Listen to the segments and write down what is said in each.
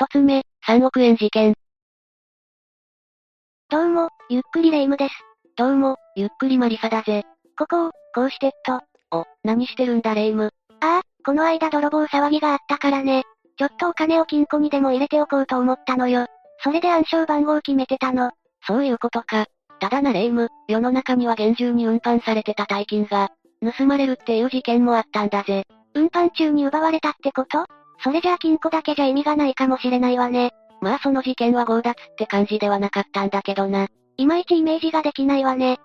一つ目、3億円事件。どうも、ゆっくりレ夢ムです。どうも、ゆっくりマリサだぜ。ここを、こうしてっと。お、何してるんだレ夢ム。ああ、この間泥棒騒ぎがあったからね。ちょっとお金を金庫にでも入れておこうと思ったのよ。それで暗証番号決めてたの。そういうことか。ただなレ夢ム、世の中には厳重に運搬されてた大金が、盗まれるっていう事件もあったんだぜ。運搬中に奪われたってこと？それじゃあ金庫だけじゃ意味がないかもしれないわね。まあその事件は強奪って感じではなかったんだけどな。いまいちイメージができないわね。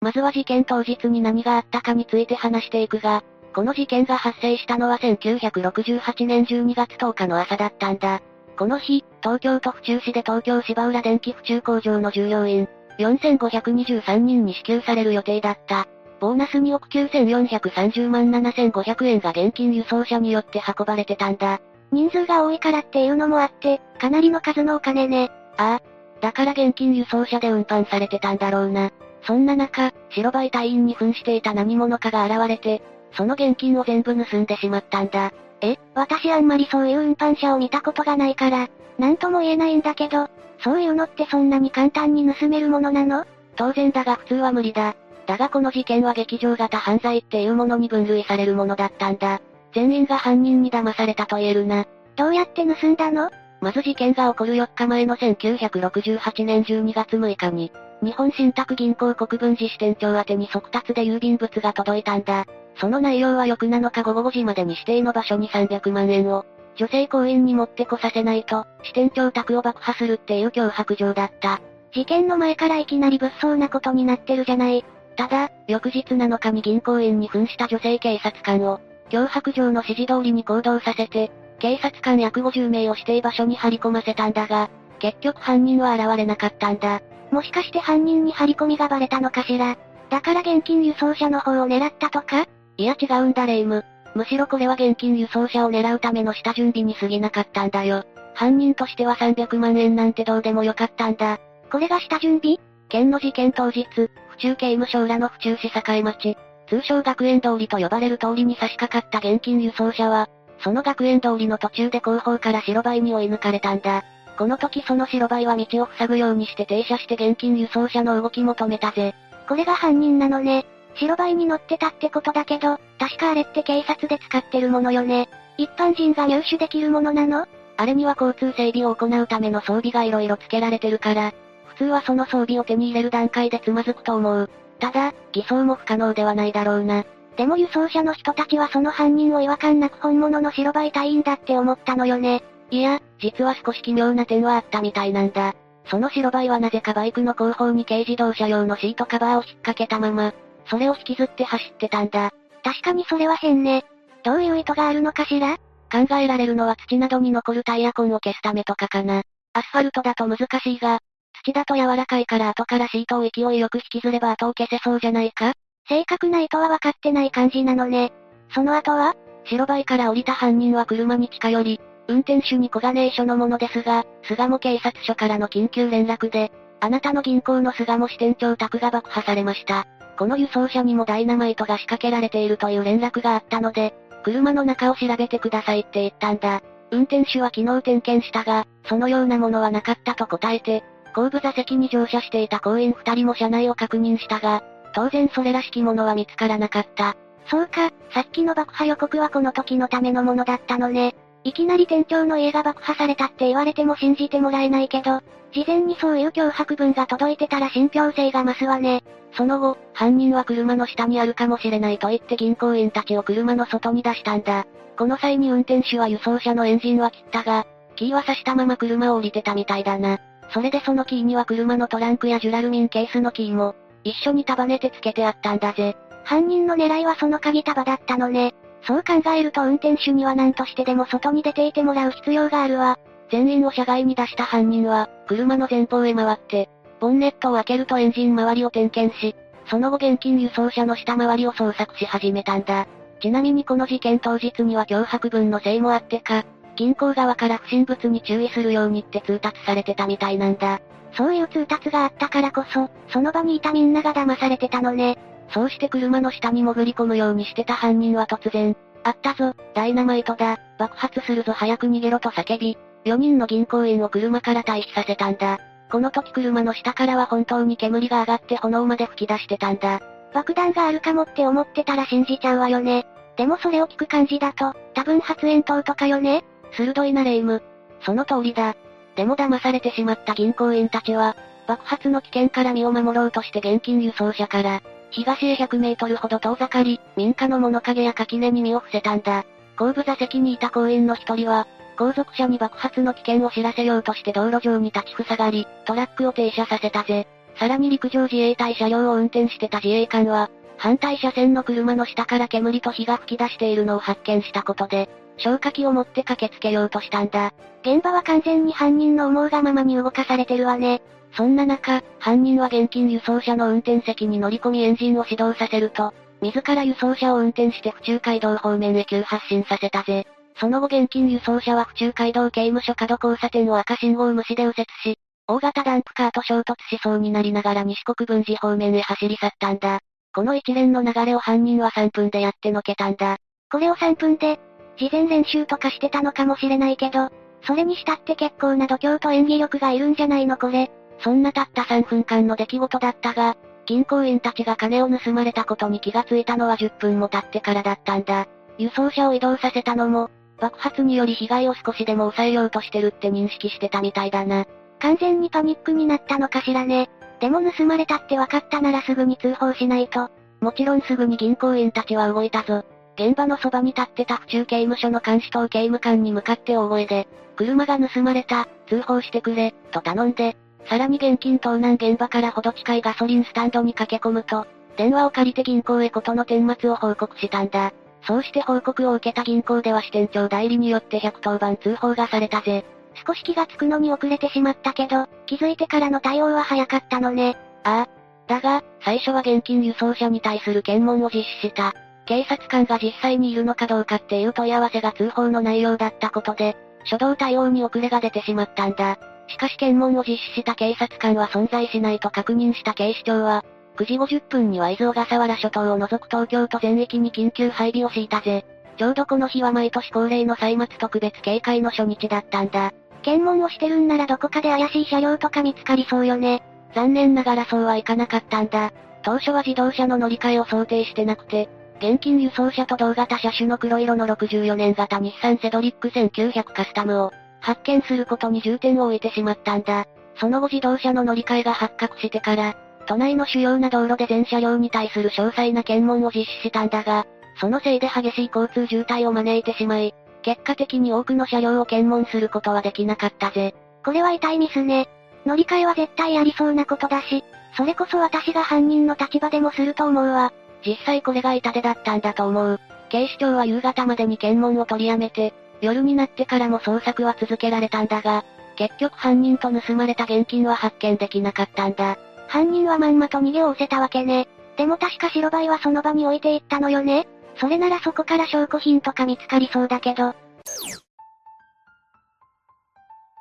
まずは事件当日に何があったかについて話していくが、この事件が発生したのは1968年12月10日の朝だったんだ。この日、東京都府中市で東京芝浦電気府中工場の従業員、4523人に支給される予定だった。ボーナス2億9430万7500円が現金輸送車によって運ばれてたんだ。人数が多いからっていうのもあって、かなりの数のお金ね。ああ。だから現金輸送車で運搬されてたんだろうな。そんな中、白バイ隊員に扮していた何者かが現れて、その現金を全部盗んでしまったんだ。え、私あんまりそういう運搬車を見たことがないから、なんとも言えないんだけど、そういうのってそんなに簡単に盗めるものなの？当然だが普通は無理だ。だがこの事件は劇場型犯罪っていうものに分類されるものだったんだ。全員が犯人に騙されたと言えるな。どうやって盗んだの？まず事件が起こる4日前の1968年12月6日に、日本信託銀行国分寺支店長宛に速達で郵便物が届いたんだ。その内容は翌7日午後5時までに指定の場所に300万円を、女性行員に持ってこさせないと、支店長宅を爆破するっていう脅迫状だった。事件の前からいきなり物騒なことになってるじゃない。ただ、翌日7日に銀行員に扮した女性警察官を、脅迫状の指示通りに行動させて、警察官約50名を指定場所に張り込ませたんだが、結局犯人は現れなかったんだ。もしかして犯人に張り込みがバレたのかしら？だから現金輸送車の方を狙ったとか？いや違うんだレイム。むしろこれは現金輸送車を狙うための下準備に過ぎなかったんだよ。犯人としては300万円なんてどうでもよかったんだ。これが下準備？件の事件当日、府中刑務所裏の府中市栄町、通称学園通りと呼ばれる通りに差し掛かった現金輸送車は、その学園通りの途中で後方から白バイに追い抜かれたんだ。この時その白バイは道を塞ぐようにして停車して現金輸送車の動きも止めたぜ。これが犯人なのね。白バイに乗ってたってことだけど、確かあれって警察で使ってるものよね。一般人が入手できるものなの？あれには交通整備を行うための装備が色々付けられてるから、普通はその装備を手に入れる段階でつまずくと思う。ただ、偽装も不可能ではないだろうな。でも輸送車の人たちはその犯人を違和感なく本物の白バイ隊員だって思ったのよね。いや、実は少し奇妙な点はあったみたいなんだ。その白バイはなぜかバイクの後方に軽自動車用のシートカバーを引っ掛けたまま、それを引きずって走ってたんだ。確かにそれは変ね。どういう意図があるのかしら？考えられるのは土などに残るタイヤ痕を消すためとかかな。アスファルトだと難しいが、土だと柔らかいから後からシートを勢いよく引きずれば跡を消せそうじゃないか？正確な意図は分かってない感じなのね。その後は？白バイから降りた犯人は車に近寄り、運転手に小金井署のものですが、巣鴨警察署からの緊急連絡で、あなたの銀行の巣鴨支店長宅が爆破されました。この輸送車にもダイナマイトが仕掛けられているという連絡があったので、車の中を調べてくださいって言ったんだ。運転手は昨日点検したが、そのようなものはなかったと答えて、後部座席に乗車していた行員二人も車内を確認したが、当然それらしきものは見つからなかった。そうか、さっきの爆破予告はこの時のためのものだったのね。いきなり店長の家が爆破されたって言われても信じてもらえないけど、事前にそういう脅迫文が届いてたら信憑性が増すわね。その後、犯人は車の下にあるかもしれないと言って銀行員たちを車の外に出したんだ。この際に運転手は輸送車のエンジンは切ったが、キーは刺したまま車を降りてたみたいだな。それでそのキーには車のトランクやジュラルミンケースのキーも、一緒に束ねて付けてあったんだぜ。犯人の狙いはその鍵束だったのね。そう考えると運転手には何としてでも外に出ていてもらう必要があるわ。全員を車外に出した犯人は、車の前方へ回って、ボンネットを開けるとエンジン周りを点検し、その後現金輸送車の下回りを捜索し始めたんだ。ちなみにこの事件当日には脅迫文のせいもあってか、銀行側から不審物に注意するようにって通達されてたみたいなんだ。そういう通達があったからこそ、その場にいたみんなが騙されてたのね。そうして車の下に潜り込むようにしてた犯人は突然、あったぞ、ダイナマイトだ、爆発するぞ早く逃げろと叫び、4人の銀行員を車から退避させたんだ。この時車の下からは本当に煙が上がって炎まで吹き出してたんだ。爆弾があるかもって思ってたら信じちゃうわよね。でもそれを聞く感じだと、多分発煙筒とかよね鋭いなレイム。その通りだ。でも騙されてしまった銀行員たちは、爆発の危険から身を守ろうとして現金輸送車から、東へ100メートルほど遠ざかり、民家の物陰や垣根に身を伏せたんだ。後部座席にいた行員の一人は、後続車に爆発の危険を知らせようとして道路上に立ち塞がり、トラックを停車させたぜ。さらに陸上自衛隊車両を運転してた自衛官は、反対車線の車の下から煙と火が吹き出しているのを発見したことで、消火器を持って駆けつけようとしたんだ。現場は完全に犯人の思うがままに動かされてるわね。そんな中、犯人は現金輸送車の運転席に乗り込みエンジンを始動させると、自ら輸送車を運転して府中街道方面へ急発進させたぜ。その後現金輸送車は府中街道刑務所角交差点を赤信号無視で右折し、大型ダンプカーと衝突しそうになりながら西国分寺方面へ走り去ったんだ。この一連の流れを犯人は3分でやってのけたんだ。これを3分で、事前練習とかしてたのかもしれないけど、それにしたって結構な度胸と演技力がいるんじゃないのこれ。そんなたった3分間の出来事だったが、銀行員たちが金を盗まれたことに気がついたのは10分も経ってからだったんだ。輸送車を移動させたのも、爆発により被害を少しでも抑えようとしてるって認識してたみたいだな。完全にパニックになったのかしらね。でも盗まれたって分かったならすぐに通報しないと。もちろんすぐに銀行員たちは動いたぞ。現場のそばに立ってた府中刑務所の監視塔刑務官に向かって大声で、車が盗まれた、通報してくれ、と頼んで、さらに現金盗難現場からほど近いガソリンスタンドに駆け込むと、電話を借りて銀行へ事の顛末を報告したんだ。そうして報告を受けた銀行では支店長代理によって110番通報がされたぜ。少し気がつくのに遅れてしまったけど、気づいてからの対応は早かったのね。ああ。だが、最初は現金輸送車に対する検問を実施した。警察官が実際にいるのかどうかっていう問い合わせが通報の内容だったことで、初動対応に遅れが出てしまったんだ。しかし検問を実施した警察官は存在しないと確認した警視庁は、9時50分には伊豆小笠原諸島を除く東京都全域に緊急配備を敷いたぜ。ちょうどこの日は毎年恒例の歳末特別警戒の初日だったんだ。検問をしてるんならどこかで怪しい車両とか見つかりそうよね。残念ながらそうはいかなかったんだ。当初は自動車の乗り換えを想定してなくて、現金輸送車と同型車種の黒色の64年型日産セドリック1900カスタムを発見することに重点を置いてしまったんだ。その後自動車の乗り換えが発覚してから、都内の主要な道路で全車両に対する詳細な検問を実施したんだが、そのせいで激しい交通渋滞を招いてしまい、結果的に多くの車両を検問することはできなかったぜ。これは痛いミスね。乗り換えは絶対ありそうなことだし、それこそ私が犯人の立場でもすると思うわ。実際これが痛手だったんだと思う。警視庁は夕方までに検問を取りやめて、夜になってからも捜索は続けられたんだが、結局犯人と盗まれた現金は発見できなかったんだ。犯人はまんまと逃げを失せたわけね。でも確か白バイはその場に置いていったのよねそれならそこから証拠品とか見つかりそうだけど。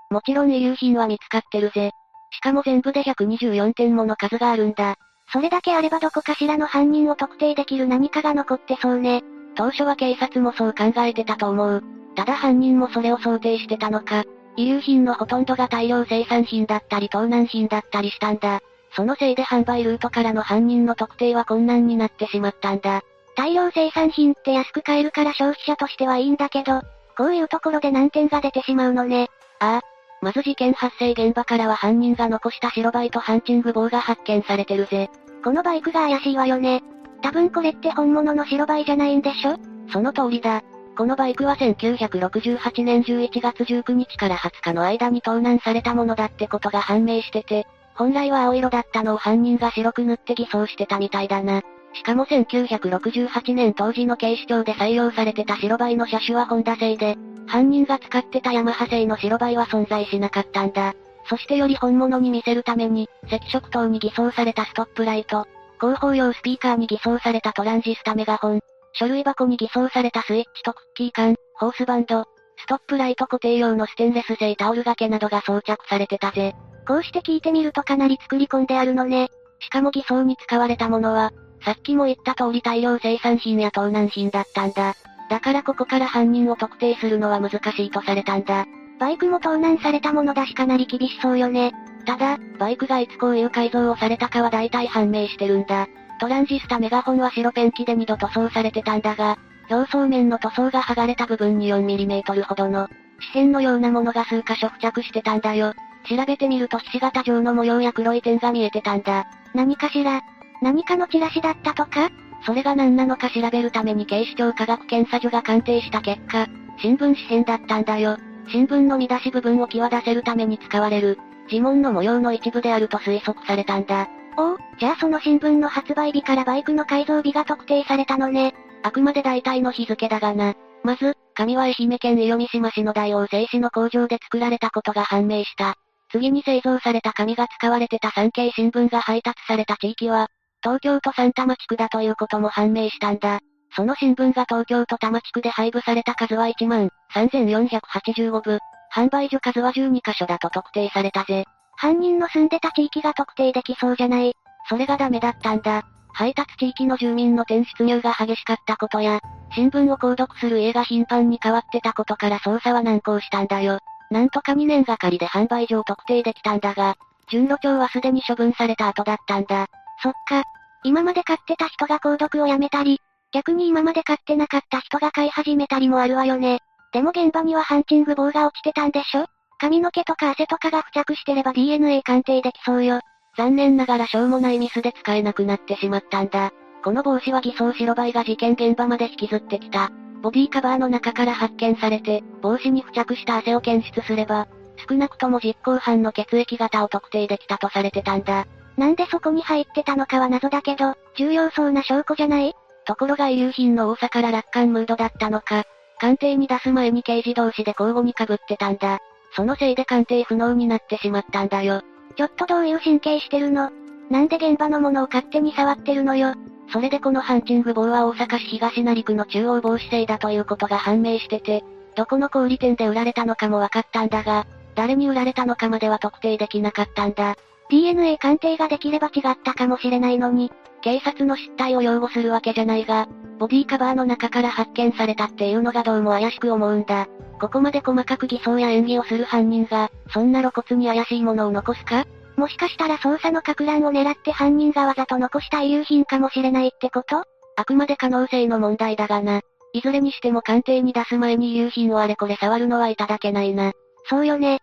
もちろん遺留品は見つかってるぜ。しかも全部で124点もの数があるんだ。それだけあればどこかしらの犯人を特定できる何かが残ってそうね。当初は警察もそう考えてたと思う。ただ犯人もそれを想定してたのか。遺留品のほとんどが大量生産品だったり盗難品だったりしたんだ。そのせいで販売ルートからの犯人の特定は困難になってしまったんだ。大量生産品って安く買えるから消費者としてはいいんだけど、こういうところで難点が出てしまうのね。ああ。まず事件発生現場からは犯人が残した白バイとハンチング帽が発見されてるぜ。このバイクが怪しいわよね。多分これって本物の白バイじゃないんでしょ？その通りだ。このバイクは1968年11月19日から20日の間に盗難されたものだってことが判明してて、本来は青色だったのを犯人が白く塗って偽装してたみたいだな。しかも1968年当時の警視庁で採用されてた白バイの車種はホンダ製で、犯人が使ってたヤマハ製の白バイは存在しなかったんだ。そしてより本物に見せるために、赤色灯に偽装されたストップライト、広報用スピーカーに偽装されたトランジスタメガホン、書類箱に偽装されたスイッチとクッキー缶、ホースバンド、ストップライト固定用のステンレス製タオル掛けなどが装着されてたぜ。こうして聞いてみるとかなり作り込んであるのね。しかも偽装に使われたものは、さっきも言った通り大量生産品や盗難品だったんだ。だからここから犯人を特定するのは難しいとされたんだ。バイクも盗難されたものだしかなり厳しそうよね。ただ、バイクがいつこういう改造をされたかは大体判明してるんだ。トランジスタメガホンは白ペンキで2度塗装されてたんだが、表層面の塗装が剥がれた部分に 4mm ほどの、紙片のようなものが数箇所付着してたんだよ。調べてみるとひし形状の模様や黒い点が見えてたんだ。何かしら？何かのチラシだったとか？それが何なのか調べるために警視庁科学検査所が鑑定した結果、新聞紙片だったんだよ。新聞の見出し部分を際立せるために使われる、呪文の模様の一部であると推測されたんだ。おお、じゃあその新聞の発売日からバイクの改造日が特定されたのね。あくまで大体の日付だがな。まず、紙は愛媛県伊予三島市の大王製紙の工場で作られたことが判明した。次に製造された紙が使われてた産経新聞が配達された地域は、東京都三多摩地区だということも判明したんだ。その新聞が東京都多摩地区で配布された数は1万3485部、販売所数は12カ所だと特定されたぜ。犯人の住んでた地域が特定できそうじゃない。それがダメだったんだ。配達地域の住民の転出入が激しかったことや、新聞を購読する家が頻繁に変わってたことから捜査は難航したんだよ。なんとか2年がかりで販売所を特定できたんだが、順路帳はすでに処分された後だったんだ。そっか。今まで買ってた人が購読をやめたり、逆に今まで買ってなかった人が買い始めたりもあるわよね。でも現場にはハンチング棒が落ちてたんでしょ？髪の毛とか汗とかが付着してれば DNA 鑑定できそうよ。残念ながらしょうもないミスで使えなくなってしまったんだ。この帽子は偽装白バイが事件現場まで引きずってきた。ボディカバーの中から発見されて、帽子に付着した汗を検出すれば、少なくとも実行犯の血液型を特定できたとされてたんだ。なんでそこに入ってたのかは謎だけど、重要そうな証拠じゃない？ところが遺留品の多さから楽観ムードだったのか、鑑定に出す前に刑事同士で交互に被ってたんだ。そのせいで鑑定不能になってしまったんだよ。ちょっとどういう神経してるの？なんで現場のものを勝手に触ってるのよ？それでこのハンチング棒は大阪市東成区の中央防止製だということが判明してて、どこの小売店で売られたのかも分かったんだが、誰に売られたのかまでは特定できなかったんだ。DNA 鑑定ができれば違ったかもしれないのに、警察の失態を擁護するわけじゃないが、ボディカバーの中から発見されたっていうのがどうも怪しく思うんだ。ここまで細かく偽装や演技をする犯人が、そんな露骨に怪しいものを残すか？もしかしたら捜査の格乱を狙って犯人がわざと残した遺留品かもしれないってこと？あくまで可能性の問題だがな。いずれにしても鑑定に出す前に遺留品をあれこれ触るのはいただけないな。そうよね。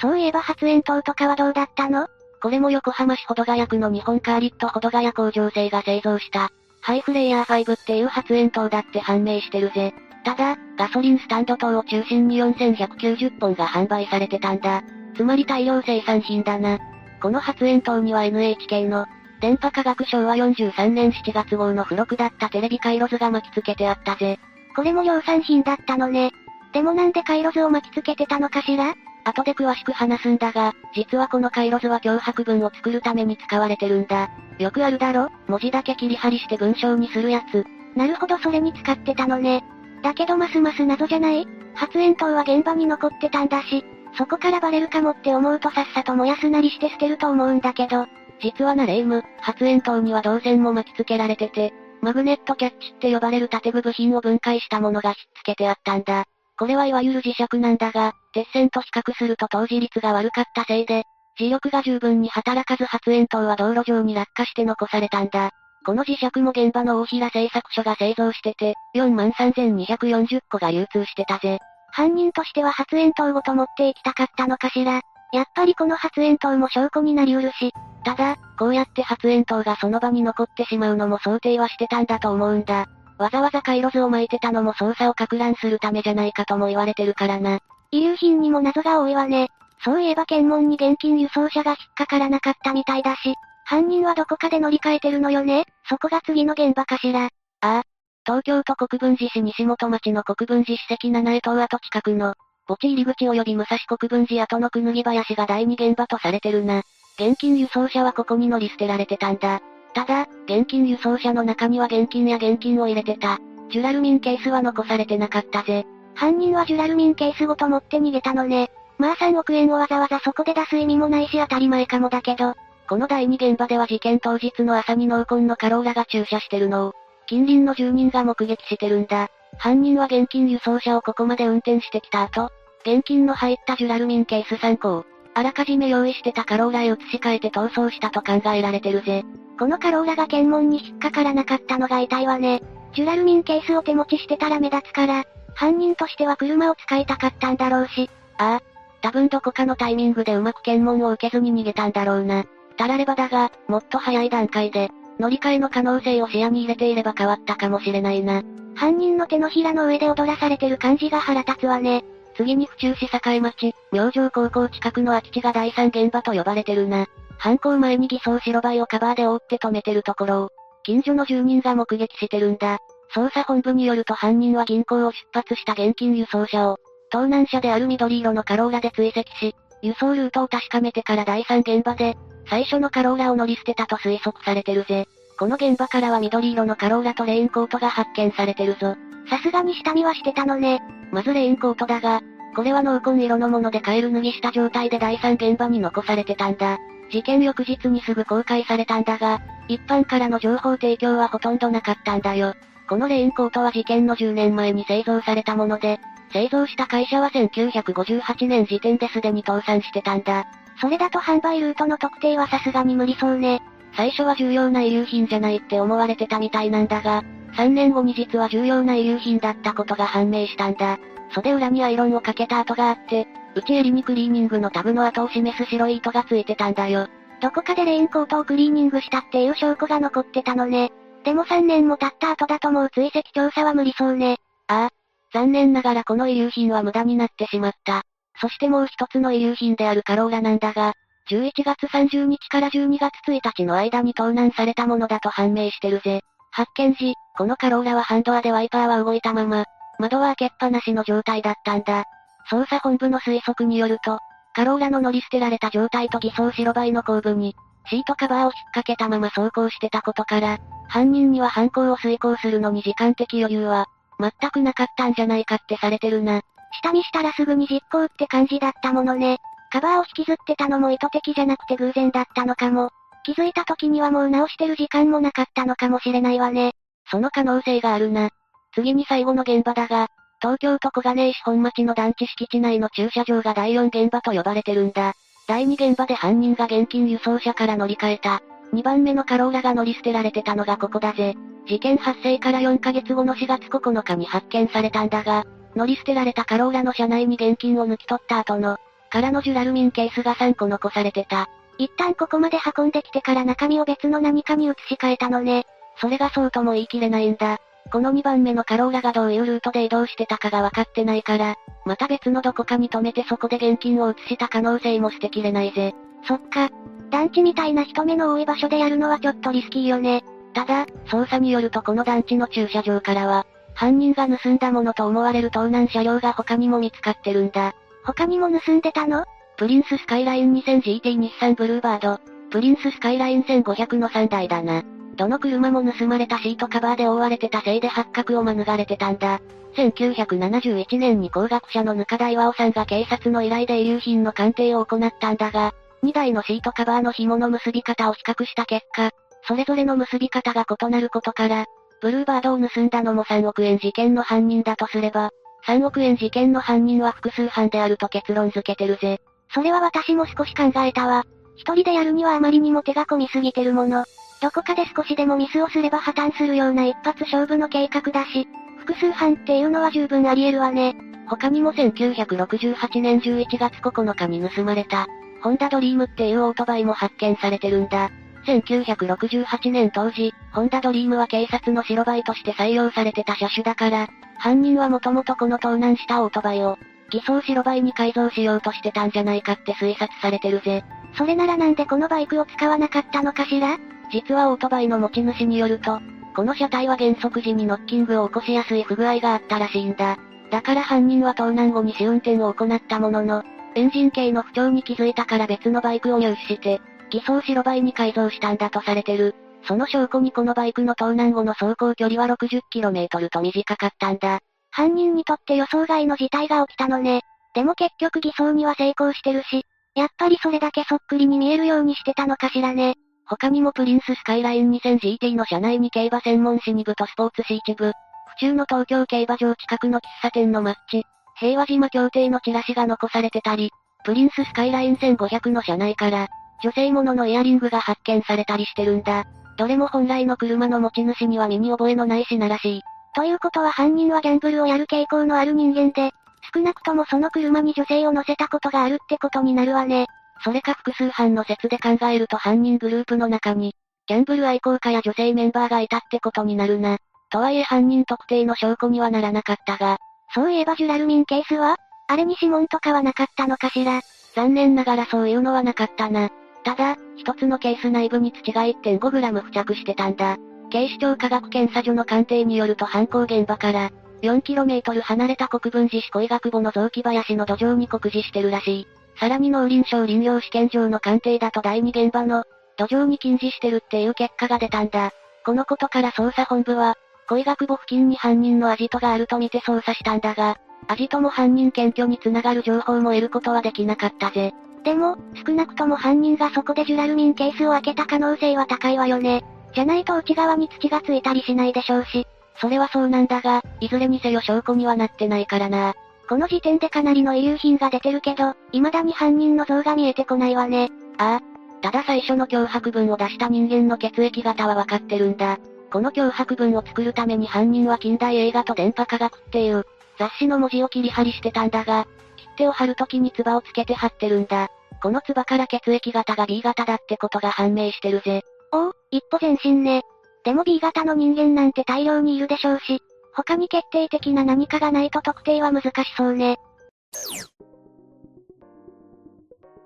そういえば発煙筒とかはどうだったの？これも横浜市保土ヶ谷区の日本カーリット保土ヶ谷工場製が製造した、ハイフレイヤー5っていう発煙筒だって判明してるぜ。ただ、ガソリンスタンド等を中心に4190本が販売されてたんだ。つまり大量生産品だな。この発煙筒には NHK の、電波科学省は43年7月号の付録だったテレビ回路図が巻き付けてあったぜ。これも量産品だったのね。でもなんで回路図を巻き付けてたのかしら？後で詳しく話すんだが、実はこの回路図は脅迫文を作るために使われてるんだ。よくあるだろ？文字だけ切り張りして文章にするやつ。なるほどそれに使ってたのね。だけどますます謎じゃない？発煙筒は現場に残ってたんだし、そこからバレるかもって思うとさっさと燃やすなりして捨てると思うんだけど。実はなレイム、発煙筒には導線も巻き付けられてて、マグネットキャッチって呼ばれる縦部部品を分解したものがひっつけてあったんだ。これはいわゆる磁石なんだが、鉄線と比較すると当時率が悪かったせいで、磁力が十分に働かず発煙筒は道路上に落下して残されたんだ。この磁石も現場の大平製作所が製造してて、43,240個が流通してたぜ。犯人としては発煙筒ごと持って行きたかったのかしら。やっぱりこの発煙筒も証拠になりうるし。ただ、こうやって発煙筒がその場に残ってしまうのも想定はしてたんだと思うんだ。わざわざ回路図を巻いてたのも捜査を攪乱するためじゃないかとも言われてるからな。遺留品にも謎が多いわね。そういえば検問に現金輸送車が引っかからなかったみたいだし、犯人はどこかで乗り換えてるのよねそこが次の現場かしら。ああ。東京都国分寺市西本町の国分寺史跡七重塔跡近くの、墓地入り口及び武蔵国分寺跡のくぬぎ林が第二現場とされてるな。現金輸送車はここに乗り捨てられてたんだ。ただ、現金輸送車の中には現金や現金を入れてた。ジュラルミンケースは残されてなかったぜ。犯人はジュラルミンケースごと持って逃げたのね。まあ3億円をわざわざそこで出す意味もないし当たり前かもだけど。この第二現場では事件当日の朝に濃紺のカローラが駐車してるのを、近隣の住人が目撃してるんだ。犯人は現金輸送車をここまで運転してきた後、現金の入ったジュラルミンケース3個を、あらかじめ用意してたカローラへ移し替えて逃走したと考えられてるぜ。このカローラが検問に引っかからなかったのが痛いわね。ジュラルミンケースを手持ちしてたら目立つから、犯人としては車を使いたかったんだろうし。ああ。多分どこかのタイミングでうまく検問を受けずに逃げたんだろうな。たらればだが、もっと早い段階で、乗り換えの可能性を視野に入れていれば変わったかもしれないな。犯人の手のひらの上で踊らされてる感じが腹立つわね。次に府中市境町、明星高校近くの空き地が第三現場と呼ばれてるな。犯行前に偽装白バイをカバーで覆って止めてるところを、近所の住人が目撃してるんだ。捜査本部によると犯人は銀行を出発した現金輸送車を、盗難車である緑色のカローラで追跡し、輸送ルートを確かめてから第三現場で、最初のカローラを乗り捨てたと推測されてるぜ。この現場からは緑色のカローラとレインコートが発見されてるぞ。さすがに下見はしてたのね。まずレインコートだが、これは濃紺色のものでカエル脱ぎした状態で第三現場に残されてたんだ。事件翌日にすぐ公開されたんだが、一般からの情報提供はほとんどなかったんだよ。このレインコートは事件の10年前に製造されたもので、製造した会社は1958年時点ですでに倒産してたんだ。それだと販売ルートの特定はさすがに無理そうね。最初は重要な遺留品じゃないって思われてたみたいなんだが、3年後に実は重要な遺留品だったことが判明したんだ。袖裏にアイロンをかけた跡があって、内襟にクリーニングのタグの跡を示す白い糸がついてたんだよ。どこかでレインコートをクリーニングしたっていう証拠が残ってたのね。でも3年も経った後だともう追跡調査は無理そうね。ああ。残念ながらこの遺留品は無駄になってしまった。そしてもう一つの遺留品であるカローラなんだが、11月30日から12月1日の間に盗難されたものだと判明してるぜ。発見時、このカローラはハンドアでワイパーは動いたまま、窓は開けっぱなしの状態だったんだ。捜査本部の推測によると、カローラの乗り捨てられた状態と偽装白バイの後部に、シートカバーを引っ掛けたまま走行してたことから、犯人には犯行を遂行するのに時間的余裕は、全くなかったんじゃないかってされてるな。下見したらすぐに実行って感じだったものね。カバーを引きずってたのも意図的じゃなくて偶然だったのかも。気づいた時にはもう直してる時間もなかったのかもしれないわね。その可能性があるな。次に最後の現場だが、東京都小金井市本町の団地敷地内の駐車場が第4現場と呼ばれてるんだ。第2現場で犯人が現金輸送車から乗り換えた。2番目のカローラが乗り捨てられてたのがここだぜ。事件発生から4ヶ月後の4月9日に発見されたんだが、乗り捨てられたカローラの車内に現金を抜き取った後の、空のジュラルミンケースが3個残されてた。一旦ここまで運んできてから中身を別の何かに移し替えたのね。それがそうとも言い切れないんだ。この2番目のカローラがどういうルートで移動してたかが分かってないから、また別のどこかに止めてそこで現金を移した可能性も捨てきれないぜ。そっか。団地みたいな人目の多い場所でやるのはちょっとリスキーよね。ただ、捜査によるとこの団地の駐車場からは、犯人が盗んだものと思われる盗難車両が他にも見つかってるんだ。他にも盗んでたの？プリンススカイライン 2000GT 日産ブルーバード、プリンススカイライン1500の3台だな。どの車も盗まれたシートカバーで覆われてたせいで発覚を免れてたんだ。1971年に工学者のぬか大和さんが警察の依頼で遺留品の鑑定を行ったんだが、2台のシートカバーの紐の結び方を比較した結果、それぞれの結び方が異なることから、ブルーバードを盗んだのも3億円事件の犯人だとすれば、3億円事件の犯人は複数犯であると結論付けてるぜ。それは私も少し考えたわ。一人でやるにはあまりにも手が込みすぎてるもの。どこかで少しでもミスをすれば破綻するような一発勝負の計画だし、複数犯っていうのは十分あり得るわね。他にも1968年11月9日に盗まれた、ホンダドリームっていうオートバイも発見されてるんだ。1968年当時、ホンダドリームは警察の白バイとして採用されてた車種だから、犯人はもともとこの盗難したオートバイを、偽装白バイに改造しようとしてたんじゃないかって推察されてるぜ。それならなんでこのバイクを使わなかったのかしら？実はオートバイの持ち主によると、この車体は減速時にノッキングを起こしやすい不具合があったらしいんだ。だから犯人は盗難後に試運転を行ったものの、エンジン系の不調に気づいたから別のバイクを入手して、偽装白バイに改造したんだとされてる。その証拠にこのバイクの盗難後の走行距離は 60km と短かったんだ。犯人にとって予想外の事態が起きたのね。でも結局偽装には成功してるし、やっぱりそれだけそっくりに見えるようにしてたのかしらね。他にもプリンススカイライン 2000GT の車内に競馬専門誌2部とスポーツ誌1部、府中の東京競馬場近くの喫茶店のマッチ、平和島協定のチラシが残されてたり、プリンススカイライン1500の車内から、女性もののイヤリングが発見されたりしてるんだ。どれも本来の車の持ち主には身に覚えのない品らしい。ということは犯人はギャンブルをやる傾向のある人間で、少なくともその車に女性を乗せたことがあるってことになるわね。それか複数犯の説で考えると犯人グループの中に、ギャンブル愛好家や女性メンバーがいたってことになるな。とはいえ犯人特定の証拠にはならなかったが、そういえばジュラルミンケースはあれに指紋とかはなかったのかしら残念ながらそういうのはなかったな。ただ、一つのケース内部に土が 1.5g 付着してたんだ。警視庁科学検査所の鑑定によると犯行現場から、4km 離れた国分寺市小医学部の雑木林の土壌に酷似してるらしい。さらに農林省林業試験場の鑑定だと第2現場の土壌に近似してるっていう結果が出たんだ。このことから捜査本部は、小医学部付近に犯人のアジトがあると見て捜査したんだが、アジトも犯人検挙につながる情報も得ることはできなかったぜ。でも、少なくとも犯人がそこでジュラルミンケースを開けた可能性は高いわよね。じゃないと内側に土がついたりしないでしょうし。それはそうなんだが、いずれにせよ証拠にはなってないからな。この時点でかなりの遺留品が出てるけど、未だに犯人の像が見えてこないわね。ああ。ただ最初の脅迫文を出した人間の血液型はわかってるんだ。この脅迫文を作るために犯人は近代映画と電波科学っていう、雑誌の文字を切り貼りしてたんだが、手を貼るときに唾をつけて貼ってるんだ。この唾から血液型が B 型だってことが判明してるぜ。おお、一歩前進ね。でも B 型の人間なんて大量にいるでしょうし、他に決定的な何かがないと特定は難しそうね。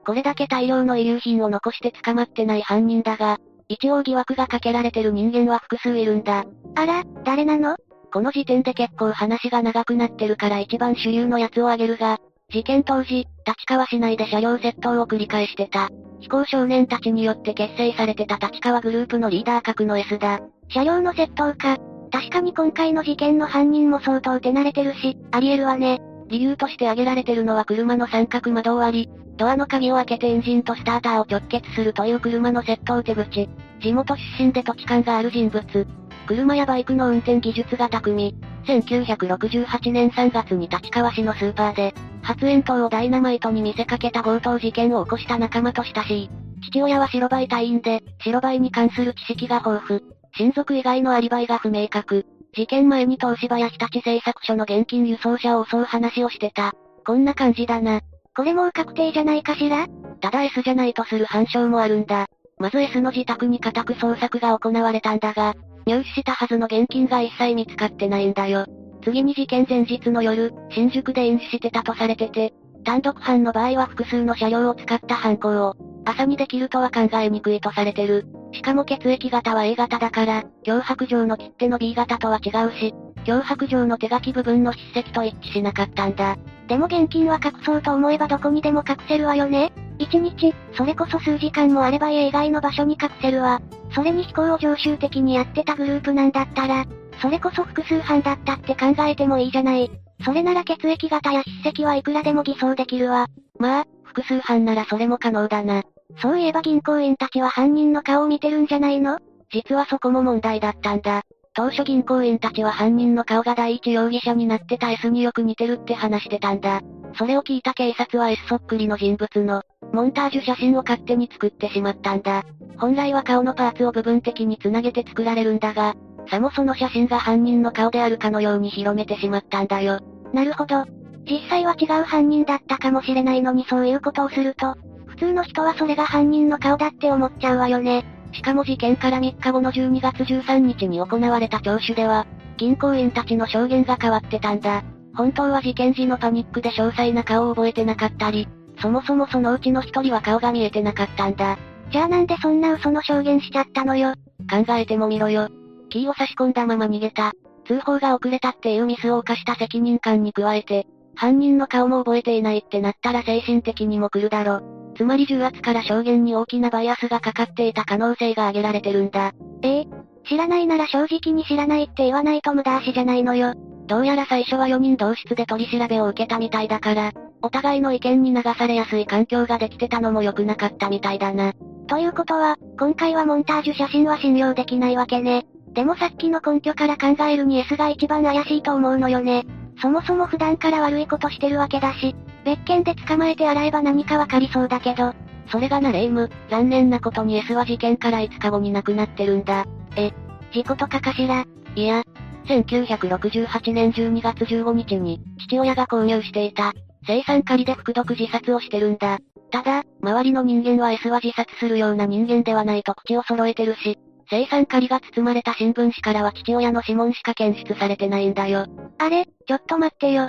これだけ大量の遺留品を残して捕まってない犯人だが、一応疑惑がかけられてる人間は複数いるんだ。あら、誰なの？この時点で結構話が長くなってるから一番主流のやつを挙げるが、事件当時、立川市内で車両窃盗を繰り返してた。非行少年たちによって結成されてた立川グループのリーダー格の S だ。車両の窃盗か。確かに今回の事件の犯人も相当手慣れてるし、あり得るわね。理由として挙げられてるのは車の三角窓を割り、ドアの鍵を開けてエンジンとスターターを直結するという車の窃盗手口。地元出身で土地勘がある人物。車やバイクの運転技術が巧み。1968年3月に立川市のスーパーで、発煙筒をダイナマイトに見せかけた強盗事件を起こした仲間と親しい。父親は白バイ隊員で、白バイに関する知識が豊富。親族以外のアリバイが不明確。事件前に東芝や日立製作所の現金輸送車を襲う話をしてた。こんな感じだな。これもう確定じゃないかしら？ただ S じゃないとする反証もあるんだ。まず S の自宅に家宅捜索が行われたんだが、入手したはずの現金が一切見つかってないんだよ。次に事件前日の夜、新宿で飲酒してたとされてて、単独犯の場合は複数の車両を使った犯行を、朝にできるとは考えにくいとされてる。しかも血液型は A 型だから、脅迫状の切手の B 型とは違うし、脅迫状の手書き部分の筆跡と一致しなかったんだ。でも現金は隠そうと思えばどこにでも隠せるわよね一日、それこそ数時間もあれば家以外の場所に隠せるわ。それに飛行を常習的にやってたグループなんだったら、それこそ複数犯だったって考えてもいいじゃない。それなら血液型や筆跡はいくらでも偽装できるわ。まあ、複数犯ならそれも可能だな。そういえば銀行員たちは犯人の顔を見てるんじゃないの？実はそこも問題だったんだ。当初銀行員たちは犯人の顔が第一容疑者になってた S によく似てるって話してたんだ。それを聞いた警察は S そっくりの人物の、モンタージュ写真を勝手に作ってしまったんだ。本来は顔のパーツを部分的に繋げて作られるんだが、さもその写真が犯人の顔であるかのように広めてしまったんだよ。なるほど。実際は違う犯人だったかもしれないのにそういうことをすると、普通の人はそれが犯人の顔だって思っちゃうわよね。しかも事件から3日後の12月13日に行われた聴取では、銀行員たちの証言が変わってたんだ。本当は事件時のパニックで詳細な顔を覚えてなかったり、そもそもそのうちの一人は顔が見えてなかったんだ。じゃあなんでそんな嘘の証言しちゃったのよ。考えてもみろよ。キーを差し込んだまま逃げた。通報が遅れたっていうミスを犯した責任感に加えて、犯人の顔も覚えていないってなったら精神的にも来るだろ。つまり重圧から証言に大きなバイアスがかかっていた可能性が挙げられてるんだ。ええ知らないなら正直に知らないって言わないと無駄足じゃないのよ。どうやら最初は4人同室で取り調べを受けたみたいだから、お互いの意見に流されやすい環境ができてたのも良くなかったみたいだな。ということは、今回はモンタージュ写真は信用できないわけね。でもさっきの根拠から考えるに S が一番怪しいと思うのよね。そもそも普段から悪いことしてるわけだし、別件で捕まえて洗えば何かわかりそうだけど。それがなレイム、残念なことに S は事件から5日後に亡くなってるんだ。え、事故とかかしら？いや、1968年12月15日に、父親が購入していた、生産仮で服毒自殺をしてるんだ。ただ、周りの人間は S は自殺するような人間ではないと口を揃えてるし、生産仮が包まれた新聞紙からは父親の指紋しか検出されてないんだよ。あれ、ちょっと待ってよ。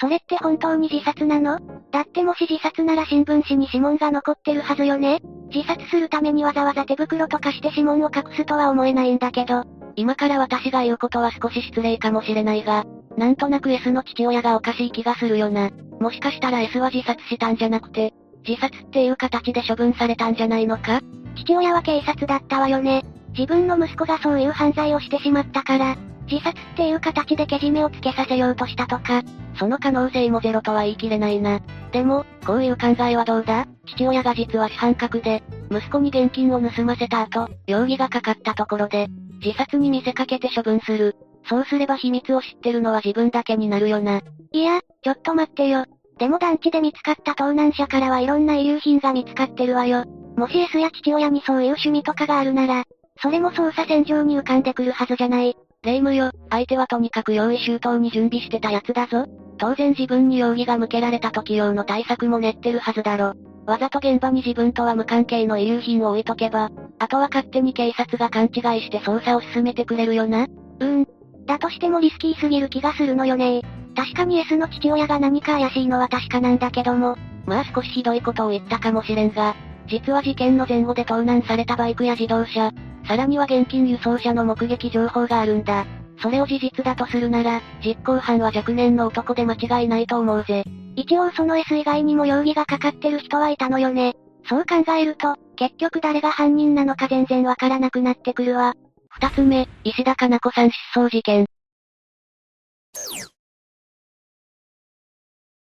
それって本当に自殺なの？だってもし自殺なら新聞紙に指紋が残ってるはずよね自殺するためにわざわざ手袋とかして指紋を隠すとは思えないんだけど。今から私が言うことは少し失礼かもしれないが、なんとなく S の父親がおかしい気がするよな。もしかしたら S は自殺したんじゃなくて、自殺っていう形で処分されたんじゃないのか？父親は警察だったわよね。自分の息子がそういう犯罪をしてしまったから、自殺っていう形でけじめをつけさせようとしたとか。その可能性もゼロとは言い切れないな。でも、こういう考えはどうだ？父親が実は主犯格で、息子に現金を盗ませた後、容疑がかかったところで、自殺に見せかけて処分する。そうすれば秘密を知ってるのは自分だけになるよな。いや、ちょっと待ってよ。でも団地で見つかった盗難車からはいろんな遺留品が見つかってるわよ。もし S や父親にそういう趣味とかがあるなら、それも捜査線上に浮かんでくるはずじゃない。霊夢よ、相手はとにかく用意周到に準備してたやつだぞ。当然自分に容疑が向けられた時用の対策も練ってるはずだろ。わざと現場に自分とは無関係の遺留品を置いとけば、あとは勝手に警察が勘違いして捜査を進めてくれるよな。うーん。だとしてもリスキーすぎる気がするのよね確かに S の父親が何か怪しいのは確かなんだけども。まあ少しひどいことを言ったかもしれんが、実は事件の前後で盗難されたバイクや自動車、さらには現金輸送車の目撃情報があるんだ。それを事実だとするなら、実行犯は若年の男で間違いないと思うぜ。一応その S 以外にも容疑がかかってる人はいたのよね。そう考えると、結局誰が犯人なのか全然わからなくなってくるわ。二つ目、石田かな子さん失踪事件。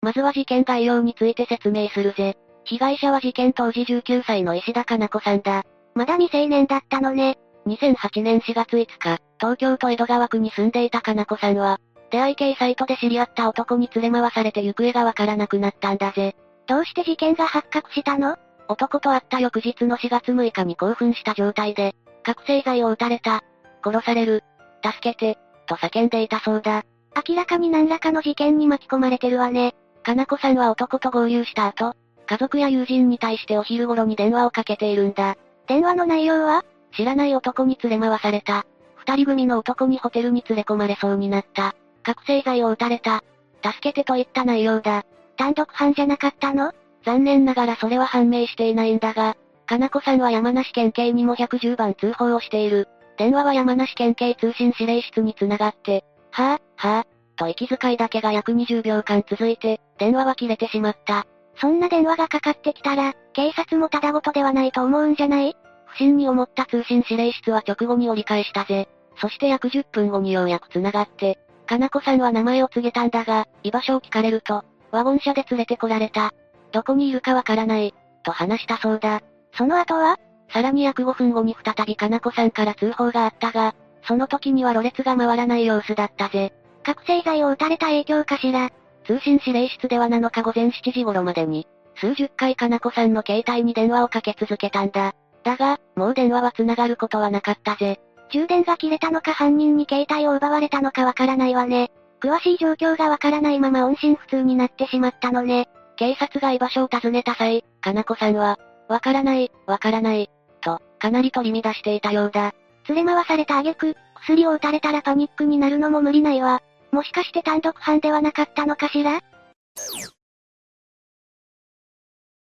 まずは事件概要について説明するぜ。被害者は事件当時19歳の石田かな子さんだ。まだ未成年だったのね。2008年4月5日、東京都江戸川区に住んでいたかな子さんは、出会い系サイトで知り合った男に連れ回されて行方がわからなくなったんだぜ。どうして事件が発覚したの？男と会った翌日の4月6日に興奮した状態で、覚醒剤を撃たれた、殺される、助けて、と叫んでいたそうだ。明らかに何らかの事件に巻き込まれてるわね。かなこさんは男と合流した後、家族や友人に対してお昼頃に電話をかけているんだ。電話の内容は？知らない男に連れ回された。二人組の男にホテルに連れ込まれそうになった。覚醒剤を撃たれた。助けてといった内容だ。単独犯じゃなかったの？残念ながらそれは判明していないんだが、かなこさんは山梨県警にも110番通報をしている。電話は山梨県警通信指令室につながって、はぁ、はぁ、と息遣いだけが約20秒間続いて、電話は切れてしまった。そんな電話がかかってきたら、警察もただごとではないと思うんじゃない？不審に思った通信指令室は直後に折り返したぜ。そして約10分後にようやく繋がって、かなこさんは名前を告げたんだが、居場所を聞かれると、ワゴン車で連れてこられた。どこにいるかわからない、と話したそうだ。その後は？さらに約5分後に再びかなこさんから通報があったが、その時にはろれつが回らない様子だったぜ。覚醒剤を打たれた影響かしら？通信指令室では7日午前7時頃までに、数十回かなこさんの携帯に電話をかけ続けたんだ。だが、もう電話は繋がることはなかったぜ。充電が切れたのか犯人に携帯を奪われたのかわからないわね。詳しい状況がわからないまま音信不通になってしまったのね。警察が居場所を尋ねた際、かなこさんは、わからない、わからない、と、かなり取り乱していたようだ。連れ回された挙句、薬を打たれたらパニックになるのも無理ないわ。もしかして単独犯ではなかったのかしら？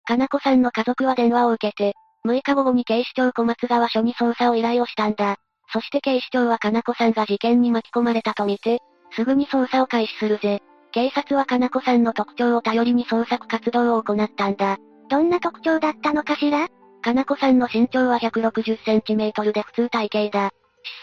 かなこさんの家族は電話を受けて、6日午後に警視庁小松川署に捜査を依頼をしたんだ。そして警視庁はかなこさんが事件に巻き込まれたとみて、すぐに捜査を開始するぜ。警察はかなこさんの特徴を頼りに捜索活動を行ったんだ。どんな特徴だったのかしら？かなこさんの身長は160センチメートルで普通体型だ。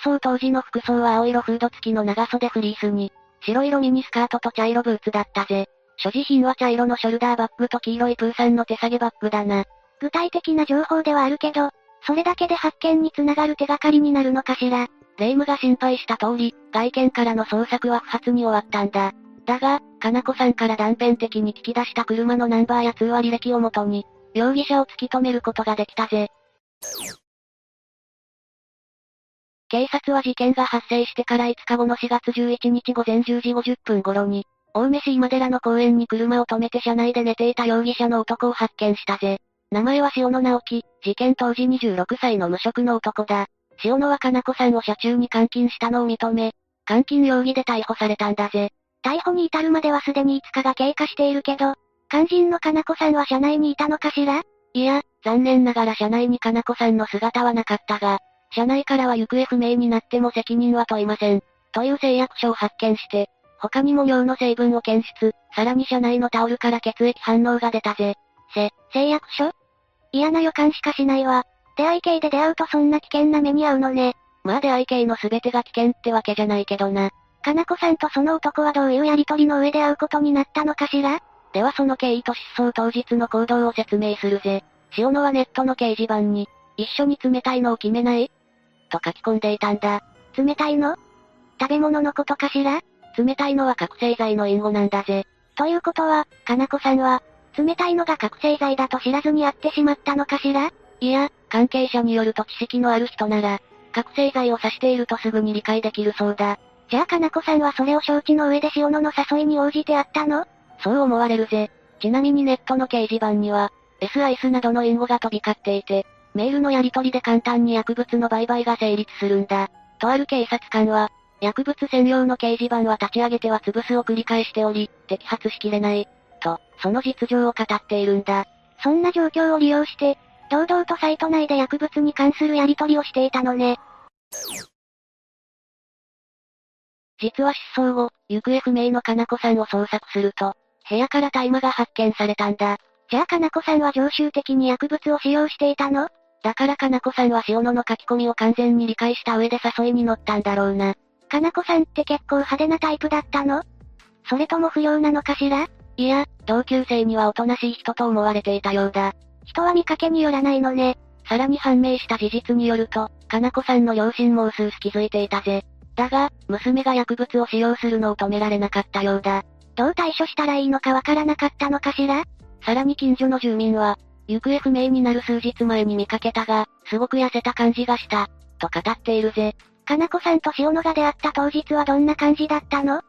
失踪当時の服装は青色フード付きの長袖フリースに、白色ミニスカートと茶色ブーツだったぜ。所持品は茶色のショルダーバッグと黄色いプーさんの手提げバッグだな。具体的な情報ではあるけど、それだけで発見につながる手がかりになるのかしら。霊夢が心配した通り、外見からの捜索は不発に終わったんだ。だが、かなこさんから断片的に聞き出した車のナンバーや通話履歴をもとに、容疑者を突き止めることができたぜ。警察は事件が発生してから5日後の4月11日午前10時50分頃に、青梅市今寺の公園に車を止めて車内で寝ていた容疑者の男を発見したぜ。名前は塩野直樹、事件当時26歳の無職の男だ。塩野はかな子さんを車中に監禁したのを認め、監禁容疑で逮捕されたんだぜ。逮捕に至るまではすでに5日が経過しているけど、肝心のかな子さんは車内にいたのかしら？いや、残念ながら車内にかな子さんの姿はなかったが、車内からは行方不明になっても責任は問いません。という誓約書を発見して、他にも尿の成分を検出、さらに車内のタオルから血液反応が出たぜ。せ、誓約書？嫌な予感しかしないわ。出会い系で出会うとそんな危険な目に遭うのね。まあ出会い系の全てが危険ってわけじゃないけどな。かなこさんとその男はどういうやりとりの上で会うことになったのかしら？ではその経緯と失踪当日の行動を説明するぜ。塩野はネットの掲示板に、一緒に冷たいのを決めない？と書き込んでいたんだ。冷たいの？食べ物のことかしら？冷たいのは覚醒剤の隠語なんだぜ。ということは、かなこさんは、冷たいのが覚醒剤だと知らずに会ってしまったのかしら？いや、関係者によると知識のある人なら、覚醒剤を指しているとすぐに理解できるそうだ。じゃあかなこさんはそれを承知の上で塩野の誘いに応じてあったの？そう思われるぜ。ちなみにネットの掲示板には、S アイスなどの隠語が飛び交っていて、メールのやり取りで簡単に薬物の売買が成立するんだ。とある警察官は、薬物専用の掲示板は立ち上げては潰すを繰り返しており、摘発しきれない。と、その実情を語っているんだ。そんな状況を利用して、堂々とサイト内で薬物に関するやり取りをしていたのね。実は失踪後、行方不明のかな子さんを捜索すると、部屋から大麻が発見されたんだ。じゃあかな子さんは常習的に薬物を使用していたの？だからかな子さんは塩野の書き込みを完全に理解した上で誘いに乗ったんだろうな。かな子さんって結構派手なタイプだったの？それとも不良なのかしら？いや、同級生にはおとなしい人と思われていたようだ。人は見かけによらないのね。さらに判明した事実によると、かな子さんの両親も薄々気づいていたぜ。だが、娘が薬物を使用するのを止められなかったようだ。どう対処したらいいのかわからなかったのかしら？さらに近所の住民は、行方不明になる数日前に見かけたが、すごく痩せた感じがした、と語っているぜ。かなこさんと塩野が出会った当日はどんな感じだったの？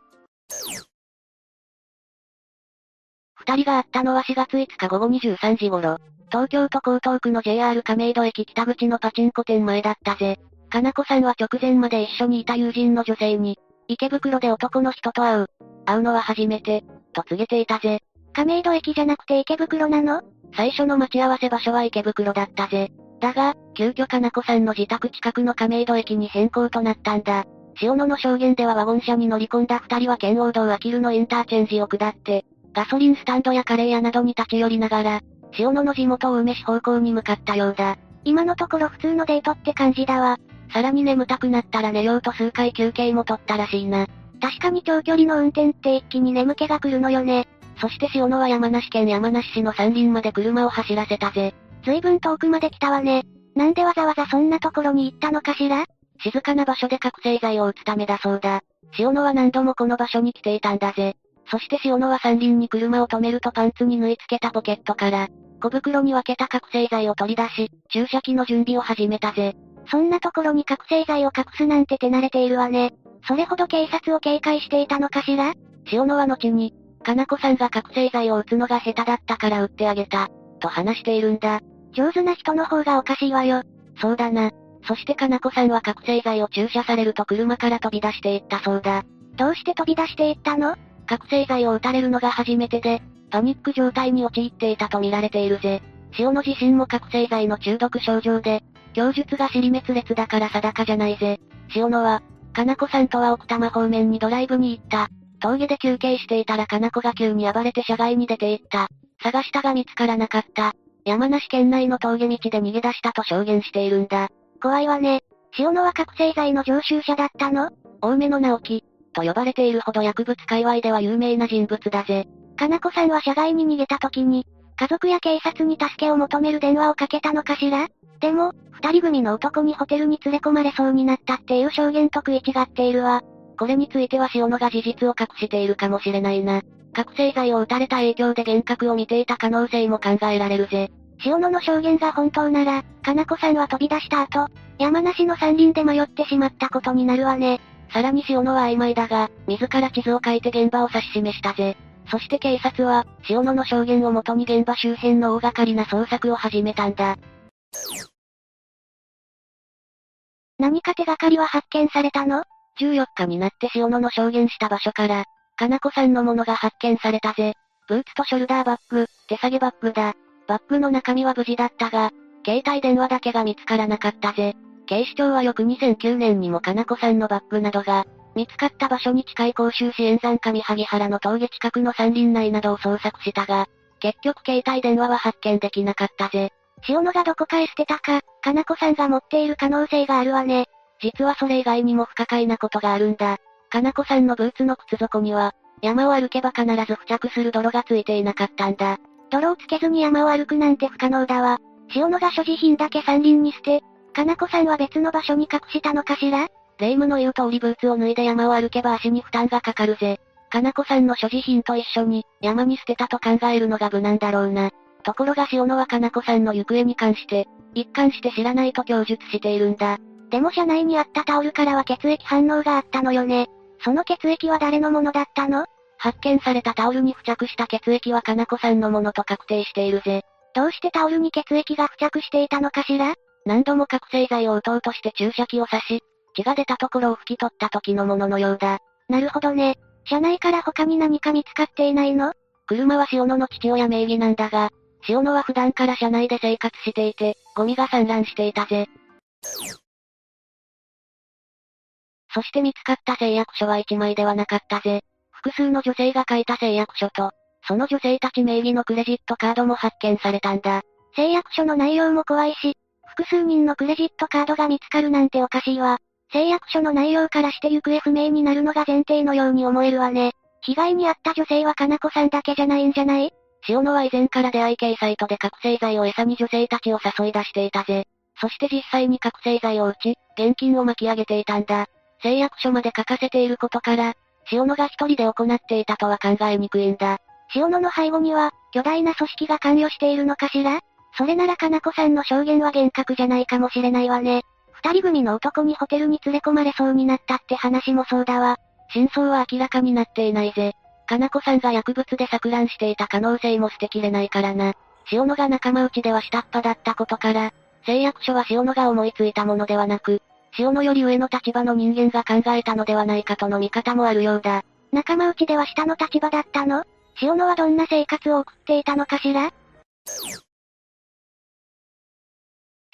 二人が会ったのは4月5日午後23時頃、東京都江東区の JR 亀戸駅北口のパチンコ店前だったぜ。かなこさんは直前まで一緒にいた友人の女性に、池袋で男の人と会う。会うのは初めて、と告げていたぜ。亀戸駅じゃなくて池袋なの？最初の待ち合わせ場所は池袋だったぜ。だが、急遽かなこさんの自宅近くの亀戸駅に変更となったんだ。塩野の証言ではワゴン車に乗り込んだ二人は県央道あきるのインターチェンジを下って、ガソリンスタンドやカレー屋などに立ち寄りながら、塩野の地元を梅市方向に向かったようだ。今のところ普通のデートって感じだわ。さらに眠たくなったら寝ようと数回休憩も取ったらしいな。確かに長距離の運転って一気に眠気が来るのよね。そして塩野は山梨県山梨市の山林まで車を走らせたぜ。随分遠くまで来たわね。なんでわざわざそんなところに行ったのかしら？静かな場所で覚醒剤を打つためだそうだ。塩野は何度もこの場所に来ていたんだぜ。そして塩野は山林に車を止めるとパンツに縫い付けたポケットから、小袋に分けた覚醒剤を取り出し、注射器の準備を始めたぜ。そんなところに覚醒剤を隠すなんて手慣れているわね。それほど警察を警戒していたのかしら？塩野は後に、かなこさんが覚醒剤を打つのが下手だったから打ってあげた、と話しているんだ。上手な人の方がおかしいわよ。そうだな。そしてかなこさんは覚醒剤を注射されると車から飛び出していったそうだ。どうして飛び出していったの？覚醒剤を打たれるのが初めてで、パニック状態に陥っていたと見られているぜ。塩野自身も覚醒剤の中毒症状で、供述が尻滅裂だから定かじゃないぜ。塩野は、かなこさんとは奥多摩方面にドライブに行った。峠で休憩していたらかなこが急に暴れて車外に出て行った。探したが見つからなかった。山梨県内の峠道で逃げ出したと証言しているんだ。怖いわね。塩野は覚醒剤の常習者だったの？大目の直樹、と呼ばれているほど薬物界隈では有名な人物だぜ。かなこさんは車外に逃げた時に、家族や警察に助けを求める電話をかけたのかしら？でも、二人組の男にホテルに連れ込まれそうになったっていう証言と食い違っているわ。これについては塩野が事実を隠しているかもしれないな。覚醒剤を打たれた影響で幻覚を見ていた可能性も考えられるぜ。塩野の証言が本当なら、かなこさんは飛び出した後、山梨の山林で迷ってしまったことになるわね。さらに塩野は曖昧だが、自ら地図を書いて現場を指し示したぜ。そして警察は、塩野の証言をもとに現場周辺の大掛かりな捜索を始めたんだ。何か手がかりは発見されたの？?14 日になって塩野の証言した場所から、かなこさんのものが発見されたぜ。ブーツとショルダーバッグ、手提げバッグだ。バッグの中身は無事だったが、携帯電話だけが見つからなかったぜ。警視庁は翌2009年にもかなこさんのバッグなどが、見つかった場所に近い甲州市沿山上萩原の峠近くの山林内などを捜索したが、結局携帯電話は発見できなかったぜ。塩野がどこかへ捨てたか、かなこさんが持っている可能性があるわね。実はそれ以外にも不可解なことがあるんだ。かなこさんのブーツの靴底には、山を歩けば必ず付着する泥がついていなかったんだ。泥をつけずに山を歩くなんて不可能だわ。塩野が所持品だけ山林に捨て、かなこさんは別の場所に隠したのかしら？霊夢の言う通りブーツを脱いで山を歩けば足に負担がかかるぜ。かなこさんの所持品と一緒に、山に捨てたと考えるのが無難だろうな。ところが塩野はかなこさんの行方に関して、一貫して知らないと供述しているんだ。でも車内にあったタオルからは血液反応があったのよね。その血液は誰のものだったの？発見されたタオルに付着した血液はかなこさんのものと確定しているぜ。どうしてタオルに血液が付着していたのかしら？何度も覚醒剤を打とうとして注射器を刺し、血が出たところを拭き取った時のもののようだ。なるほどね。車内から他に何か見つかっていないの？車は塩野の父親名義なんだが、塩野は普段から車内で生活していて、ゴミが散乱していたぜ。そして見つかった誓約書は1枚ではなかったぜ。複数の女性が書いた誓約書と、その女性たち名義のクレジットカードも発見されたんだ。誓約書の内容も怖いし、複数人のクレジットカードが見つかるなんておかしいわ。誓約書の内容からして行方不明になるのが前提のように思えるわね。被害に遭った女性はかなこさんだけじゃないんじゃない？塩野は以前から出会い系サイトで覚醒剤を餌に女性たちを誘い出していたぜ。そして実際に覚醒剤を打ち、現金を巻き上げていたんだ。誓約書まで書かせていることから、塩野が一人で行っていたとは考えにくいんだ。塩野の背後には、巨大な組織が関与しているのかしら？それならかなこさんの証言は幻覚じゃないかもしれないわね。二人組の男にホテルに連れ込まれそうになったって話もそうだわ。真相は明らかになっていないぜ。かなこさんが薬物で錯乱していた可能性も捨てきれないからな。塩野が仲間内では下っ端だったことから、誓約書は塩野が思いついたものではなく、塩野より上の立場の人間が考えたのではないかとの見方もあるようだ。仲間内では下の立場だったの？塩野はどんな生活を送っていたのかしら？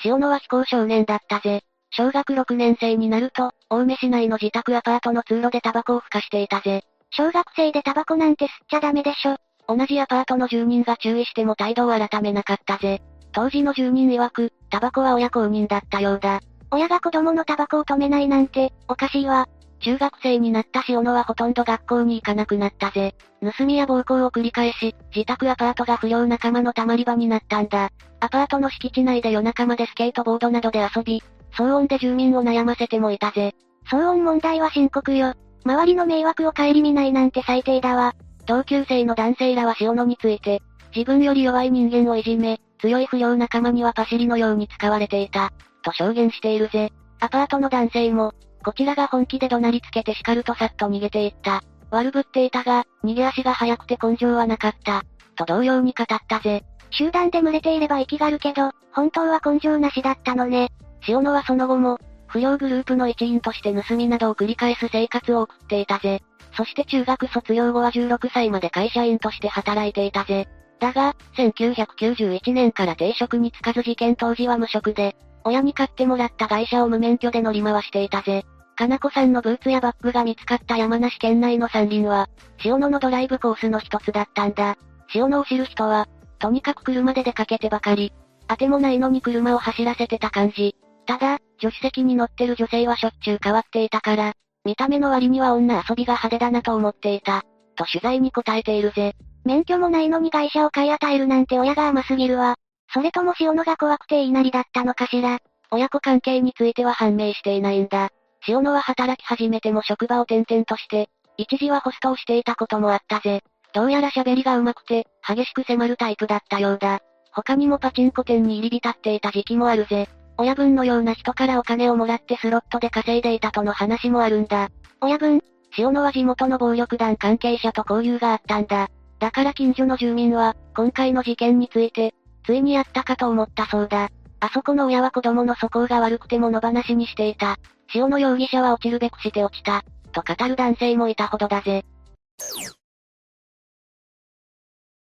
塩野は非行少年だったぜ。小学6年生になると、青梅市内の自宅アパートの通路でタバコを吹かしていたぜ。小学生でタバコなんて吸っちゃダメでしょ。同じアパートの住人が注意しても態度を改めなかったぜ。当時の住人曰く、タバコは親公認だったようだ。親が子供のタバコを止めないなんて、おかしいわ。中学生になった塩野はほとんど学校に行かなくなったぜ。盗みや暴行を繰り返し、自宅アパートが不良仲間の溜まり場になったんだ。アパートの敷地内で夜中までスケートボードなどで遊び、騒音で住民を悩ませてもいたぜ。騒音問題は深刻よ。周りの迷惑を顧みないなんて最低だわ。同級生の男性らは塩野について、自分より弱い人間をいじめ、強い不良仲間にはパシリのように使われていた、と証言しているぜ。アパートの男性も、こちらが本気で怒鳴りつけて叱るとさっと逃げていった。悪ぶっていたが、逃げ足が速くて根性はなかった。と同様に語ったぜ。集団で群れていれば息があるけど、本当は根性なしだったのね。塩野はその後も、不良グループの一員として盗みなどを繰り返す生活を送っていたぜ。そして中学卒業後は16歳まで会社員として働いていたぜ。だが、1991年から定職に就かず事件当時は無職で、親に買ってもらった会社を無免許で乗り回していたぜ。かなこさんのブーツやバッグが見つかった山梨県内の山林は、塩野のドライブコースの一つだったんだ。塩野を知る人は、とにかく車で出かけてばかり。当てもないのに車を走らせてた感じ。ただ、助手席に乗ってる女性はしょっちゅう変わっていたから、見た目の割には女遊びが派手だなと思っていた。と取材に答えているぜ。免許もないのに外車を買い与えるなんて親が甘すぎるわ。それとも塩野が怖くて言いなりだったのかしら？親子関係については判明していないんだ。塩野は働き始めても職場を転々として、一時はホストをしていたこともあったぜ。どうやら喋りが上手くて、激しく迫るタイプだったようだ。他にもパチンコ店に入り浸っていた時期もあるぜ。親分のような人からお金をもらってスロットで稼いでいたとの話もあるんだ。親分塩野は地元の暴力団関係者と交流があったんだ。だから近所の住民は、今回の事件について、ついにやったかと思ったそうだ。あそこの親は子供の素行が悪くても野放しにしていた。塩野容疑者は落ちるべくして落ちた。と語る男性もいたほどだぜ。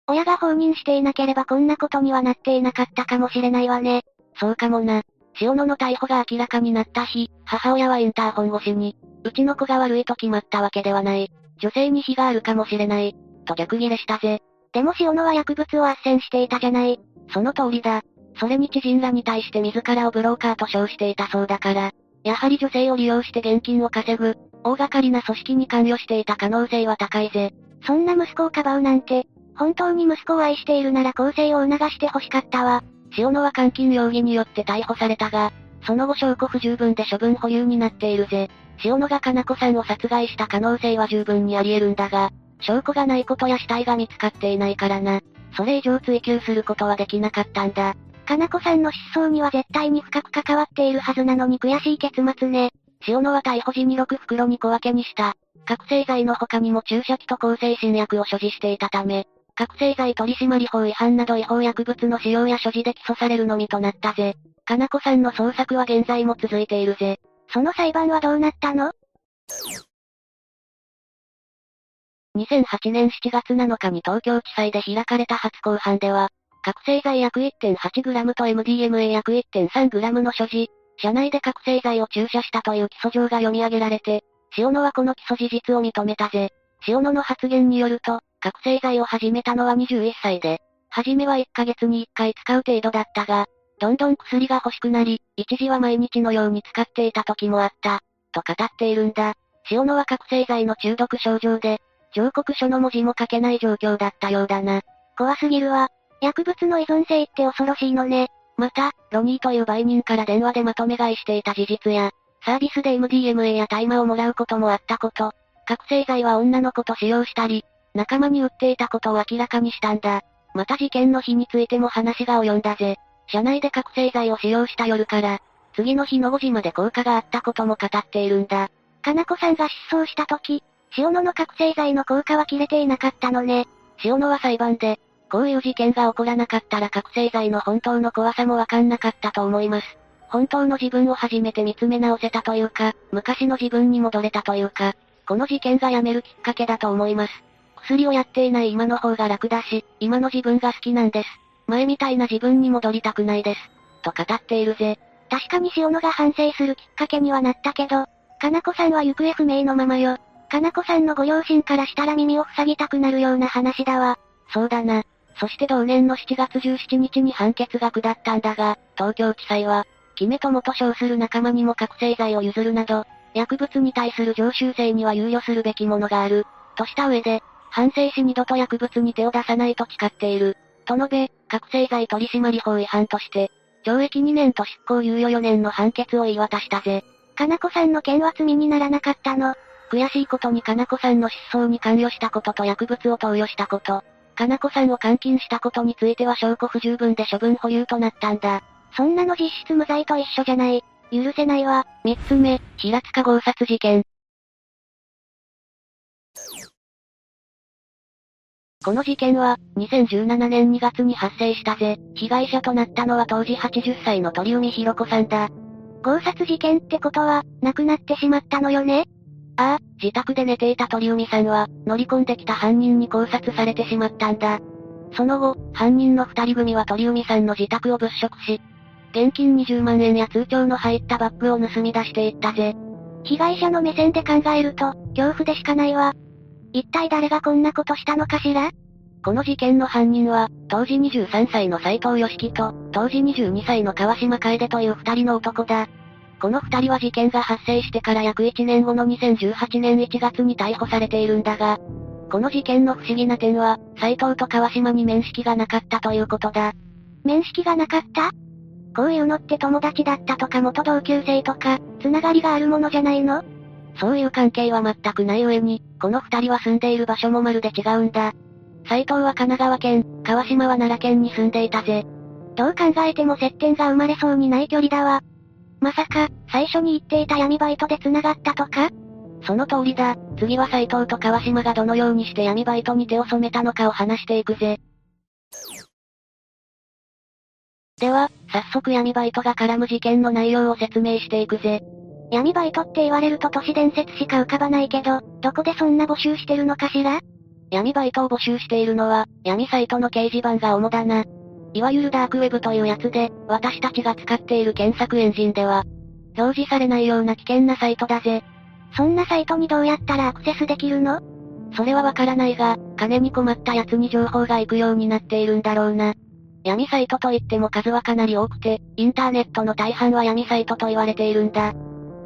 親が放任していなければこんなことにはなっていなかったかもしれないわね。そうかもな。塩野の逮捕が明らかになった日、母親はインターホン越しに、うちの子が悪いと決まったわけではない。女性に非があるかもしれない。と逆ギレしたぜ。でも塩野は薬物を斡旋していたじゃない。その通りだ。それに知人らに対して自らをブローカーと称していたそうだから。やはり女性を利用して現金を稼ぐ、大掛かりな組織に関与していた可能性は高いぜ。そんな息子をかばうなんて、本当に息子を愛しているなら更生を促して欲しかったわ。塩野は監禁容疑によって逮捕されたが、その後証拠不十分で処分保留になっているぜ。塩野がかな子さんを殺害した可能性は十分にあり得るんだが、証拠がないことや死体が見つかっていないからな。それ以上追及することはできなかったんだ。かな子さんの失踪には絶対に深く関わっているはずなのに悔しい結末ね。塩野は逮捕時に6袋に小分けにした。覚醒剤の他にも注射器と向精神薬を所持していたため、覚醒剤取締法違反など違法薬物の使用や所持で起訴されるのみとなったぜ。かなこさんの捜索は現在も続いているぜ。その裁判はどうなったの？?2008 年7月7日に東京地裁で開かれた初公判では、覚醒剤約 1.8g と MDMA 約 1.3g の所持、車内で覚醒剤を注射したという起訴状が読み上げられて、塩野はこの起訴事実を認めたぜ。塩野の発言によると、覚醒剤を始めたのは21歳で、初めは1ヶ月に1回使う程度だったが、どんどん薬が欲しくなり、一時は毎日のように使っていた時もあった、と語っているんだ。塩野は覚醒剤の中毒症状で、上告書の文字も書けない状況だったようだな。怖すぎるわ。薬物の依存性って恐ろしいのね。また、ロニーという売人から電話でまとめ買いしていた事実や、サービスで MDMA や大麻をもらうこともあったこと、覚醒剤は女の子と使用したり、仲間に売っていたことを明らかにしたんだ。また事件の日についても話が及んだぜ。車内で覚醒剤を使用した夜から、次の日の5時まで効果があったことも語っているんだ。かなこさんが失踪した時、塩野の覚醒剤の効果は切れていなかったのね。塩野は裁判で、こういう事件が起こらなかったら覚醒剤の本当の怖さもわかんなかったと思います。本当の自分を初めて見つめ直せたというか、昔の自分に戻れたというか、この事件がやめるきっかけだと思います。薬をやっていない今の方が楽だし、今の自分が好きなんです。前みたいな自分に戻りたくないです。と語っているぜ。確かに塩野が反省するきっかけにはなったけど、かなこさんは行方不明のままよ。かなこさんのご両親からしたら耳を塞ぎたくなるような話だわ。そうだな。そして同年の7月17日に判決が下ったんだが、東京地裁は、決め友と称する仲間にも覚醒剤を譲るなど、薬物に対する常習性には猶予するべきものがある、とした上で、反省し二度と薬物に手を出さないと誓っている。と述べ、覚醒剤取締法違反として、懲役2年と執行猶予4年の判決を言い渡したぜ。かなこさんの件は罪にならなかったの。悔しいことにかなこさんの失踪に関与したことと薬物を投与したこと、かなこさんを監禁したことについては証拠不十分で処分保留となったんだ。そんなの実質無罪と一緒じゃない。許せないわ。三つ目、平塚強殺事件。この事件は、2017年2月に発生したぜ。被害者となったのは当時80歳の鳥海博子さんだ。強殺事件ってことは、亡くなってしまったのよね？ああ、自宅で寝ていた鳥海さんは、乗り込んできた犯人に考察されてしまったんだ。その後、犯人の二人組は鳥海さんの自宅を物色し、現金20万円や通帳の入ったバッグを盗み出していったぜ。被害者の目線で考えると、恐怖でしかないわ。一体誰がこんなことしたのかしら？この事件の犯人は、当時23歳の斎藤義樹と、当時22歳の川島楓という二人の男だ。この二人は事件が発生してから約1年後の2018年1月に逮捕されているんだが、この事件の不思議な点は、斎藤と川島に面識がなかったということだ。面識がなかった？こういうのって友達だったとか元同級生とか、つながりがあるものじゃないの？そういう関係は全くない上に、この二人は住んでいる場所もまるで違うんだ。斎藤は神奈川県、川島は奈良県に住んでいたぜ。どう考えても接点が生まれそうにない距離だわ。まさか、最初に言っていた闇バイトで繋がったとか？その通りだ。次は斎藤と川島がどのようにして闇バイトに手を染めたのかを話していくぜ。では、早速闇バイトが絡む事件の内容を説明していくぜ。闇バイトって言われると都市伝説しか浮かばないけど、どこでそんな募集してるのかしら？闇バイトを募集しているのは、闇サイトの掲示板が主だな。いわゆるダークウェブというやつで、私たちが使っている検索エンジンでは、表示されないような危険なサイトだぜ。そんなサイトにどうやったらアクセスできるの？それはわからないが、金に困った奴に情報が行くようになっているんだろうな。闇サイトといっても数はかなり多くて、インターネットの大半は闇サイトと言われているんだ。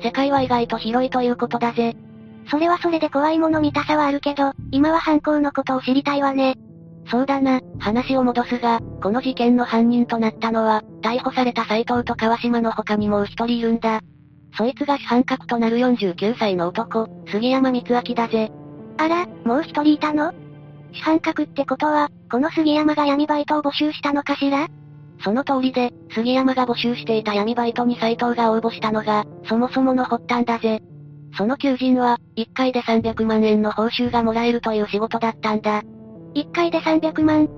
世界は意外と広いということだぜ。それはそれで怖いもの見たさはあるけど、今は犯行のことを知りたいわね。そうだな、話を戻すが、この事件の犯人となったのは、逮捕された斎藤と川島の他にもう一人いるんだ。そいつが主犯格となる49歳の男、杉山光明だぜ。あら、もう一人いたの？主犯格ってことは、この杉山が闇バイトを募集したのかしら？その通りで、杉山が募集していた闇バイトに斎藤が応募したのが、そもそもの発端だぜ。その求人は、1回で300万円の報酬がもらえるという仕事だったんだ。1回で300万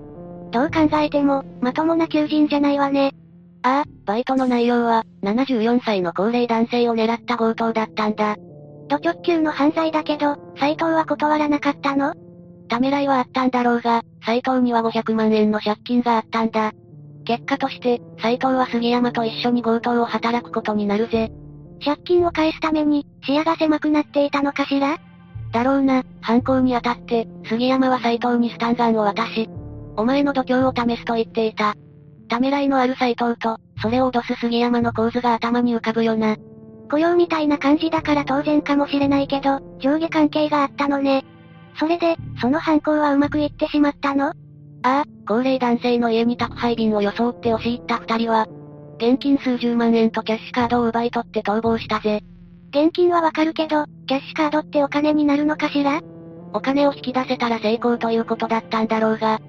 どう考えても、まともな求人じゃないわね。ああ、バイトの内容は、74歳の高齢男性を狙った強盗だったんだ。ド直球の犯罪だけど、斎藤は断らなかったの？ためらいはあったんだろうが、斎藤には500万円の借金があったんだ。結果として、斎藤は杉山と一緒に強盗を働くことになるぜ。借金を返すために、視野が狭くなっていたのかしら？だろうな、犯行にあたって、杉山は斎藤にスタンガンを渡し、お前の度胸を試すと言っていた。ためらいのある斎藤と、それを脅す杉山の構図が頭に浮かぶよな。雇用みたいな感じだから当然かもしれないけど、上下関係があったのね。それで、その犯行はうまくいってしまったの？ああ、高齢男性の家に宅配便を装って押し入った二人は、現金数十万円とキャッシュカードを奪い取って逃亡したぜ。現金はわかるけど、キャッシュカードってお金になるのかしら？お金を引き出せたら成功ということだったんだろうが、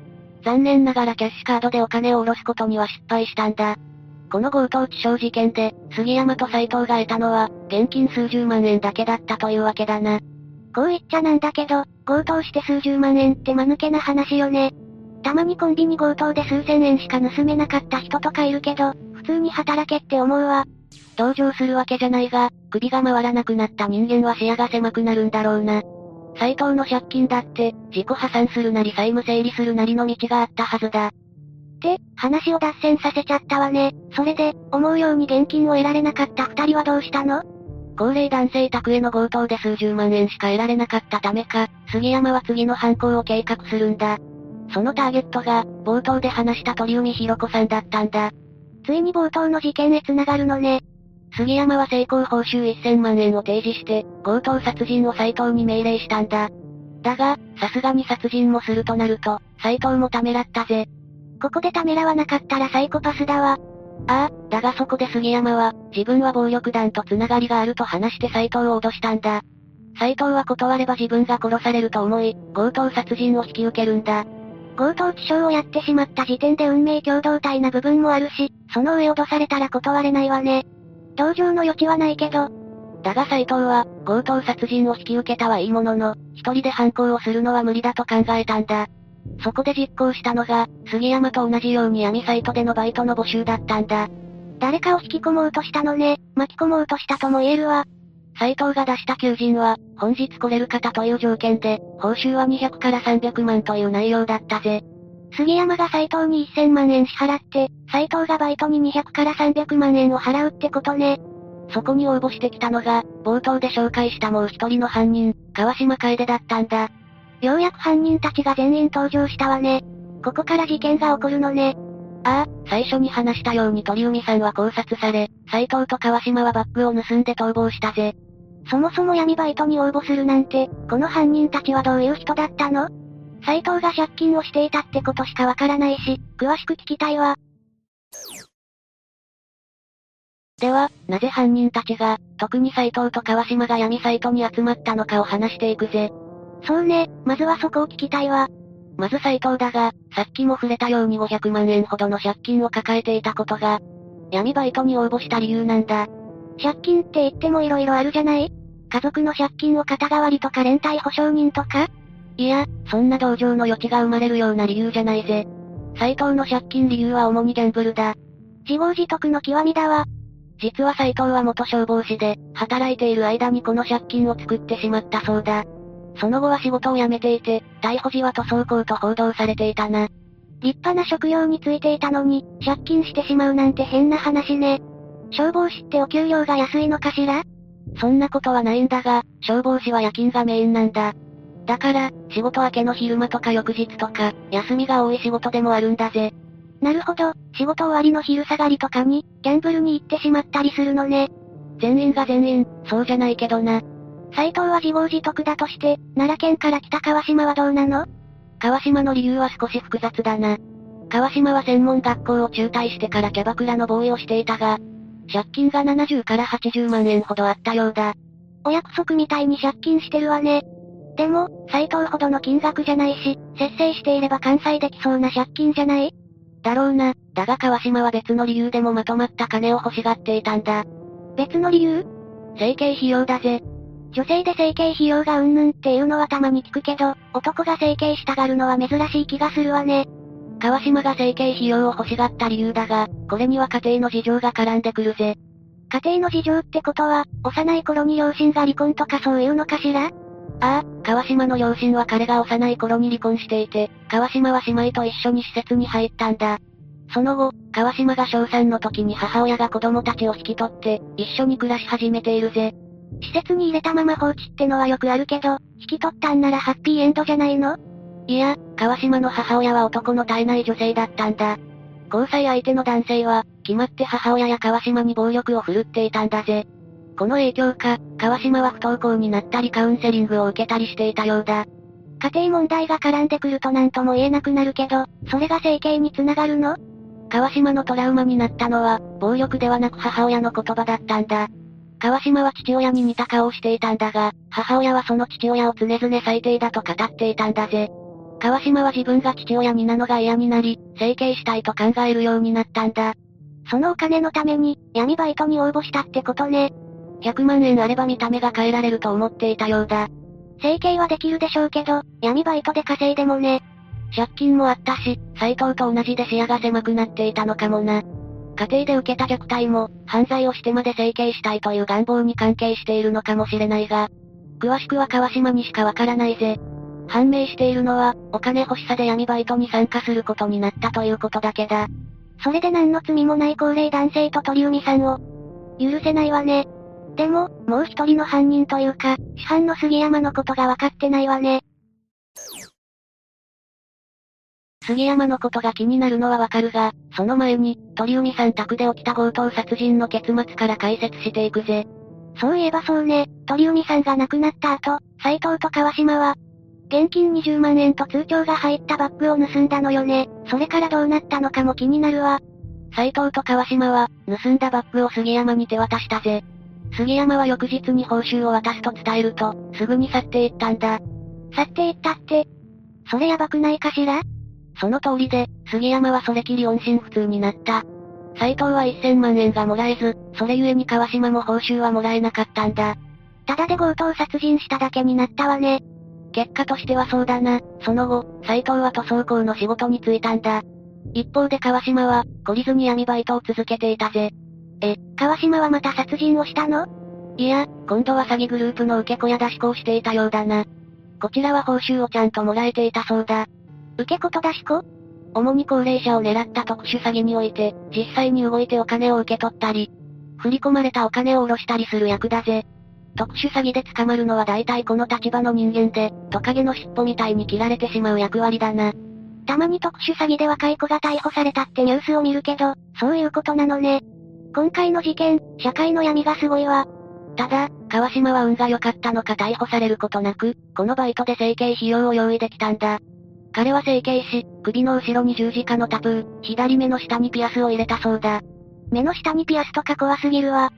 残念ながらキャッシュカードでお金を下ろすことには失敗したんだ。この強盗致傷事件で、杉山と斎藤が得たのは、現金数十万円だけだったというわけだな。こう言っちゃなんだけど、強盗して数十万円って間抜けな話よね。たまにコンビニ強盗で数千円しか盗めなかった人とかいるけど、普通に働けって思うわ。同情するわけじゃないが、首が回らなくなった人間は視野が狭くなるんだろうな。斎藤の借金だって、自己破産するなり債務整理するなりの道があったはずだ。って、話を脱線させちゃったわね。それで、思うように現金を得られなかった二人はどうしたの？高齢男性宅への強盗で数十万円しか得られなかったためか、杉山は次の犯行を計画するんだ。そのターゲットが、冒頭で話した鳥海博子さんだったんだ。ついに冒頭の事件へ繋がるのね。杉山は成功報酬1000万円を提示して、強盗殺人を斎藤に命令したんだ。だが、さすがに殺人もするとなると、斎藤もためらったぜ。ここでためらわなかったらサイコパスだわ。ああ、だがそこで杉山は、自分は暴力団と繋がりがあると話して斎藤を脅したんだ。斎藤は断れば自分が殺されると思い、強盗殺人を引き受けるんだ。強盗致傷をやってしまった時点で運命共同体な部分もあるし、その上脅されたら断れないわね。同情の余地はないけど。だが斎藤は、強盗殺人を引き受けたはいいものの、一人で犯行をするのは無理だと考えたんだ。そこで実行したのが、杉山と同じように闇サイトでのバイトの募集だったんだ。誰かを引き込もうとしたのね、巻き込もうとしたとも言えるわ。斎藤が出した求人は、本日来れる方という条件で、報酬は200から300万という内容だったぜ。杉山が斎藤に1000万円支払って、斎藤がバイトに200から300万円を払うってことね。そこに応募してきたのが、冒頭で紹介したもう一人の犯人、川島楓だったんだ。ようやく犯人たちが全員登場したわね。ここから事件が起こるのね。ああ、最初に話したように鳥海さんは考察され、斎藤と川島はバッグを盗んで逃亡したぜ。そもそも闇バイトに応募するなんて、この犯人たちはどういう人だったの？斎藤が借金をしていたってことしかわからないし、詳しく聞きたいわ。では、なぜ犯人たちが、特に斎藤と川島が闇サイトに集まったのかを話していくぜ。そうね、まずはそこを聞きたいわ。まず斎藤だが、さっきも触れたように500万円ほどの借金を抱えていたことが、闇バイトに応募した理由なんだ。借金って言っても色々あるじゃない？家族の借金を肩代わりとか連帯保証人とか？いや、そんな同情の余地が生まれるような理由じゃないぜ。斎藤の借金理由は主にギャンブルだ。自業自得の極みだわ。実は斎藤は元消防士で、働いている間にこの借金を作ってしまったそうだ。その後は仕事を辞めていて、逮捕時は塗装工と報道されていたな。立派な職業についていたのに、借金してしまうなんて変な話ね。消防士ってお給料が安いのかしら？そんなことはないんだが、消防士は夜勤がメインなんだ。だから、仕事明けの昼間とか翌日とか、休みが多い仕事でもあるんだぜ。なるほど、仕事終わりの昼下がりとかに、ギャンブルに行ってしまったりするのね。全員が全員、そうじゃないけどな。斎藤は自業自得だとして、奈良県から来た川島はどうなの？川島の理由は少し複雑だな。川島は専門学校を中退してからキャバクラのボーイをしていたが、借金が70から80万円ほどあったようだ。お約束みたいに借金してるわね。でも、斎藤ほどの金額じゃないし、節制していれば完済できそうな借金じゃない？だろうな。だが川島は別の理由でもまとまった金を欲しがっていたんだ。別の理由？整形費用だぜ。女性で整形費用がうんぬんっていうのはたまに聞くけど、男が整形したがるのは珍しい気がするわね。川島が整形費用を欲しがった理由だが、これには家庭の事情が絡んでくるぜ。家庭の事情ってことは、幼い頃に両親が離婚とかそういうのかしら？ああ、川島の両親は彼が幼い頃に離婚していて、川島は姉妹と一緒に施設に入ったんだ。その後、川島が小3の時に母親が子供たちを引き取って、一緒に暮らし始めているぜ。施設に入れたまま放置ってのはよくあるけど、引き取ったんならハッピーエンドじゃないの？いや、川島の母親は男の絶えない女性だったんだ。交際相手の男性は、決まって母親や川島に暴力を振るっていたんだぜ。この影響か、川島は不登校になったりカウンセリングを受けたりしていたようだ。家庭問題が絡んでくると何とも言えなくなるけど、それが整形につながるの？川島のトラウマになったのは、暴力ではなく母親の言葉だったんだ。川島は父親に似た顔をしていたんだが、母親はその父親を常々最低だと語っていたんだぜ。川島は自分が父親になのが嫌になり、整形したいと考えるようになったんだ。そのお金のために、闇バイトに応募したってことね。100万円あれば見た目が変えられると思っていたようだ。整形はできるでしょうけど、闇バイトで稼いでもね。借金もあったし、斎藤と同じで視野が狭くなっていたのかもな。家庭で受けた虐待も、犯罪をしてまで整形したいという願望に関係しているのかもしれないが、詳しくは川島にしかわからないぜ。判明しているのは、お金欲しさで闇バイトに参加することになったということだけだ。それで何の罪もない高齢男性と鳥海さんを、許せないわね。でも、もう一人の犯人というか、主犯の杉山のことが分かってないわね。杉山のことが気になるのはわかるが、その前に、鳥海さん宅で起きた強盗殺人の結末から解説していくぜ。そういえばそうね、鳥海さんが亡くなった後、斎藤と川島は、現金20万円と通帳が入ったバッグを盗んだのよね。それからどうなったのかも気になるわ。斎藤と川島は、盗んだバッグを杉山に手渡したぜ。杉山は翌日に報酬を渡すと伝えると、すぐに去っていったんだ。去っていったって、それやばくないかしら？その通りで、杉山はそれきり音信不通になった。斎藤は1000万円がもらえず、それゆえに川島も報酬はもらえなかったんだ。ただで強盗殺人しただけになったわね。結果としてはそうだな。その後、斎藤は塗装工の仕事に就いたんだ。一方で川島は、懲りずに闇バイトを続けていたぜ。え、川島はまた殺人をしたの？いや、今度は詐欺グループの受け子や出し子をしていたようだな。こちらは報酬をちゃんともらえていたそうだ。受け子と出し子？主に高齢者を狙った特殊詐欺において、実際に動いてお金を受け取ったり、振り込まれたお金を下ろしたりする役だぜ。特殊詐欺で捕まるのは大体この立場の人間で、トカゲの尻尾みたいに切られてしまう役割だな。たまに特殊詐欺で若い子が逮捕されたってニュースを見るけど、そういうことなのね。今回の事件、社会の闇がすごいわ。ただ、川島は運が良かったのか逮捕されることなく、このバイトで整形費用を用意できたんだ。彼は整形し、首の後ろに十字架のタトゥー、左目の下にピアスを入れたそうだ。目の下にピアスとか怖すぎるわ。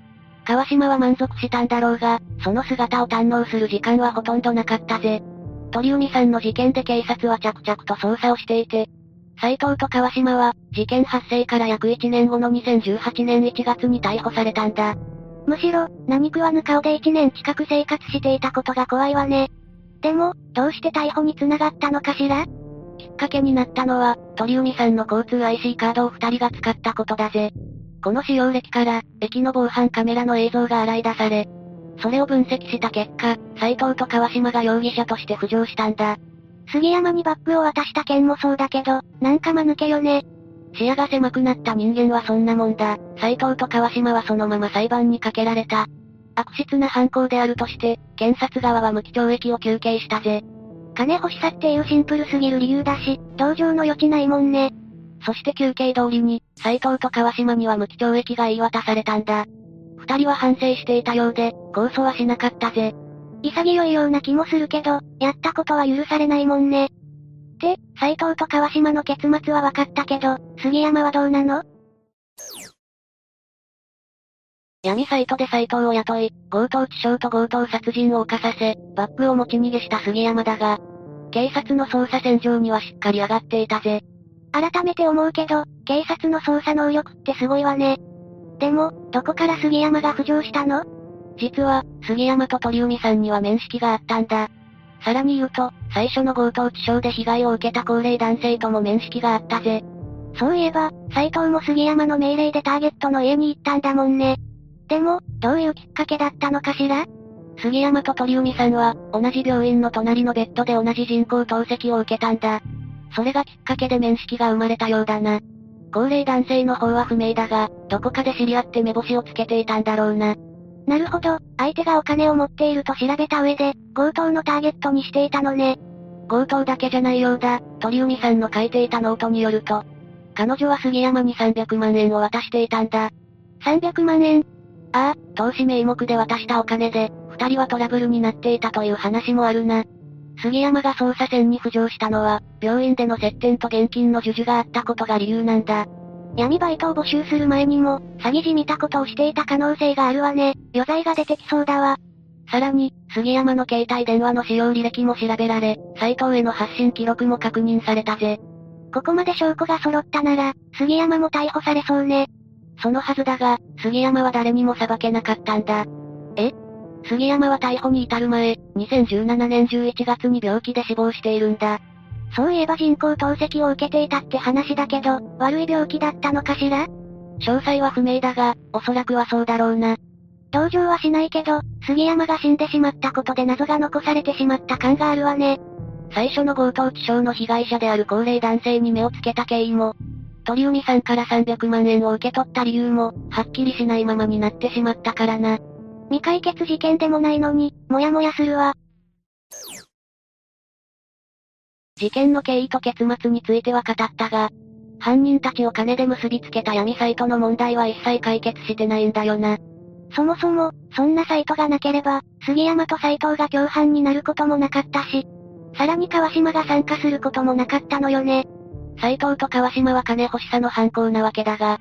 川島は満足したんだろうが、その姿を堪能する時間はほとんどなかったぜ。鳥海さんの事件で警察は着々と捜査をしていて、斎藤と川島は、事件発生から約1年後の2018年1月に逮捕されたんだ。むしろ、何食わぬ顔で1年近く生活していたことが怖いわね。でも、どうして逮捕に繋がったのかしら？きっかけになったのは、鳥海さんの交通 IC カードを二人が使ったことだぜ。この使用歴から、駅の防犯カメラの映像が洗い出され、それを分析した結果、斎藤と川島が容疑者として浮上したんだ。杉山にバッグを渡した件もそうだけど、なんか間抜けよね。視野が狭くなった人間はそんなもんだ。斎藤と川島はそのまま裁判にかけられた。悪質な犯行であるとして、検察側は無期懲役を求刑したぜ。金欲しさっていうシンプルすぎる理由だし、同情の余地ないもんね。そして休憩通りに、斎藤と川島には無期懲役が言い渡されたんだ。二人は反省していたようで、控訴はしなかったぜ。潔いような気もするけど、やったことは許されないもんね。で、斎藤と川島の結末は分かったけど、杉山はどうなの？闇サイトで斎藤を雇い、強盗致傷と強盗殺人を犯させ、バッグを持ち逃げした杉山だが、警察の捜査線上にはしっかり上がっていたぜ。改めて思うけど、警察の捜査能力ってすごいわね。でも、どこから杉山が浮上したの？実は、杉山と鳥海さんには面識があったんだ。さらに言うと、最初の強盗致傷で被害を受けた高齢男性とも面識があったぜ。そういえば、斎藤も杉山の命令でターゲットの家に行ったんだもんね。でも、どういうきっかけだったのかしら？杉山と鳥海さんは、同じ病院の隣のベッドで同じ人工透析を受けたんだ。それがきっかけで面識が生まれたようだな。高齢男性の方は不明だが、どこかで知り合って目星をつけていたんだろうな。なるほど、相手がお金を持っていると調べた上で、強盗のターゲットにしていたのね。強盗だけじゃないようだ、鳥海さんの書いていたノートによると、彼女は杉山に300万円を渡していたんだ。300万円？ああ、投資名目で渡したお金で、二人はトラブルになっていたという話もあるな。杉山が捜査線に浮上したのは、病院での接点と現金の授受があったことが理由なんだ。闇バイトを募集する前にも、詐欺じみたことをしていた可能性があるわね。余罪が出てきそうだわ。さらに、杉山の携帯電話の使用履歴も調べられ、斎藤への発信記録も確認されたぜ。ここまで証拠が揃ったなら、杉山も逮捕されそうね。そのはずだが、杉山は誰にも裁けなかったんだ。え？杉山は逮捕に至る前、2017年11月に病気で死亡しているんだ。そういえば人工透析を受けていたって話だけど、悪い病気だったのかしら？詳細は不明だが、おそらくはそうだろうな。同情はしないけど、杉山が死んでしまったことで謎が残されてしまった感があるわね。最初の強盗致傷の被害者である高齢男性に目をつけた経緯も、鳥海さんから300万円を受け取った理由も、はっきりしないままになってしまったからな。未解決事件でもないのに、もやもやするわ。事件の経緯と結末については語ったが、犯人たちを金で結びつけた闇サイトの問題は一切解決してないんだよな。そもそも、そんなサイトがなければ、杉山と斎藤が共犯になることもなかったし、さらに川島が参加することもなかったのよね。斎藤と川島は金欲しさの犯行なわけだが、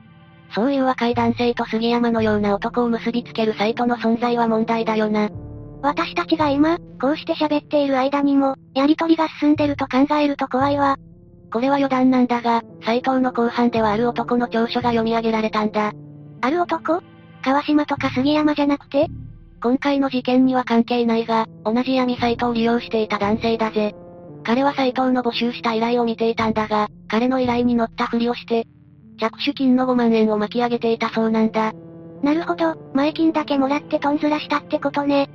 そういう若い男性と杉山のような男を結びつけるサイトの存在は問題だよな。私たちが今、こうして喋っている間にも、やりとりが進んでると考えると怖いわ。これは余談なんだが、斎藤の後半ではある男の調書が読み上げられたんだ。ある男？川島とか杉山じゃなくて？今回の事件には関係ないが、同じ闇サイトを利用していた男性だぜ。彼は斎藤の募集した依頼を見ていたんだが、彼の依頼に乗ったふりをして、着手金の5万円を巻き上げていたそうなんだ。なるほど、前金だけもらってトンズラしたってことね。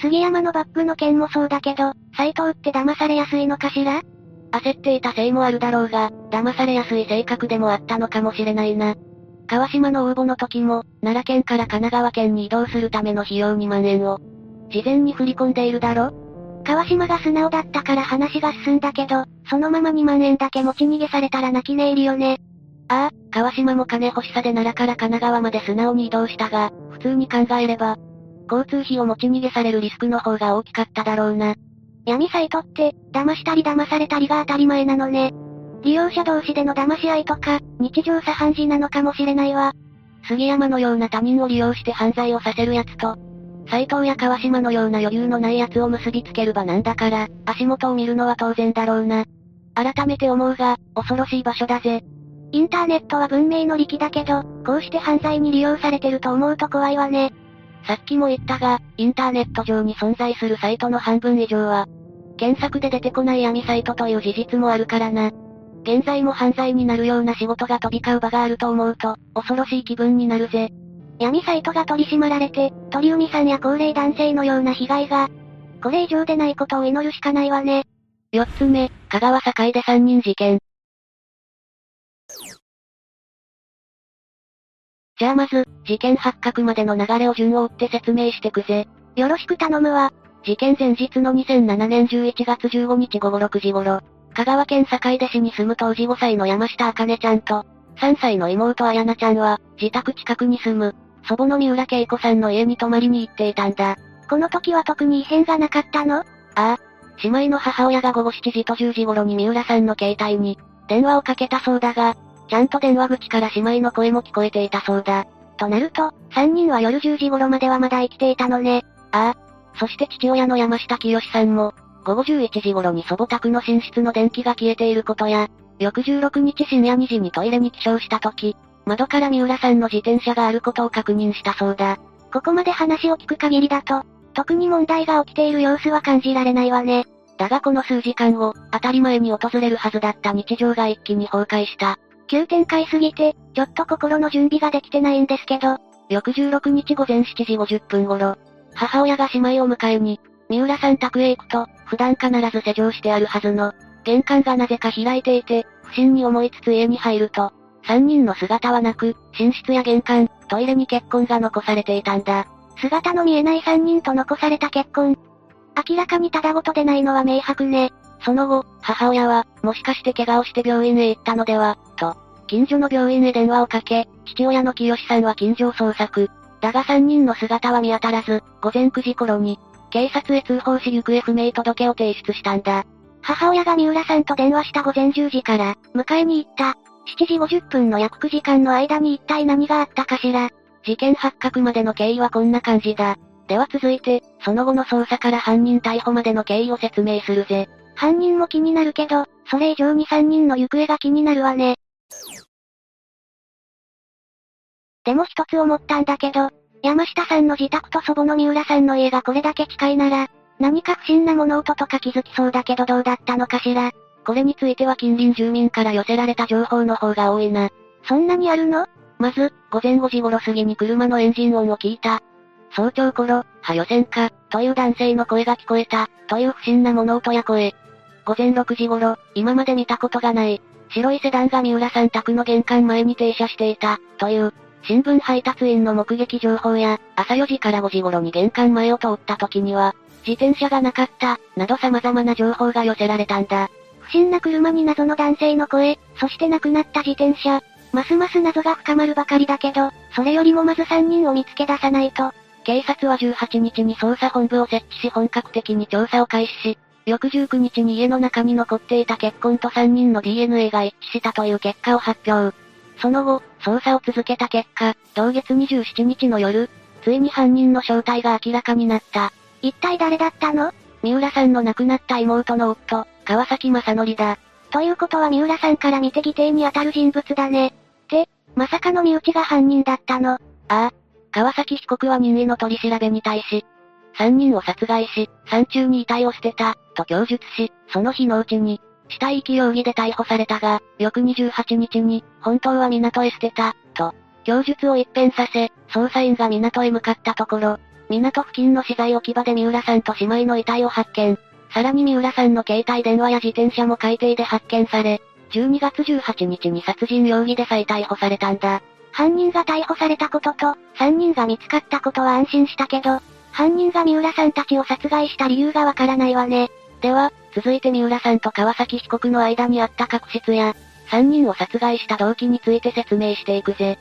杉山のバッグの件もそうだけど、斎藤って騙されやすいのかしら？焦っていたせいもあるだろうが、騙されやすい性格でもあったのかもしれないな。川島の応募の時も、奈良県から神奈川県に移動するための費用2万円を、事前に振り込んでいるだろ？川島が素直だったから話が進んだけど、そのまま2万円だけ持ち逃げされたら泣き寝入りよね。ああ、川島も金欲しさで奈良から神奈川まで素直に移動したが、普通に考えれば、交通費を持ち逃げされるリスクの方が大きかっただろうな。闇サイトって、騙したり騙されたりが当たり前なのね。利用者同士での騙し合いとか、日常茶飯事なのかもしれないわ。杉山のような他人を利用して犯罪をさせる奴と、斎藤や川島のような余裕のない奴を結びつける場なんだから、足元を見るのは当然だろうな。改めて思うが、恐ろしい場所だぜ。インターネットは文明の利器だけど、こうして犯罪に利用されてると思うと怖いわね。さっきも言ったが、インターネット上に存在するサイトの半分以上は、検索で出てこない闇サイトという事実もあるからな。現在も犯罪になるような仕事が飛び交う場があると思うと、恐ろしい気分になるぜ。闇サイトが取り締まられて、鳥海さんや高齢男性のような被害が、これ以上でないことを祈るしかないわね。四つ目、香川境で三人事件。じゃあまず、事件発覚までの流れを順を追って説明してくぜ。よろしく頼むわ。事件前日の2007年11月15日午後6時頃、香川県坂出市に住む当時5歳の山下茜ちゃんと、3歳の妹彩菜ちゃんは、自宅近くに住む、祖母の三浦恵子さんの家に泊まりに行っていたんだ。この時は特に異変がなかったの？ああ。姉妹の母親が午後7時と10時頃に三浦さんの携帯に、電話をかけたそうだが、ちゃんと電話口から姉妹の声も聞こえていたそうだ。となると、3人は夜10時頃まではまだ生きていたのね。ああ。そして父親の山下清さんも、午後11時頃に祖母宅の寝室の電気が消えていることや、翌16日深夜2時にトイレに起床した時、窓から三浦さんの自転車があることを確認したそうだ。ここまで話を聞く限りだと、特に問題が起きている様子は感じられないわね。だがこの数時間後、当たり前に訪れるはずだった日常が一気に崩壊した。急展開すぎて、ちょっと心の準備ができてないんですけど。翌16日午前7時50分頃、母親が姉妹を迎えに、三浦さん宅へ行くと、普段必ず施錠してあるはずの、玄関がなぜか開いていて、不審に思いつつ家に入ると、三人の姿はなく、寝室や玄関、トイレに血痕が残されていたんだ。姿の見えない三人と残された血痕。明らかにただごとでないのは明白ね。その後、母親は、もしかして怪我をして病院へ行ったのでは、と、近所の病院へ電話をかけ、父親の清さんは近所を捜索。だが3人の姿は見当たらず、午前9時頃に、警察へ通報し行方不明届を提出したんだ。母親が三浦さんと電話した午前10時から、迎えに行った。7時50分の約9時間の間に一体何があったかしら。事件発覚までの経緯はこんな感じだ。では続いて、その後の捜査から犯人逮捕までの経緯を説明するぜ。犯人も気になるけど、それ以上に3人の行方が気になるわね。でも一つ思ったんだけど、山下さんの自宅と祖母の三浦さんの家がこれだけ近いなら、何か不審な物音とか気づきそうだけどどうだったのかしら。これについては近隣住民から寄せられた情報の方が多いな。そんなにあるの？まず、午前5時頃過ぎに車のエンジン音を聞いた。早朝頃、はよせんか、という男性の声が聞こえた、という不審な物音や声。午前6時頃、今まで見たことがない、白いセダンが三浦さん宅の玄関前に停車していた、という、新聞配達員の目撃情報や、朝4時から5時頃に玄関前を通った時には、自転車がなかった、など様々な情報が寄せられたんだ。不審な車に謎の男性の声、そして亡くなった自転車。ますます謎が深まるばかりだけど、それよりもまず3人を見つけ出さないと。警察は18日に捜査本部を設置し本格的に調査を開始し、翌19日に家の中に残っていた血痕と3人の DNA が一致したという結果を発表。その後、捜査を続けた結果、同月27日の夜、ついに犯人の正体が明らかになった。一体誰だったの？三浦さんの亡くなった妹の夫、川崎正則だ。ということは三浦さんから見て義弟に当たる人物だね。って、まさかの身内が犯人だったの？ああ。川崎被告は任意の取り調べに対し、3人を殺害し、山中に遺体を捨てた、と供述し、その日のうちに、死体遺棄容疑で逮捕されたが、翌28日に、本当は港へ捨てた、と、供述を一変させ、捜査員が港へ向かったところ、港付近の資材置き場で三浦さんと姉妹の遺体を発見。さらに三浦さんの携帯電話や自転車も海底で発見され、12月18日に殺人容疑で再逮捕されたんだ。犯人が逮捕されたことと、3人が見つかったことは安心したけど、犯人が三浦さんたちを殺害した理由がわからないわね。では、続いて三浦さんと川崎被告の間にあった確執や、3人を殺害した動機について説明していくぜ。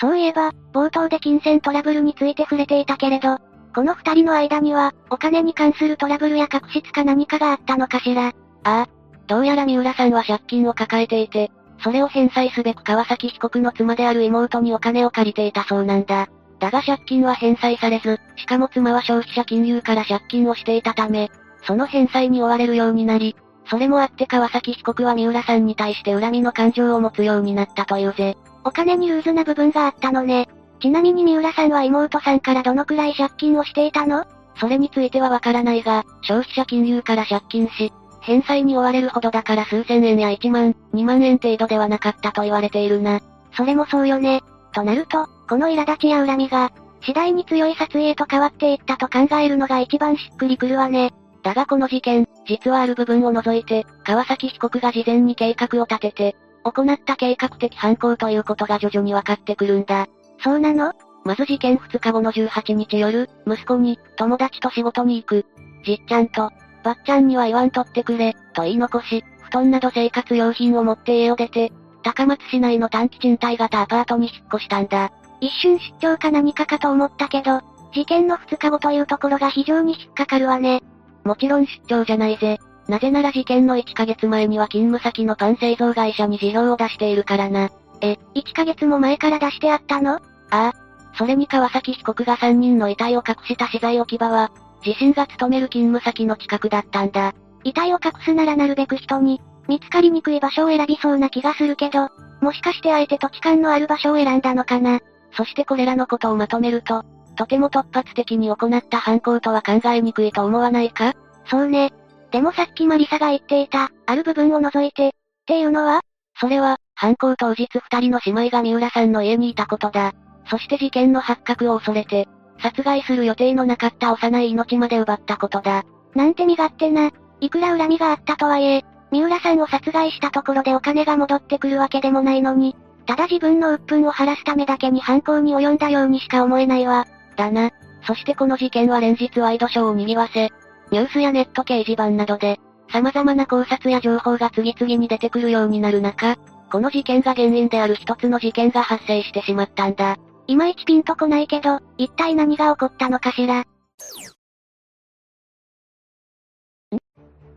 そういえば、冒頭で金銭トラブルについて触れていたけれど、この二人の間には、お金に関するトラブルや確執か何かがあったのかしら。ああ。どうやら三浦さんは借金を抱えていて、それを返済すべく川崎被告の妻である妹にお金を借りていたそうなんだ。だが借金は返済されず、しかも妻は消費者金融から借金をしていたため、その返済に追われるようになり、それもあって川崎被告は三浦さんに対して恨みの感情を持つようになったというぜ。お金にルーズな部分があったのね。ちなみに三浦さんは妹さんからどのくらい借金をしていたの？それについてはわからないが、消費者金融から借金し、返済に追われるほどだから数千円や1万、2万円程度ではなかったと言われているな。それもそうよね。となると、この苛立ちや恨みが、次第に強い殺意へと変わっていったと考えるのが一番しっくりくるわね。だがこの事件、実はある部分を除いて、川崎被告が事前に計画を立てて、行った計画的犯行ということが徐々に分かってくるんだ。そうなの？まず事件2日後の18日夜、息子に、友達と仕事に行く。じっちゃんと、ばっちゃんには言わんとってくれ、と言い残し、布団など生活用品を持って家を出て、高松市内の短期賃貸型アパートに引っ越したんだ。一瞬出張か何かかと思ったけど、事件の2日後というところが非常に引っかかるわね。もちろん出張じゃないぜ。なぜなら事件の1ヶ月前には勤務先のパン製造会社に事業を出しているからな。え、1ヶ月も前から出してあったの？ああ。それに川崎被告が3人の遺体を隠した資材置き場は、自身が勤める勤務先の近くだったんだ。遺体を隠すならなるべく人に、見つかりにくい場所を選びそうな気がするけど、もしかしてあえて土地勘のある場所を選んだのかな。そしてこれらのことをまとめると、とても突発的に行った犯行とは考えにくいと思わないか？そうね。でもさっきマリサが言っていた、ある部分を除いて、っていうのは？それは、犯行当日二人の姉妹が三浦さんの家にいたことだ。そして事件の発覚を恐れて、殺害する予定のなかった幼い命まで奪ったことだ。なんて身勝手な。いくら恨みがあったとはいえ、三浦さんを殺害したところでお金が戻ってくるわけでもないのに、ただ自分の鬱憤を晴らすためだけに犯行に及んだようにしか思えないわ。だな。そしてこの事件は連日ワイドショーを賑わせ、ニュースやネット掲示板などで、様々な考察や情報が次々に出てくるようになる中、この事件が原因である一つの事件が発生してしまったんだ。いまいちピンとこないけど、一体何が起こったのかしら。ん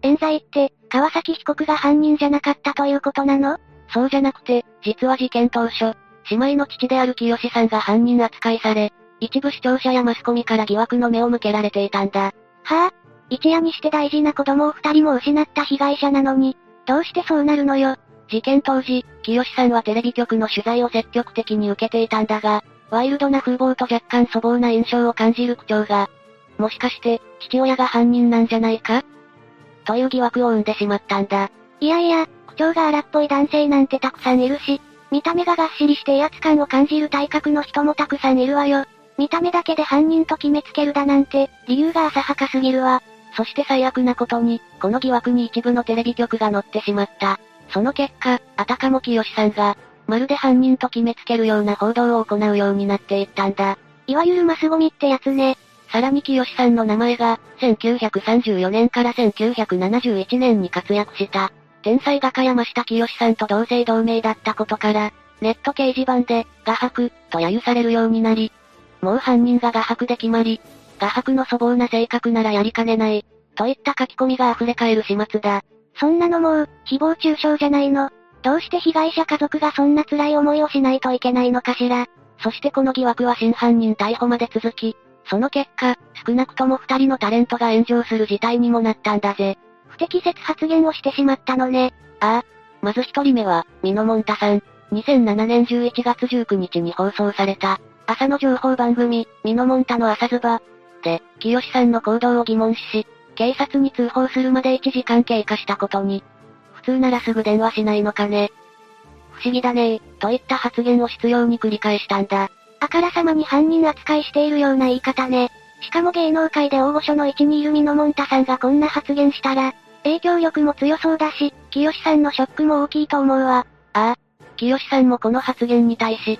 冤罪って、川崎被告が犯人じゃなかったということなの？そうじゃなくて、実は事件当初、姉妹の父である清さんが犯人扱いされ、一部視聴者やマスコミから疑惑の目を向けられていたんだ。はぁ、あ、一夜にして大事な子供を二人も失った被害者なのに、どうしてそうなるのよ？事件当時、清さんはテレビ局の取材を積極的に受けていたんだが、ワイルドな風貌と若干粗暴な印象を感じる口調が、もしかして、父親が犯人なんじゃないか？という疑惑を生んでしまったんだ。いやいや、口調が荒っぽい男性なんてたくさんいるし、見た目ががっしりして威圧感を感じる体格の人もたくさんいるわよ。見た目だけで犯人と決めつけるだなんて、理由が浅はかすぎるわ。そして最悪なことに、この疑惑に一部のテレビ局が乗ってしまった。その結果、あたかも清さんが、まるで犯人と決めつけるような報道を行うようになっていったんだ。いわゆるマスゴミってやつね。さらに清さんの名前が、1934年から1971年に活躍した、天才画家山下清さんと同姓同名だったことから、ネット掲示板で、画伯、と揶揄されるようになり、もう犯人が画伯で決まり、画伯の粗暴な性格ならやりかねない、といった書き込みが溢れ返る始末だ。そんなのもう、誹謗中傷じゃないの。どうして被害者家族がそんな辛い思いをしないといけないのかしら。そしてこの疑惑は真犯人逮捕まで続き、その結果、少なくとも二人のタレントが炎上する事態にもなったんだぜ。不適切発言をしてしまったのね。ああ。まず一人目は、ミノモンタさん。2007年11月19日に放送された、朝の情報番組、ミノモンタの朝ズバ。で、清さんの行動を疑問視し、警察に通報するまで1時間経過したことに。普通ならすぐ電話しないのかね。不思議だねといった発言を執拗に繰り返したんだ。あからさまに犯人扱いしているような言い方ね。しかも芸能界で大御所の位置にいるミノモンタさんがこんな発言したら、影響力も強そうだし、清さんのショックも大きいと思うわ。ああ、清さんもこの発言に対し、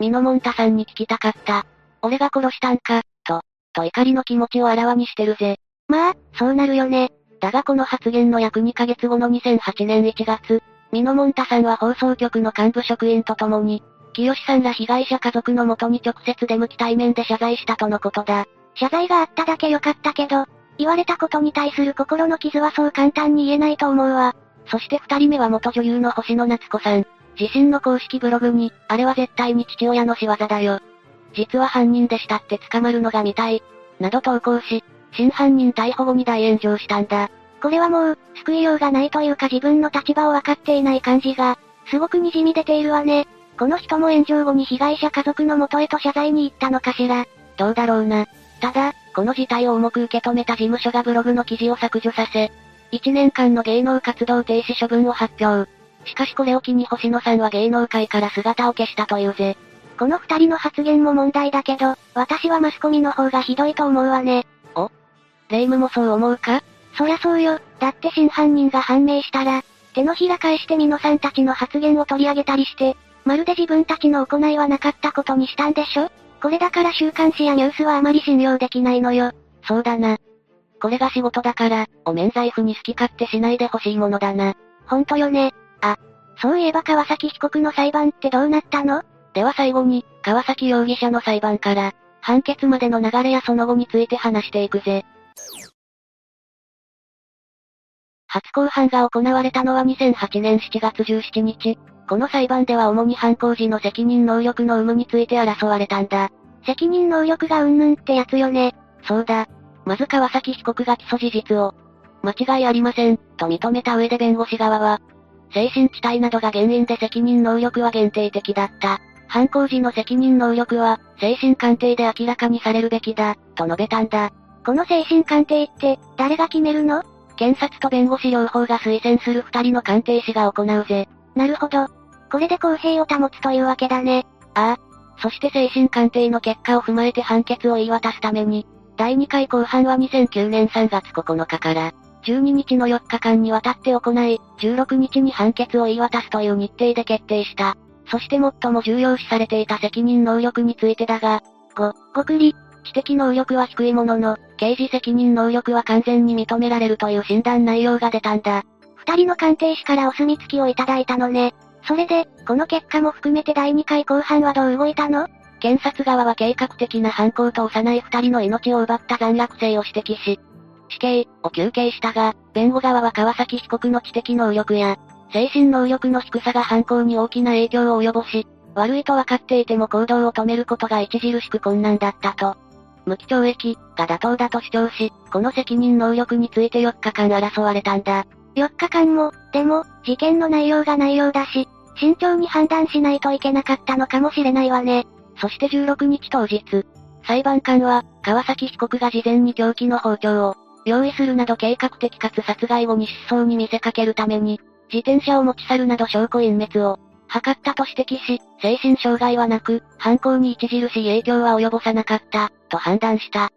ミノモンタさんに聞きたかった。俺が殺したんか、と、と怒りの気持ちをあらわにしてるぜ。まあ、そうなるよね。だがこの発言の約2ヶ月後の2008年1月、ミノモンタさんは放送局の幹部職員と共に、清さんら被害者家族の元に直接出向き対面で謝罪したとのことだ。謝罪があっただけ良かったけど、言われたことに対する心の傷はそう簡単に言えないと思うわ。そして二人目は元女優の星野夏子さん。自身の公式ブログに、あれは絶対に父親の仕業だよ。実は犯人でしたって捕まるのが見たい。など投稿し、真犯人逮捕後に大炎上したんだ。これはもう、救いようがないというか自分の立場を分かっていない感じが、すごく滲み出ているわね。この人も炎上後に被害者家族の元へと謝罪に行ったのかしら。どうだろうな。ただ、この事態を重く受け止めた事務所がブログの記事を削除させ、1年間の芸能活動停止処分を発表。しかしこれを機に星野さんは芸能界から姿を消したというぜ。この二人の発言も問題だけど、私はマスコミの方がひどいと思うわね。おレイムもそう思うか？そりゃそうよ。だって真犯人が判明したら、手のひら返して美濃さんたちの発言を取り上げたりして、まるで自分たちの行いはなかったことにしたんでしょ？これだから週刊誌やニュースはあまり信用できないのよ。そうだな。これが仕事だから、お免罪符に好き勝手しないでほしいものだな。ほんとよね。あ、そういえば川崎被告の裁判ってどうなったの？では最後に、川崎容疑者の裁判から、判決までの流れやその後について話していくぜ。初公判が行われたのは2008年7月17日。この裁判では主に犯行時の責任能力の有無について争われたんだ。責任能力がうんぬんってやつよね。そうだ。まず川崎被告が起訴事実を、間違いありません、と認めた上で弁護士側は、精神地帯などが原因で責任能力は限定的だった。犯行時の責任能力は、精神鑑定で明らかにされるべきだ、と述べたんだ。この精神鑑定って、誰が決めるの？検察と弁護士両方が推薦する二人の鑑定士が行うぜ。なるほど。これで公平を保つというわけだね。ああ。そして精神鑑定の結果を踏まえて判決を言い渡すために、第2回公判は2009年3月9日から、12日の4日間にわたって行い、16日に判決を言い渡すという日程で決定した。そして最も重要視されていた責任能力についてだが、5、ごくり、知的能力は低いものの、刑事責任能力は完全に認められるという診断内容が出たんだ。二人の鑑定士からお墨付きをいただいたのね。それで、この結果も含めて第2回公判はどう動いたの？検察側は計画的な犯行と幼い二人の命を奪った残虐性を指摘し、死刑を求刑したが、弁護側は川崎被告の知的能力や、精神能力の低さが犯行に大きな影響を及ぼし、悪いと分かっていても行動を止めることが著しく困難だったと。無期懲役が妥当だと主張し、この責任能力について4日間争われたんだ。4日間も、でも、事件の内容が内容だし、慎重に判断しないといけなかったのかもしれないわね。そして16日当日、裁判官は、川崎被告が事前に凶器の包丁を、用意するなど計画的かつ殺害後に失踪に見せかけるために、自転車を持ち去るなど証拠隠滅を、図ったと指摘し、精神障害はなく、犯行に著しい影響は及ぼさなかった、と判断した。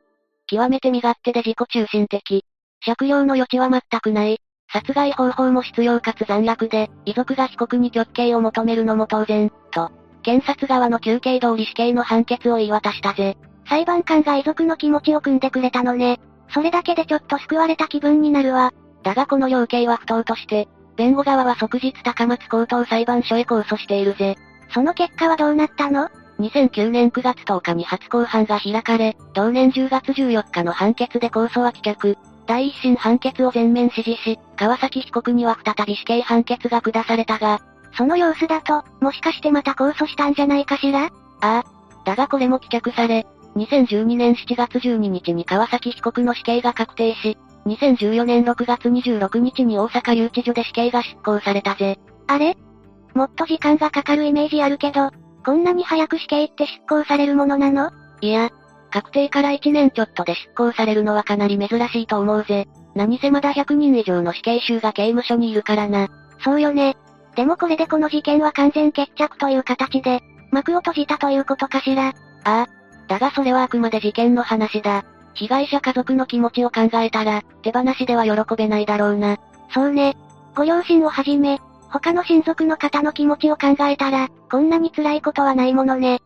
極めて身勝手で自己中心的。借用の余地は全くない。殺害方法も必要かつ残虐で、遺族が被告に極刑を求めるのも当然、と、検察側の求刑通り死刑の判決を言い渡したぜ。裁判官が遺族の気持ちを汲んでくれたのね。それだけでちょっと救われた気分になるわ。だがこの要刑は不当として、弁護側は即日高松高等裁判所へ控訴しているぜ。その結果はどうなったの ?2009 年9月10日に初公判が開かれ、同年10月14日の判決で控訴は棄却。第一審判決を全面支持し、川崎被告には再び死刑判決が下されたが、その様子だと、もしかしてまた控訴したんじゃないかしら？ああ。だがこれも棄却され、2012年7月12日に川崎被告の死刑が確定し、2014年6月26日に大阪留置所で死刑が執行されたぜ。あれ？もっと時間がかかるイメージあるけど、こんなに早く死刑って執行されるものなの？いや、確定から1年ちょっとで執行されるのはかなり珍しいと思うぜ。何せまだ100人以上の死刑囚が刑務所にいるからな。そうよね。でもこれでこの事件は完全決着という形で、幕を閉じたということかしら？ああ。だがそれはあくまで事件の話だ。被害者家族の気持ちを考えたら、手放しでは喜べないだろうな。そうね。ご両親をはじめ、他の親族の方の気持ちを考えたら、こんなに辛いことはないものね。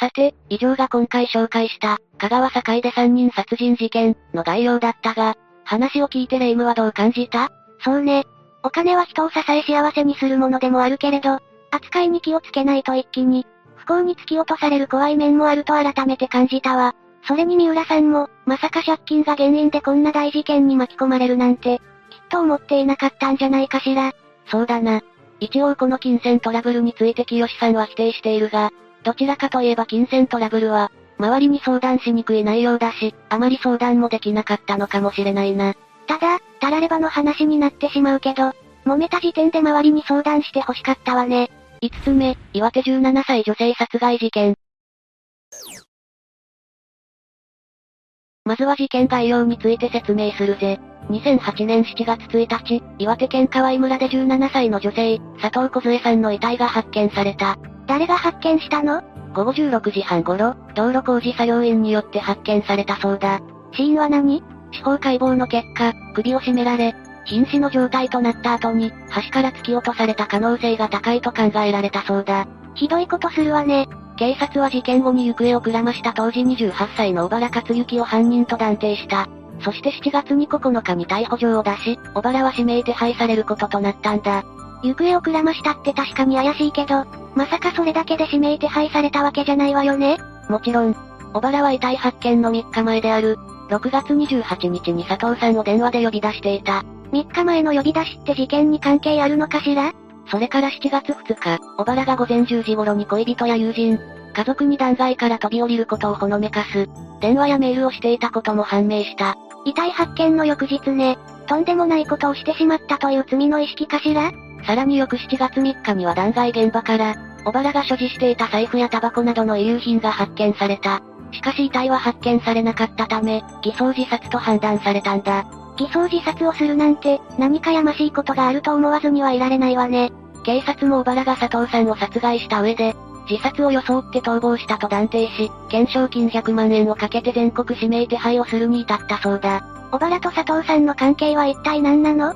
さて、以上が今回紹介した、香川境で3人殺人事件の概要だったが、話を聞いてレイムはどう感じた？そうね。お金は人を支え幸せにするものでもあるけれど、扱いに気をつけないと一気に、不幸に突き落とされる怖い面もあると改めて感じたわ。それに三浦さんも、まさか借金が原因でこんな大事件に巻き込まれるなんて、きっと思っていなかったんじゃないかしら。そうだな。一応この金銭トラブルについて清さんは否定しているが、どちらかといえば金銭トラブルは、周りに相談しにくい内容だし、あまり相談もできなかったのかもしれないな。ただ、たらればの話になってしまうけど、揉めた時点で周りに相談して欲しかったわね。5つ目、岩手17歳女性殺害事件。まずは事件概要について説明するぜ。2008年7月1日、岩手県河合村で17歳の女性、佐藤梢さんの遺体が発見された。誰が発見したの？午後16時半頃、道路工事作業員によって発見されたそうだ。死因は何？司法解剖の結果、首を絞められ、瀕死の状態となった後に、橋から突き落とされた可能性が高いと考えられたそうだ。ひどいことするわね。警察は事件後に行方をくらました当時28歳の小原克行を犯人と断定した。そして7月に9日に逮捕状を出し、小原は指名手配されることとなったんだ。行方をくらましたって確かに怪しいけど、まさかそれだけで指名手配されたわけじゃないわよねもちろん、小原は遺体発見の3日前である、6月28日に佐藤さんを電話で呼び出していた。3日前の呼び出しって事件に関係あるのかしら？それから7月2日、小原が午前10時頃に恋人や友人、家族に断崖から飛び降りることをほのめかす、電話やメールをしていたことも判明した。遺体発見の翌日ね、とんでもないことをしてしまったという罪の意識かしら？さらに翌7月3日には断崖現場から、小原が所持していた財布やタバコなどの遺留品が発見された。しかし遺体は発見されなかったため、偽装自殺と判断されたんだ。偽装自殺をするなんて、何かやましいことがあると思わずにはいられないわね。警察も小原が佐藤さんを殺害した上で、自殺を装って逃亡したと断定し、懸賞金100万円をかけて全国指名手配をするに至ったそうだ。小原と佐藤さんの関係は一体何なの？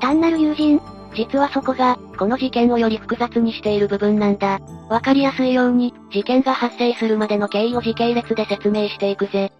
単なる友人？実はそこが、この事件をより複雑にしている部分なんだ。わかりやすいように、事件が発生するまでの経緯を時系列で説明していくぜ。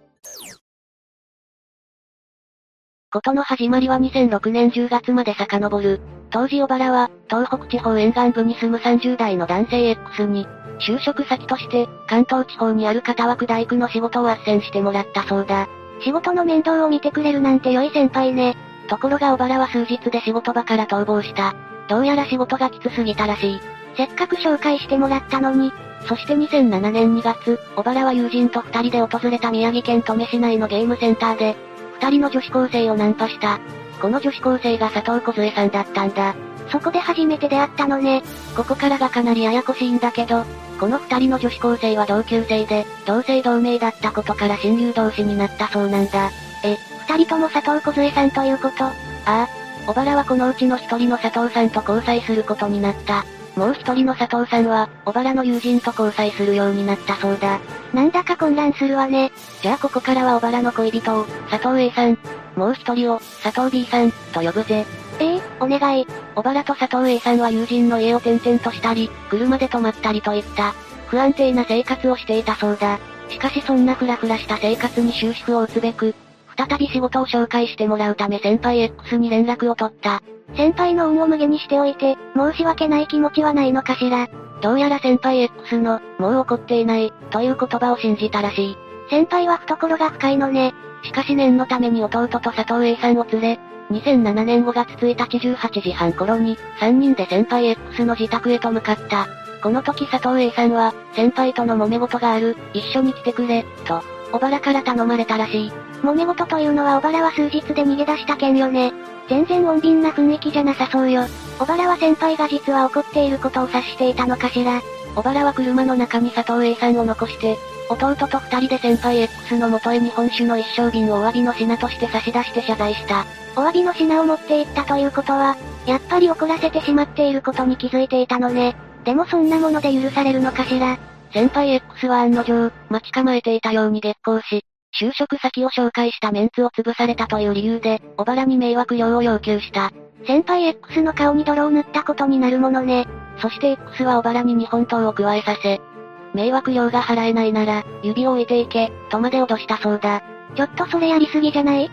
ことの始まりは2006年10月まで遡る。当時小原は、東北地方沿岸部に住む30代の男性 X に、就職先として、関東地方にある片枠大工の仕事を斡旋してもらったそうだ。仕事の面倒を見てくれるなんて良い先輩ね。ところが小原は数日で仕事場から逃亡した。どうやら仕事がきつすぎたらしい。せっかく紹介してもらったのに。そして2007年2月、小原は友人と二人で訪れた宮城県登米市内のゲームセンターで、二人の女子高生をナンパした。この女子高生が佐藤梢さんだったんだ。そこで初めて出会ったのね。ここからがかなりややこしいんだけど、この二人の女子高生は同級生で、同姓同名だったことから親友同士になったそうなんだ。え、二人とも佐藤梢さんということ？ああ。小原はこのうちの一人の佐藤さんと交際することになった。もう一人の佐藤さんは、小原の友人と交際するようになったそうだ。なんだか混乱するわね。じゃあここからは小原の恋人を、佐藤 A さん、もう一人を、佐藤 B さん、と呼ぶぜ。ええお願い。小原と佐藤 A さんは友人の家を転々としたり、車で泊まったりといった、不安定な生活をしていたそうだ。しかしそんなフラフラした生活に終止符を打つべく、再び仕事を紹介してもらうため先輩 X に連絡を取った。先輩の運を無下にしておいて、申し訳ない気持ちはないのかしら。どうやら先輩 X の、もう怒っていない、という言葉を信じたらしい。先輩は懐が深いのね。しかし念のために弟と佐藤 A さんを連れ、2007年5月1日18時半頃に、3人で先輩 X の自宅へと向かった。この時佐藤 A さんは、先輩との揉め事がある、一緒に来てくれ、と、小原から頼まれたらしい。揉め事というのは小原は数日で逃げ出した件よね。全然穏便な雰囲気じゃなさそうよ。小原は先輩が実は怒っていることを察していたのかしら。小原は車の中に佐藤 A さんを残して、弟と二人で先輩 X の元へ日本酒の一升瓶をお詫びの品として差し出して謝罪した。お詫びの品を持っていったということは、やっぱり怒らせてしまっていることに気づいていたのね。でもそんなもので許されるのかしら。先輩 X は案の定、待ち構えていたように激高し、就職先を紹介したメンツを潰されたという理由で、小原に迷惑料を要求した。先輩 X の顔に泥を塗ったことになるものね。そして X は小原に日本刀を加えさせ、迷惑料が払えないなら、指を置いていけ、とまで脅したそうだ。ちょっとそれやりすぎじゃない？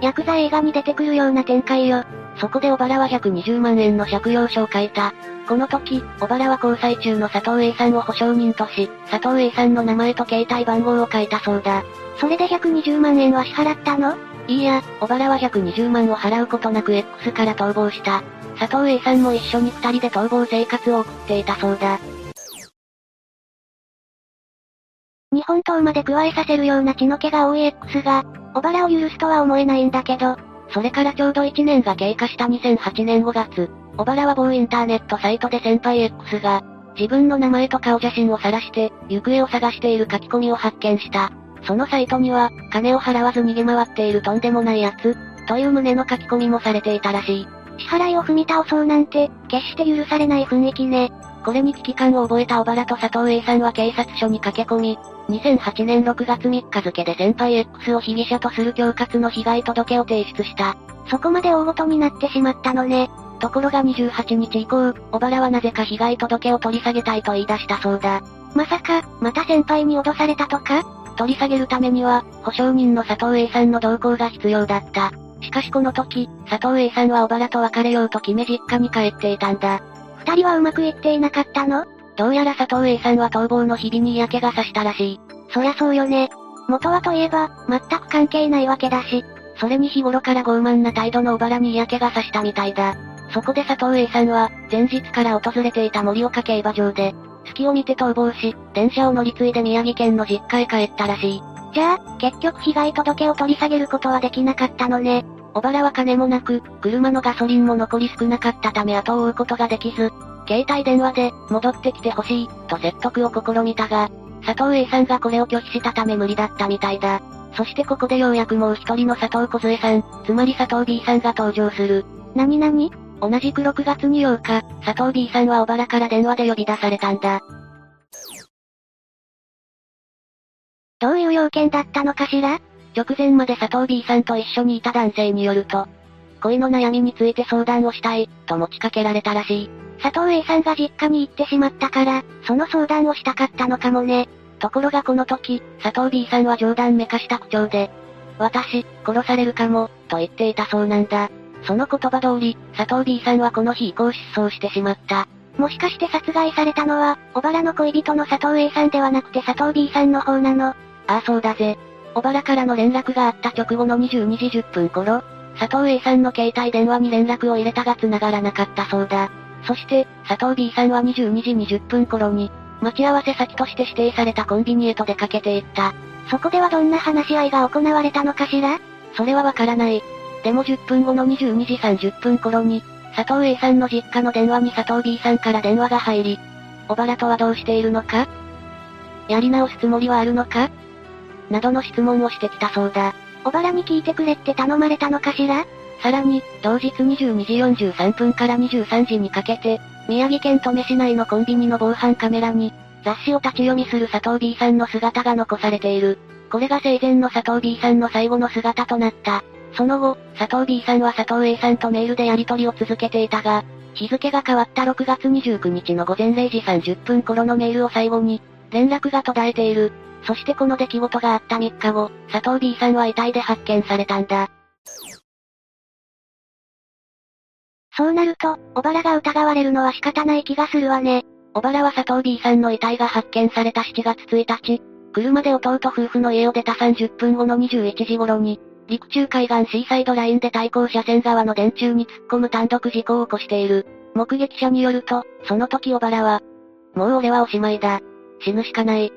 ヤクザ映画に出てくるような展開よ。そこで小原は120万円の借用書を書いた。この時、小原は交際中の佐藤 A さんを保証人とし、佐藤 A さんの名前と携帯番号を書いたそうだ。それで120万円は支払ったの？いいや、小原は120万を払うことなく X から逃亡した。佐藤 A さんも一緒に二人で逃亡生活を送っていたそうだ。日本刀まで加えさせるような血の気が多い X が、小原を許すとは思えないんだけど、それからちょうど1年が経過した2008年5月、小原は某インターネットサイトで先輩 X が、自分の名前と顔写真を晒して、行方を探している書き込みを発見した。そのサイトには、金を払わず逃げ回っているとんでもない奴、という旨の書き込みもされていたらしい。支払いを踏み倒そうなんて、決して許されない雰囲気ね。これに危機感を覚えた小原と佐藤 A さんは警察署に駆け込み、2008年6月3日付で先輩 X を被疑者とする恐喝の被害届を提出した。そこまで大ごとになってしまったのね。ところが28日以降、小原はなぜか被害届を取り下げたいと言い出したそうだ。まさか、また先輩に脅されたとか？取り下げるためには、保証人の佐藤 A さんの同行が必要だった。しかしこの時、佐藤 A さんは小原と別れようと決め実家に帰っていたんだ。二人はうまくいっていなかったの？どうやら佐藤 A さんは逃亡の日々に嫌気がさしたらしい。そりゃそうよね。元はといえば、全く関係ないわけだし。それに日頃から傲慢な態度の小原に嫌気がさしたみたいだ。そこで佐藤 A さんは、前日から訪れていた盛岡競馬場で、隙を見て逃亡し、電車を乗り継いで宮城県の実家へ帰ったらしい。じゃあ、結局被害届を取り下げることはできなかったのね。小原は金もなく、車のガソリンも残り少なかったため後を追うことができず、携帯電話で、戻ってきてほしい、と説得を試みたが、佐藤 A さんがこれを拒否したため無理だったみたいだ。そしてここでようやくもう一人の佐藤小さん、つまり佐藤 B さんが登場する。なになに同じく6月に8日、佐藤 B さんは小原から電話で呼び出されたんだ。どういう要件だったのかしら？直前まで佐藤 B さんと一緒にいた男性によると、恋の悩みについて相談をしたい、と持ちかけられたらしい。佐藤 A さんが実家に行ってしまったから、その相談をしたかったのかもね。ところがこの時、佐藤 B さんは冗談めかした口調で、私、殺されるかも、と言っていたそうなんだ。その言葉通り、佐藤 B さんはこの日以降失踪してしまった。もしかして殺害されたのは、小原の恋人の佐藤 A さんではなくて佐藤 B さんの方なの？ああそうだぜ。小原からの連絡があった直後の22時10分頃、佐藤 A さんの携帯電話に連絡を入れたが繋がらなかったそうだ。そして、佐藤 B さんは22時20分頃に、待ち合わせ先として指定されたコンビニへと出かけていった。そこではどんな話し合いが行われたのかしら？それはわからない。でも10分後の22時30分頃に、佐藤 A さんの実家の電話に佐藤 B さんから電話が入り、小原とはどうしているのか？やり直すつもりはあるのか？などの質問をしてきたそうだ。小原に聞いてくれって頼まれたのかしら？さらに、同日22時43分から23時にかけて、宮城県登米市内のコンビニの防犯カメラに、雑誌を立ち読みする佐藤 B さんの姿が残されている。これが生前の佐藤 B さんの最後の姿となった。その後、佐藤 B さんは佐藤 A さんとメールでやり取りを続けていたが、日付が変わった6月29日の午前0時30分頃のメールを最後に、連絡が途絶えている。そしてこの出来事があった3日後、佐藤 B さんは遺体で発見されたんだ。そうなると、小原が疑われるのは仕方ない気がするわね。小原は佐藤 B さんの遺体が発見された7月1日、車で弟夫婦の家を出た30分後の21時頃に、陸中海岸シーサイドラインで対向車線側の電柱に突っ込む単独事故を起こしている。目撃者によると、その時小原は、もう俺はおしまいだ。死ぬしかない。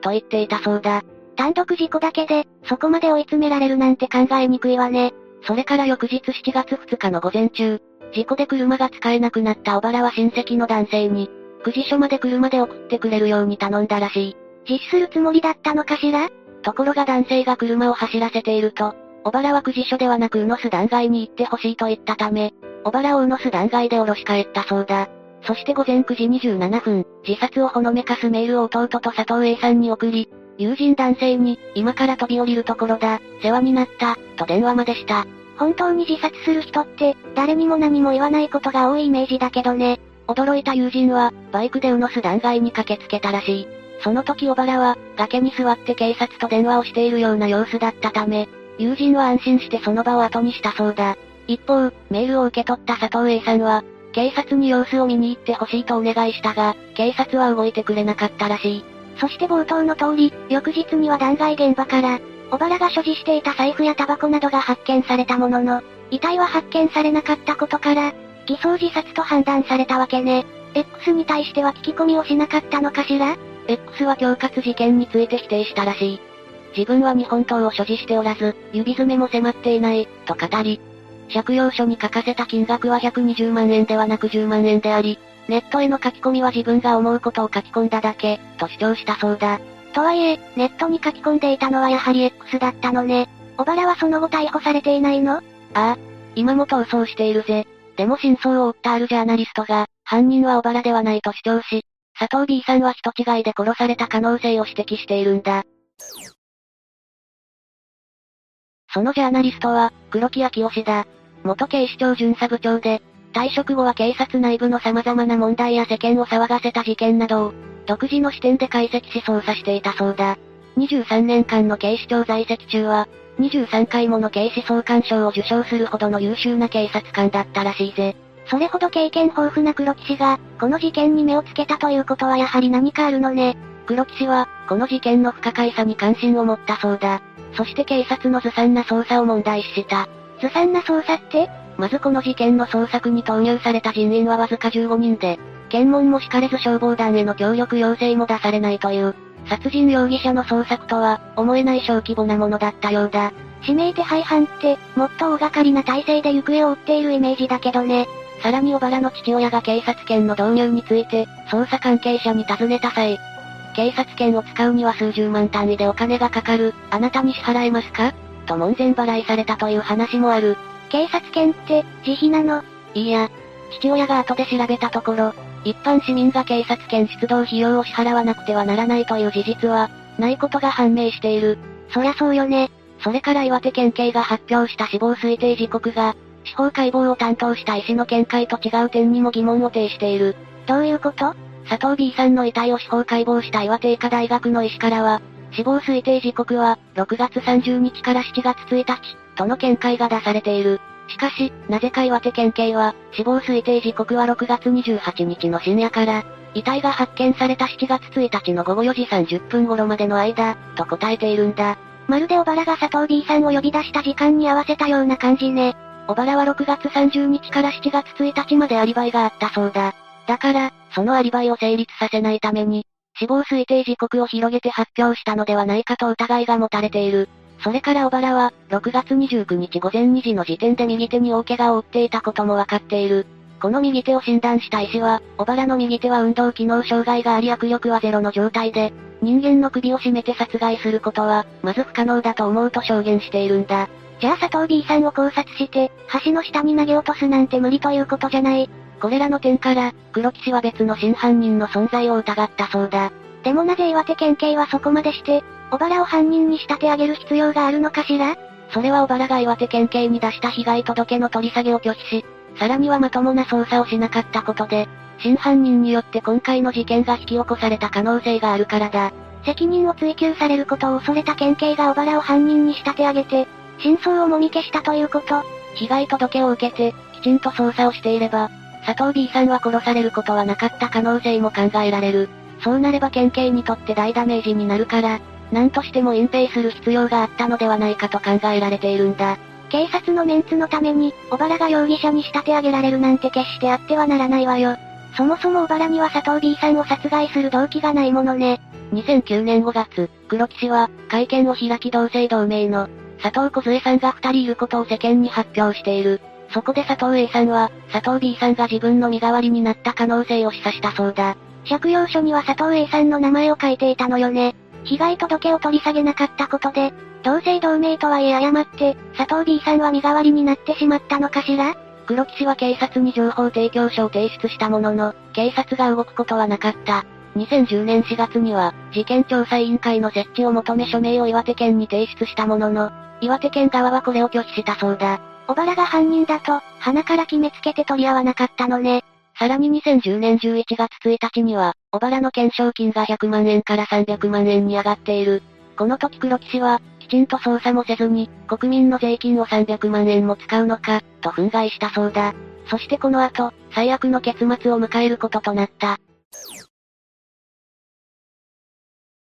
と言っていたそうだ。単独事故だけで、そこまで追い詰められるなんて考えにくいわね。それから翌日7月2日の午前中、事故で車が使えなくなった小原は親戚の男性に、9時所まで車で送ってくれるように頼んだらしい。実施するつもりだったのかしら？ところが男性が車を走らせていると、小原は9時所ではなく宇野巣断崖に行ってほしいと言ったため、小原を宇野巣断崖で降ろし帰ったそうだ。そして午前9時27分、自殺をほのめかすメールを弟と佐藤 A さんに送り、友人男性に、今から飛び降りるところだ、世話になった、と電話までした。本当に自殺する人って、誰にも何も言わないことが多いイメージだけどね。驚いた友人は、バイクで宇野巣断崖に駆けつけたらしい。その時小原は、崖に座って警察と電話をしているような様子だったため、友人は安心してその場を後にしたそうだ。一方、メールを受け取った佐藤 A さんは、警察に様子を見に行ってほしいとお願いしたが、警察は動いてくれなかったらしい。そして冒頭の通り、翌日には断崖現場から、小原が所持していた財布やタバコなどが発見されたものの、遺体は発見されなかったことから、偽装自殺と判断されたわけね。X に対しては聞き込みをしなかったのかしら ?X は恐喝事件について否定したらしい。自分は日本刀を所持しておらず、指詰めも迫っていない、と語り、借用書に書かせた金額は120万円ではなく10万円であり、ネットへの書き込みは自分が思うことを書き込んだだけ、と主張したそうだ。とはいえ、ネットに書き込んでいたのはやはり X だったのね。小原はその後逮捕されていないの？ああ。今も逃走しているぜ。でも真相を追ったあるジャーナリストが、犯人は小原ではないと主張し、佐藤 B さんは人違いで殺された可能性を指摘しているんだ。そのジャーナリストは、黒木明義だ。元警視庁巡査部長で、退職後は警察内部の様々な問題や世間を騒がせた事件などを、独自の視点で解析し捜査していたそうだ。23年間の警視庁在籍中は、23回もの警視総監賞を受賞するほどの優秀な警察官だったらしいぜ。それほど経験豊富な黒騎士が、この事件に目をつけたということはやはり何かあるのね。黒騎士は、この事件の不可解さに関心を持ったそうだ。そして警察のずさんな捜査を問題視した。ずさんな捜査って？まずこの事件の捜索に投入された人員はわずか15人で、検問も敷かれず消防団への協力要請も出されないという、殺人容疑者の捜索とは、思えない小規模なものだったようだ。指名手配犯って、もっと大掛かりな体制で行方を追っているイメージだけどね。さらに小原の父親が警察権の導入について、捜査関係者に尋ねた際、警察権を使うには数十万単位でお金がかかる、あなたに支払えますか？と門前払いされたという話もある。警察犬って、自費なの？いいや、父親が後で調べたところ、一般市民が警察犬出動費用を支払わなくてはならないという事実は、ないことが判明している。そりゃそうよね。それから岩手県警が発表した死亡推定時刻が、司法解剖を担当した医師の見解と違う点にも疑問を呈している。どういうこと？佐藤 B さんの遺体を司法解剖した岩手医科大学の医師からは、死亡推定時刻は、6月30日から7月1日、との見解が出されている。しかし、なぜか岩手県警は、死亡推定時刻は6月28日の深夜から、遺体が発見された7月1日の午後4時30分頃までの間、と答えているんだ。まるで小原が佐藤 B さんを呼び出した時間に合わせたような感じね。小原は6月30日から7月1日までアリバイがあったそうだ。だから、そのアリバイを成立させないために、死亡推定時刻を広げて発表したのではないかと疑いが持たれている。それから小原は、6月29日午前2時の時点で右手に大怪我を負っていたこともわかっている。この右手を診断した医師は、小原の右手は運動機能障害があり握力はゼロの状態で、人間の首を絞めて殺害することは、まず不可能だと思うと証言しているんだ。じゃあ佐藤 B さんを考察して、橋の下に投げ落とすなんて無理ということじゃない。これらの点から、黒騎士は別の真犯人の存在を疑ったそうだ。でもなぜ岩手県警はそこまでして、小原を犯人に仕立て上げる必要があるのかしら？それは小原が岩手県警に出した被害届の取り下げを拒否し、さらにはまともな捜査をしなかったことで、真犯人によって今回の事件が引き起こされた可能性があるからだ。責任を追及されることを恐れた県警が小原を犯人に仕立て上げて、真相をもみ消したということ。被害届を受けて、きちんと捜査をしていれば、佐藤 B さんは殺されることはなかった可能性も考えられる。そうなれば県警にとって大ダメージになるから、何としても隠蔽する必要があったのではないかと考えられているんだ。警察のメンツのために、小原が容疑者に仕立て上げられるなんて決してあってはならないわよ。そもそも小原には佐藤 B さんを殺害する動機がないものね。2009年5月、黒騎士は、会見を開き同姓同名の、佐藤小杖さんが二人いることを世間に発表している。そこで佐藤 A さんは、佐藤 B さんが自分の身代わりになった可能性を示唆したそうだ。借用書には佐藤 A さんの名前を書いていたのよね。被害届を取り下げなかったことで、同姓同名とはいえ誤って、佐藤 B さんは身代わりになってしまったのかしら？黒騎士は警察に情報提供書を提出したものの、警察が動くことはなかった。2010年4月には、事件調査委員会の設置を求め署名を岩手県に提出したものの、岩手県側はこれを拒否したそうだ。小原が犯人だと、鼻から決めつけて取り合わなかったのね。さらに2010年11月1日には、小原の懸賞金が100万円から300万円に上がっている。この時黒騎士は、きちんと捜査もせずに、国民の税金を300万円も使うのか、と憤慨したそうだ。そしてこの後、最悪の結末を迎えることとなった。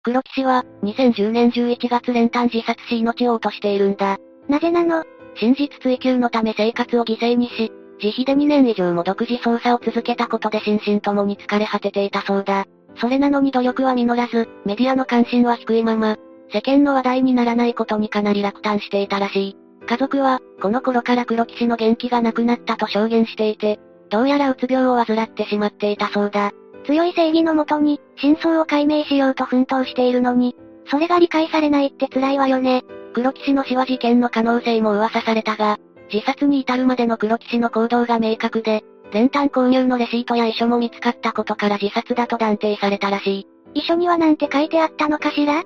黒騎士は、2010年11月練炭自殺し命を落としているんだ。なぜなの？真実追求のため生活を犠牲にし、自費で2年以上も独自捜査を続けたことで心身ともに疲れ果てていたそうだ。それなのに努力は実らず、メディアの関心は低いまま、世間の話題にならないことにかなり落胆していたらしい。家族は、この頃から黒騎士の元気がなくなったと証言していて、どうやらうつ病を患ってしまっていたそうだ。強い正義のもとに、真相を解明しようと奮闘しているのに、それが理解されないって辛いわよね。黒騎士の死は事件の可能性も噂されたが、自殺に至るまでの黒騎士の行動が明確で、練炭購入のレシートや遺書も見つかったことから自殺だと断定されたらしい。遺書にはなんて書いてあったのかしら？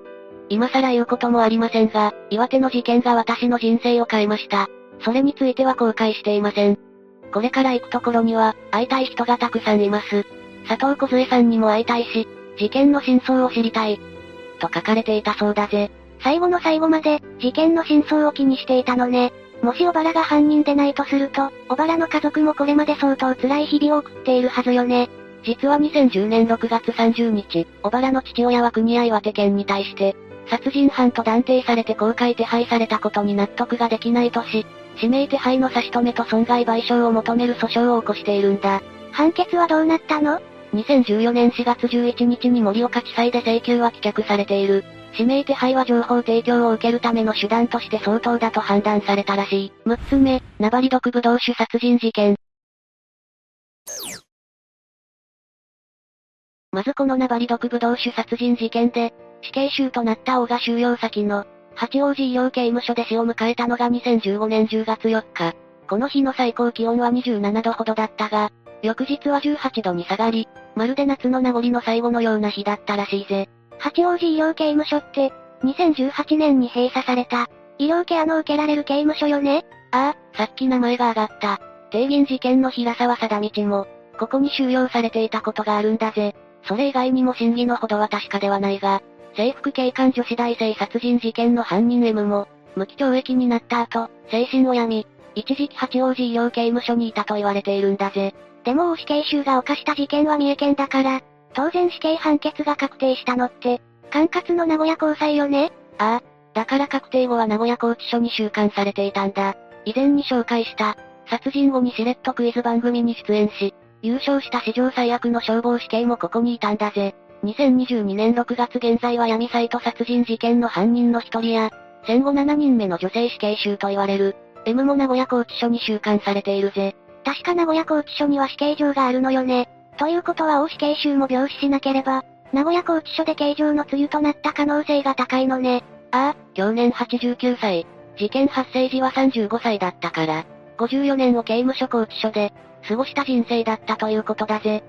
今更言うこともありませんが、岩手の事件が私の人生を変えました。それについては後悔していません。これから行くところには、会いたい人がたくさんいます。佐藤小さんにも会いたいし、事件の真相を知りたい。と書かれていたそうだぜ。最後の最後まで、事件の真相を気にしていたのね。もし小原が犯人でないとすると、小原の家族もこれまで相当辛い日々を送っているはずよね。実は2010年6月30日、小原の父親は国や岩手県に対して、殺人犯と断定されて公開手配されたことに納得ができないとし、指名手配の差し止めと損害賠償を求める訴訟を起こしているんだ。判決はどうなったの ?2014 年4月11日に盛岡地裁で請求は棄却されている。指名手配は情報提供を受けるための手段として相当だと判断されたらしい。6つ目、ナバリ毒ブドウ酒殺人事件。まずこのナバリ毒ブドウ酒殺人事件で、死刑囚となった王が収容先の、八王子医療刑務所で死を迎えたのが2015年10月4日。この日の最高気温は27度ほどだったが、翌日は18度に下がり、まるで夏の名残の最後のような日だったらしいぜ。八王子医療刑務所って、2018年に閉鎖された、医療ケアの受けられる刑務所よね？ああ、さっき名前が挙がった。帝銀事件の平沢貞道も、ここに収容されていたことがあるんだぜ。それ以外にも真偽のほどは確かではないが、制服警官女子大生殺人事件の犯人 M も、無期懲役になった後、精神を病み、一時期八王子医療刑務所にいたと言われているんだぜ。でも死刑囚が犯した事件は三重県だから、当然死刑判決が確定したのって、管轄の名古屋高裁よね？ああ、だから確定後は名古屋拘置所に収監されていたんだ。以前に紹介した、殺人後にしれっとクイズ番組に出演し、優勝した史上最悪の消防死刑もここにいたんだぜ。2022年6月現在は闇サイト殺人事件の犯人の一人や、戦後7人目の女性死刑囚と言われる、M も名古屋拘置所に収監されているぜ。確か名古屋拘置所には死刑場があるのよね。ということは大死刑囚も病死しなければ、名古屋拘置所で刑場の梅雨となった可能性が高いのね。ああ、去年89歳。事件発生時は35歳だったから、54年を刑務所拘置所で、過ごした人生だったということだぜ。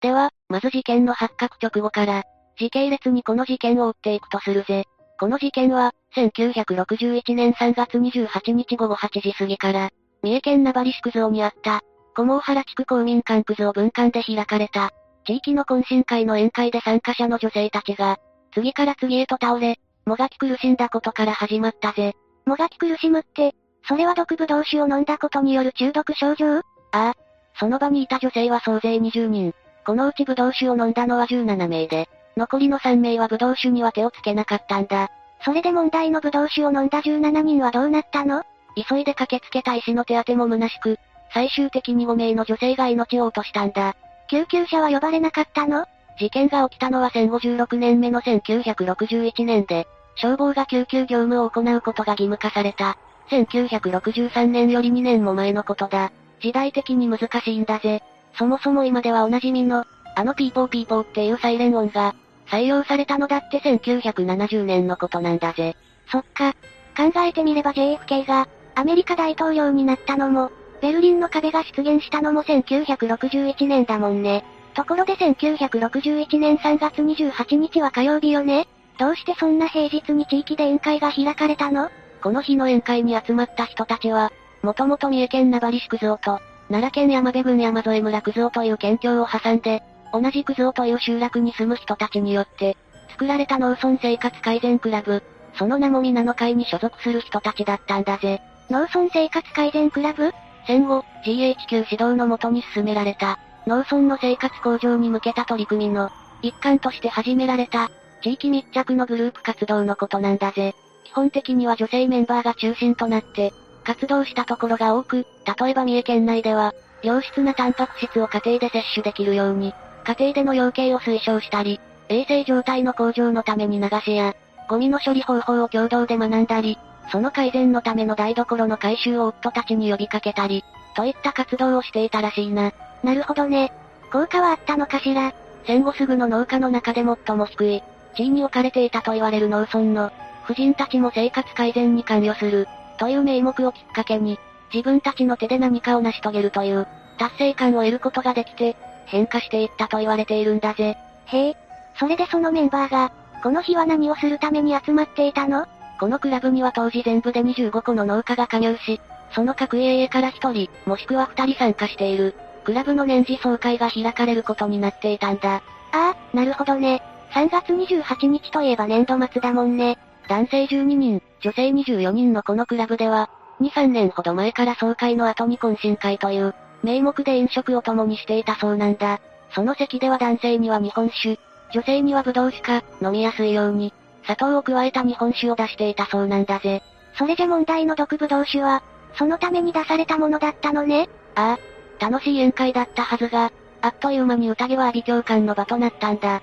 では、まず事件の発覚直後から、時系列にこの事件を追っていくとするぜ。この事件は、1961年3月28日午後8時過ぎから、三重県名張市区蔵にあった、小毛原地区公民館区蔵分館で開かれた、地域の懇親会の宴会で参加者の女性たちが、次から次へと倒れ、もがき苦しんだことから始まったぜ。もがき苦しむって、それは毒ブドウ酒を飲んだことによる中毒症状？ああ。その場にいた女性は総勢20人。このうちブドウ酒を飲んだのは17名で、残りの3名はブドウ酒には手をつけなかったんだ。それで問題のブドウ酒を飲んだ17人はどうなったの？急いで駆けつけた医師の手当ても虚しく、最終的に5名の女性が命を落としたんだ。救急車は呼ばれなかったの？事件が起きたのは1056年目の1961年で、消防が救急業務を行うことが義務化された。1963年より2年も前のことだ。時代的に難しいんだぜ。そもそも今ではおなじみの、あのピーポーピーポーっていうサイレン音が、採用されたのだって1970年のことなんだぜ。そっか。考えてみれば JFK が、アメリカ大統領になったのも、ベルリンの壁が出現したのも1961年だもんね。ところで1961年3月28日は火曜日よね？どうしてそんな平日に地域で宴会が開かれたの？この日の宴会に集まった人たちは、もともと三重県名張市九蔵と、奈良県山部郡山添村九蔵という県境を挟んで、同じ九蔵という集落に住む人たちによって、作られた農村生活改善クラブ、その名も皆の会に所属する人たちだったんだぜ。農村生活改善クラブ？戦後、GHQ 指導のもとに進められた、農村の生活向上に向けた取り組みの、一環として始められた、地域密着のグループ活動のことなんだぜ。基本的には女性メンバーが中心となって、活動したところが多く、例えば三重県内では、良質なタンパク質を家庭で摂取できるように、家庭での養鶏を推奨したり、衛生状態の向上のために流しや、ゴミの処理方法を共同で学んだり、その改善のための台所の改修を夫たちに呼びかけたり、といった活動をしていたらしいな。なるほどね。効果はあったのかしら？戦後すぐの農家の中で最も低い、地位に置かれていたと言われる農村の、婦人たちも生活改善に関与する、という名目をきっかけに、自分たちの手で何かを成し遂げるという、達成感を得ることができて、変化していったと言われているんだぜ。へえ。それでそのメンバーが、この日は何をするために集まっていたの？このクラブには当時全部で25個の農家が加入し、その各家々から1人、もしくは2人参加している、クラブの年次総会が開かれることになっていたんだ。ああ、なるほどね。3月28日といえば年度末だもんね。男性12人、女性24人のこのクラブでは、2、3年ほど前から総会の後に懇親会という、名目で飲食を共にしていたそうなんだ。その席では男性には日本酒、女性にはブドウしか、飲みやすいように、砂糖を加えた日本酒を出していたそうなんだぜ。それじゃ問題の毒ブドウ酒は、そのために出されたものだったのねああ、楽しい宴会だったはずが、あっという間に宴は阿鼻教官の場となったんだ。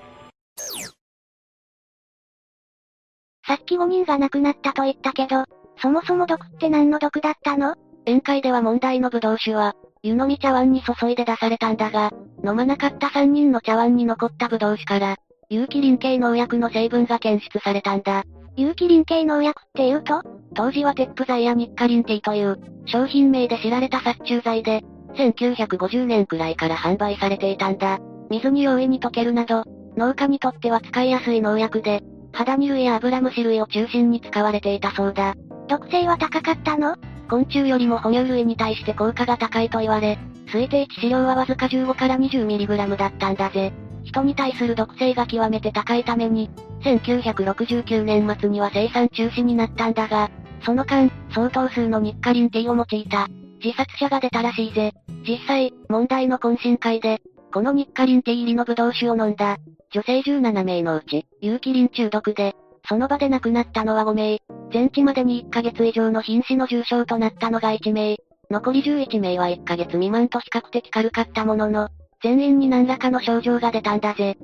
さっき5人が亡くなったと言ったけど、そもそも毒って何の毒だったの？宴会では問題のブドウ酒は、湯飲み茶碗に注いで出されたんだが、飲まなかった3人の茶碗に残ったブドウ酒から、有機リン系農薬の成分が検出されたんだ。有機リン系農薬って言うと当時はテップ剤やニッカリンティという商品名で知られた殺虫剤で、1950年くらいから販売されていたんだ。水に容易に溶けるなど、農家にとっては使いやすい農薬で、肌煮類や油虫類を中心に使われていたそうだ。毒性は高かったの？昆虫よりも哺乳類に対して効果が高いと言われ、推定致死量はわずか15から 20mg だったんだぜ。人に対する毒性が極めて高いために、1969年末には生産中止になったんだが、その間、相当数のニッカリンティを用いた、自殺者が出たらしいぜ。実際、問題の懇親会で、このニッカリンティ入りのブドウ酒を飲んだ、女性17名のうち、有機リン中毒で、その場で亡くなったのは5名、全治までに1ヶ月以上の瀕死の重傷となったのが1名、残り11名は1ヶ月未満と比較的軽かったものの、全員に何らかの症状が出たんだぜ。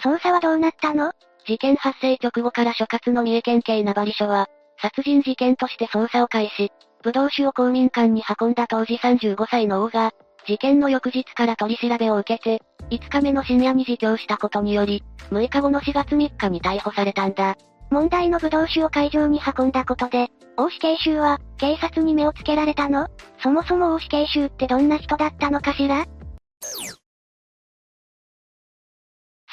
捜査はどうなったの？事件発生直後から所轄の三重県警名張署は、殺人事件として捜査を開始。武道酒を公民館に運んだ当時35歳の王が、事件の翌日から取り調べを受けて、5日目の深夜に自供したことにより、6日後の4月3日に逮捕されたんだ。問題の武道酒を会場に運んだことで、大死刑囚は、警察に目をつけられたの？そもそも大死刑囚ってどんな人だったのかしら？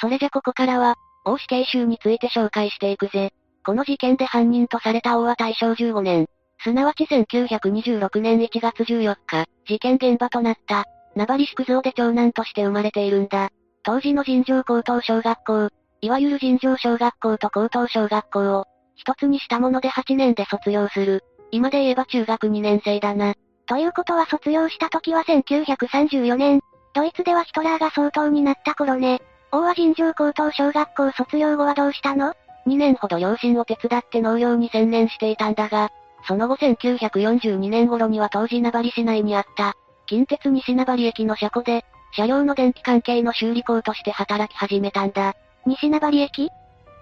それじゃここからは、大死刑囚について紹介していくぜ。この事件で犯人とされた王は大正15年、すなわち1926年1月14日、事件現場となった、名張宿蔵で長男として生まれているんだ。当時の尋常高等小学校、いわゆる尋常小学校と高等小学校を、一つにしたもので8年で卒業する。今で言えば中学2年生だな。ということは卒業した時は1934年。ドイツではヒトラーが総統になった頃ね。王は尋常高等小学校卒業後はどうしたの ?2 年ほど両親を手伝って農業に専念していたんだが、その後1942年頃には当時名張市内にあった、近鉄西名張駅の車庫で、車両の電気関係の修理工として働き始めたんだ。西名張駅？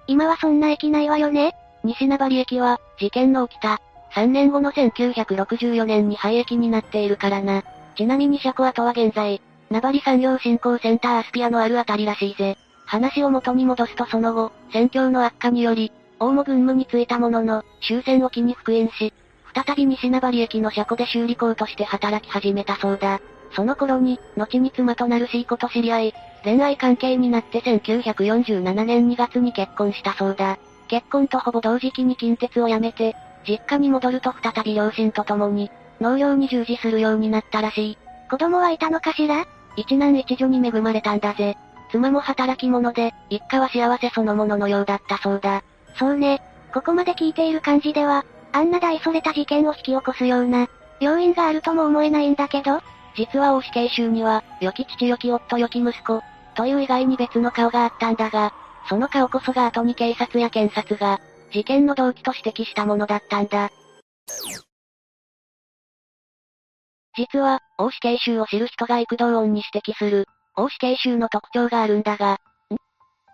今はそんな駅ないわよね西名張駅は、事件の起きた、3年後の1964年に廃駅になっているからな。ちなみに車庫跡は現在、名張産業振興センターアスピアのあるあたりらしいぜ。話を元に戻すとその後、戦況の悪化により、大も軍務に就いたものの、終戦を機に復員し、再び西名張駅の車庫で修理工として働き始めたそうだ。その頃に、後に妻となるシーコと知り合い、恋愛関係になって1947年2月に結婚したそうだ。結婚とほぼ同時期に近鉄を辞めて、実家に戻ると再び両親と共に、農業に従事するようになったらしい。子供はいたのかしら？一男一女に恵まれたんだぜ。妻も働き者で、一家は幸せそのもののようだったそうだ。そうね。ここまで聞いている感じでは、あんな大それた事件を引き起こすような、要因があるとも思えないんだけど、実は大死刑囚には、良き父良き夫良き息子、という以外に別の顔があったんだが、その顔こそが後に警察や検察が、事件の動機と指摘したものだったんだ。実は、大死刑囚を知る人が幾度音に指摘する、大死刑囚の特徴があるんだが、ん？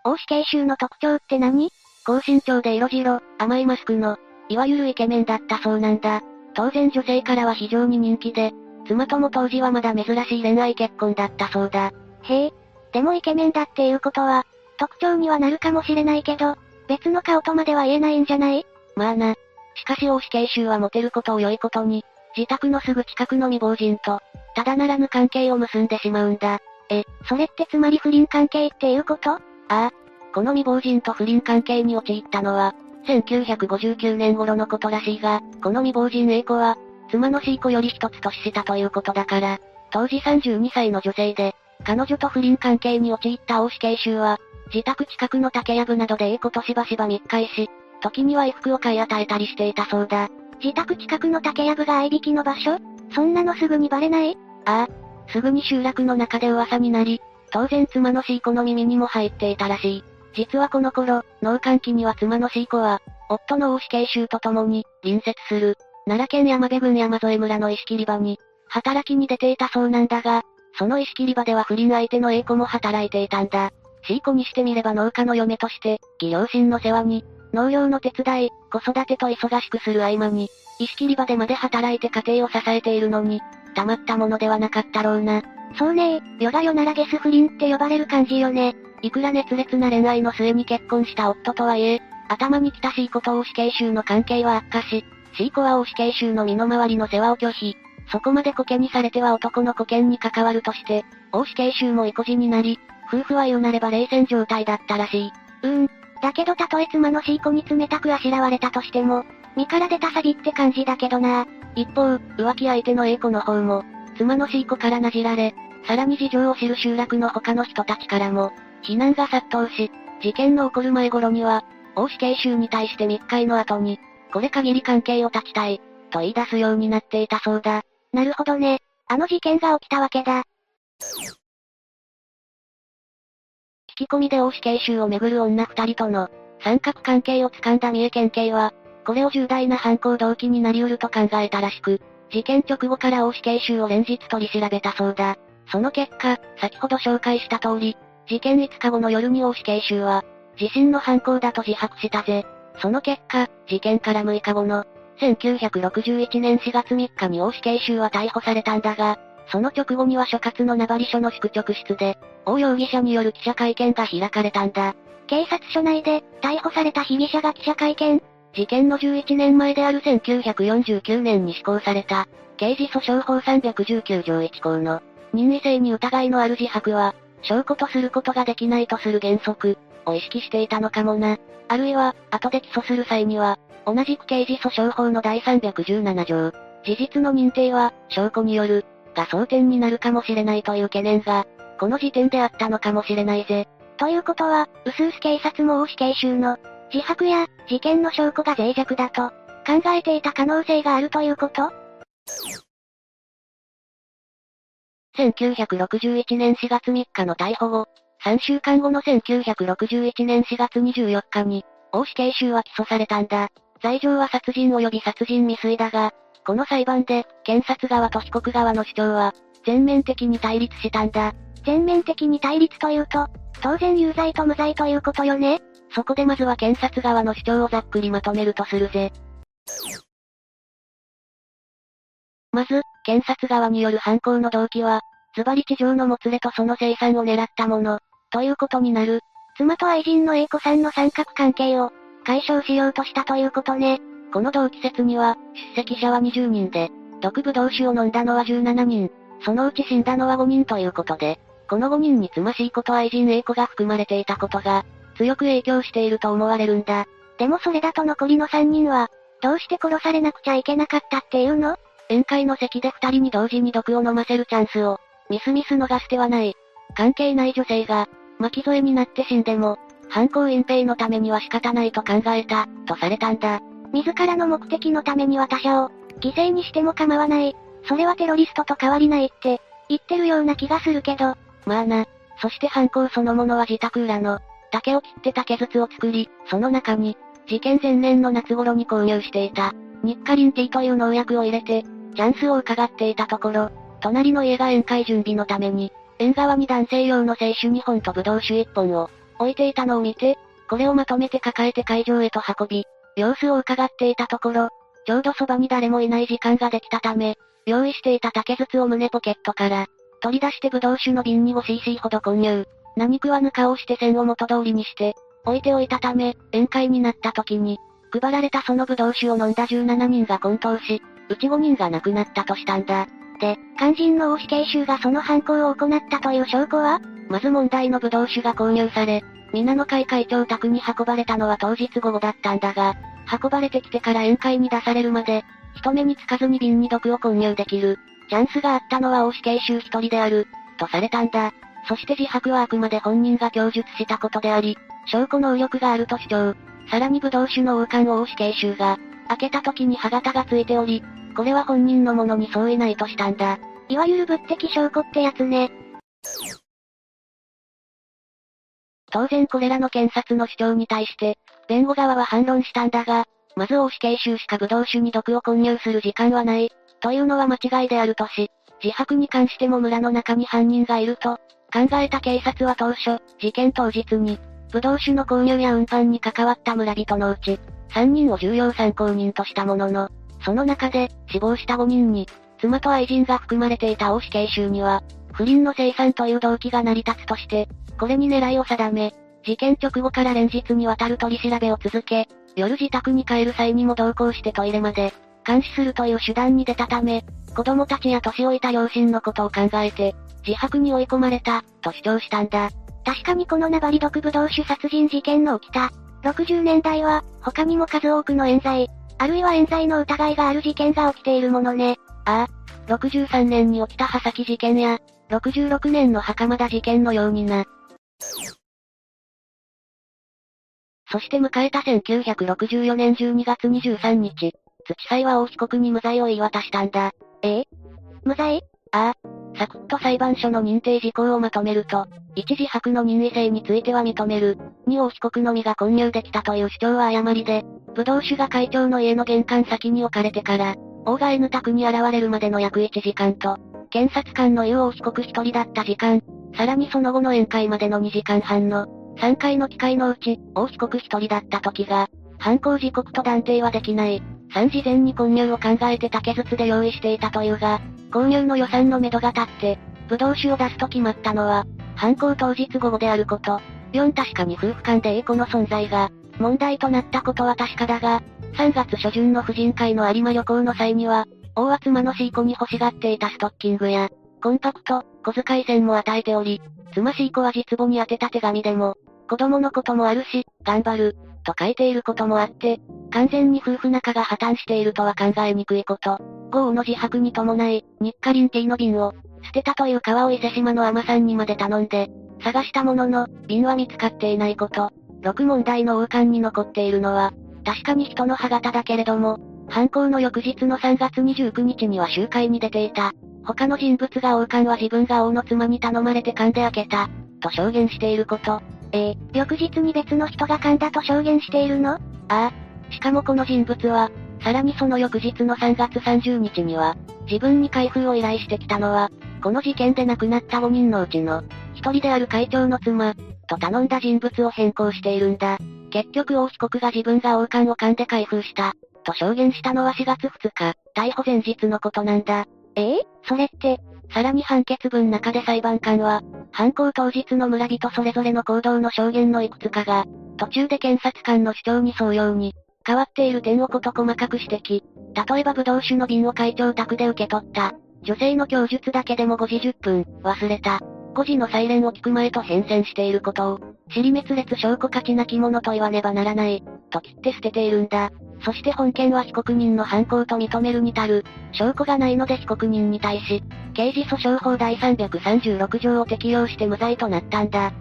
大死刑囚の特徴って何？高身長で色白、甘いマスクの、いわゆるイケメンだったそうなんだ。当然女性からは非常に人気で、妻とも当時はまだ珍しい恋愛結婚だったそうだ。へえ。でもイケメンだっていうことは、特徴にはなるかもしれないけど、別の顔とまでは言えないんじゃない？まあな。しかし大死刑囚はモテることを良いことに、自宅のすぐ近くの未亡人と、ただならぬ関係を結んでしまうんだ。え、それってつまり不倫関係っていうこと？ああ。この未亡人と不倫関係に陥ったのは、1959年頃のことらしいが、この未亡人 A 子は、妻の C 子より一つ年下ということだから、当時32歳の女性で、彼女と不倫関係に陥った大死刑囚は、自宅近くの竹やぶなどで A 子としばしば密会し、時には衣服を買い与えたりしていたそうだ。自宅近くの竹やぶが合いびきの場所？そんなのすぐにバレない？ああ。すぐに集落の中で噂になり、当然妻の C 子の耳にも入っていたらしい。実はこの頃、農閑期には妻の C 子は、夫の大死刑囚と共に、隣接する、奈良県山部郡山添村の石切り場に、働きに出ていたそうなんだが、その石切り場では不倫相手の A 子も働いていたんだ。C 子にしてみれば農家の嫁として、義両親の世話に、農業の手伝い、子育てと忙しくする合間に、石切り場でまで働いて家庭を支えているのに、たまったものではなかったろうな。そうね夜が夜ならゲス不倫って呼ばれる感じよね。いくら熱烈な恋愛の末に結婚した夫とはいえ、頭に来た C 子と大死刑囚の関係は悪化し、C 子は大死刑囚の身の回りの世話を拒否。そこまでコケにされては男の保険に関わるとして、大死刑囚も意固地になり、夫婦は言うなれば冷戦状態だったらしい。うーん。だけどたとえ妻の C 子に冷たくあしらわれたとしても、身から出たサビって感じだけどな。一方、浮気相手の A 子の方も、妻の C 子からなじられ、さらに事情を知る集落の他の人たちからも、非難が殺到し、事件の起こる前頃には、大死刑囚に対して密会の後に、これ限り関係を断ちたい、と言い出すようになっていたそうだ。なるほどね。あの事件が起きたわけだ。聞き込みで大死刑囚をめぐる女二人との、三角関係を掴んだ三重県警は、これを重大な犯行動機になり得ると考えたらしく、事件直後から大死刑囚を連日取り調べたそうだ。その結果、先ほど紹介した通り、事件5日後の夜に大死刑囚は、自身の犯行だと自白したぜ。その結果、事件から6日後の、1961年4月3日に大死刑囚は逮捕されたんだが、その直後には所轄の名張署の宿直室で、大容疑者による記者会見が開かれたんだ。警察署内で、逮捕された被疑者が記者会見事件の11年前である1949年に施行された、刑事訴訟法319条1項の、任意性に疑いのある自白は、証拠とすることができないとする原則、を意識していたのかもな。あるいは、後で起訴する際には、同じく刑事訴訟法の第317条、事実の認定は、証拠による、が争点になるかもしれないという懸念が、この時点であったのかもしれないぜ。ということは、うすうす警察も大死刑囚の、自白や、事件の証拠が脆弱だと、考えていた可能性があるということ？1961年4月3日の逮捕後、3週間後の1961年4月24日に、大死刑囚は起訴されたんだ。罪状は殺人及び殺人未遂だが、この裁判で、検察側と被告側の主張は、全面的に対立したんだ。全面的に対立というと、当然有罪と無罪ということよねそこでまずは検察側の主張をざっくりまとめるとするぜ。まず、検察側による犯行の動機は、ズバリ地上のもつれとその生産を狙ったもの、ということになる。妻と愛人の A 子さんの三角関係を、解消しようとしたということね。この同期説には、出席者は20人で、毒ブドウ酒を飲んだのは17人、そのうち死んだのは5人ということで、この5人に妻しい子と愛人 A 子が含まれていたことが、強く影響していると思われるんだ。でもそれだと残りの3人は、どうして殺されなくちゃいけなかったっていうの？宴会の席で2人に同時に毒を飲ませるチャンスを、ミスミス逃してはない。関係ない女性が、巻き添えになって死んでも、犯行隠蔽のためには仕方ないと考えた、とされたんだ。自らの目的のためには他者を、犠牲にしても構わない。それはテロリストと変わりないって、言ってるような気がするけど。まあな。そして犯行そのものは自宅裏の、竹を切って竹筒を作り、その中に、事件前年の夏頃に購入していた、ニッカリンティという農薬を入れて、チャンスを伺っていたところ、隣の家が宴会準備のために、縁側に男性用の清酒2本とブドウ酒1本を置いていたのを見て、これをまとめて抱えて会場へと運び、様子を伺っていたところ、ちょうどそばに誰もいない時間ができたため、用意していた竹筒を胸ポケットから、取り出してブドウ酒の瓶に 5cc ほど混入。何食わぬ顔をして線を元通りにして、置いておいたため、宴会になった時に、配られたそのブドウ酒を飲んだ17人が混沌し、うち5人が亡くなったとしたんだ。で、肝心の大死刑囚がその犯行を行ったという証拠は？まず問題のブドウ酒が購入され、皆の会会長宅に運ばれたのは当日午後だったんだが、運ばれてきてから宴会に出されるまで、人目につかずに瓶に毒を混入できる、チャンスがあったのは大死刑囚一人である、とされたんだ。そして自白はあくまで本人が供述したことであり、証拠能力があると主張。さらにブドウ酒の王冠を大死刑囚が、開けた時に歯型がついており、これは本人のものに相違ないとしたんだ。いわゆる物的証拠ってやつね。当然これらの検察の主張に対して、弁護側は反論したんだが、まず大死刑囚しかブドウ酒に毒を混入する時間はない、というのは間違いであるとし、自白に関しても村の中に犯人がいると、考えた警察は当初、事件当日に、ブドウ酒の購入や運搬に関わった村人のうち、3人を重要参考人としたものの、その中で、死亡した5人に、妻と愛人が含まれていた大死刑囚には、不倫の生産という動機が成り立つとして、これに狙いを定め、事件直後から連日にわたる取り調べを続け、夜自宅に帰る際にも同行してトイレまで、監視するという手段に出たため、子供たちや年老いた両親のことを考えて、自白に追い込まれた、と主張したんだ。確かにこのナバリ毒ブドウ酒殺人事件の起きた、60年代は、他にも数多くの冤罪、あるいは冤罪の疑いがある事件が起きているものね。ああ、63年に起きた刃先事件や、66年の袴田事件のようにな。そして迎えた1964年12月23日、土裁は王被告に無罪を言い渡したんだ。え？無罪？ああ。サクッと裁判所の認定事項をまとめると、一時白の任意性については認める。二王被告のみが混入できたという主張は誤りで、武道酒が会長の家の玄関先に置かれてから、王が N 宅に現れるまでの約1時間と、検察官の言う王被告一人だった時間、さらにその後の宴会までの2時間半の、3回の機会のうち、王被告一人だった時が、犯行時刻と断定はできない。3時前に購入を考えて竹筒で用意していたというが、購入の予算のめどが立って、武道酒を出すと決まったのは、犯行当日午後であること。4確かに夫婦間で A 子の存在が、問題となったことは確かだが、3月初旬の婦人会の有馬旅行の際には、大妻のシーコに欲しがっていたストッキングや、コンパクト、小遣い銭も与えており、妻シーコは実母に宛てた手紙でも、子供のこともあるし、頑張る、と書いていることもあって、完全に夫婦仲が破綻しているとは考えにくいこと。豪雨の自白に伴い、ニッカリンティーの瓶を、捨てたという川を伊勢島の海さんにまで頼んで、探したものの、瓶は見つかっていないこと。6問題の王冠に残っているのは、確かに人の歯型だけれども、犯行の翌日の3月29日には集会に出ていた。他の人物が王冠は自分が王の妻に頼まれて噛んで開けた、と証言していること。えー、翌日に別の人が噛んだと証言しているの？ああ。しかもこの人物は、さらにその翌日の3月30日には、自分に開封を依頼してきたのは、この事件で亡くなった5人のうちの、一人である会長の妻、と頼んだ人物を変更しているんだ。結局王被告が自分が王冠を噛んで開封した、と証言したのは4月2日、逮捕前日のことなんだ。ええそれって、さらに判決文中で裁判官は、犯行当日の村人それぞれの行動の証言のいくつかが、途中で検察官の主張に沿うように、変わっている点をこと細かく指摘。例えばブドウ酒の瓶を会長宅で受け取った。女性の供述だけでも5時10分、忘れた。5時のサイレンを聞く前と変遷していることを、尻滅裂証拠価値なきものと言わねばならない、と切って捨てているんだ。そして本件は被告人の犯行と認めるに足る、証拠がないので被告人に対し、刑事訴訟法第336条を適用して無罪となったんだ。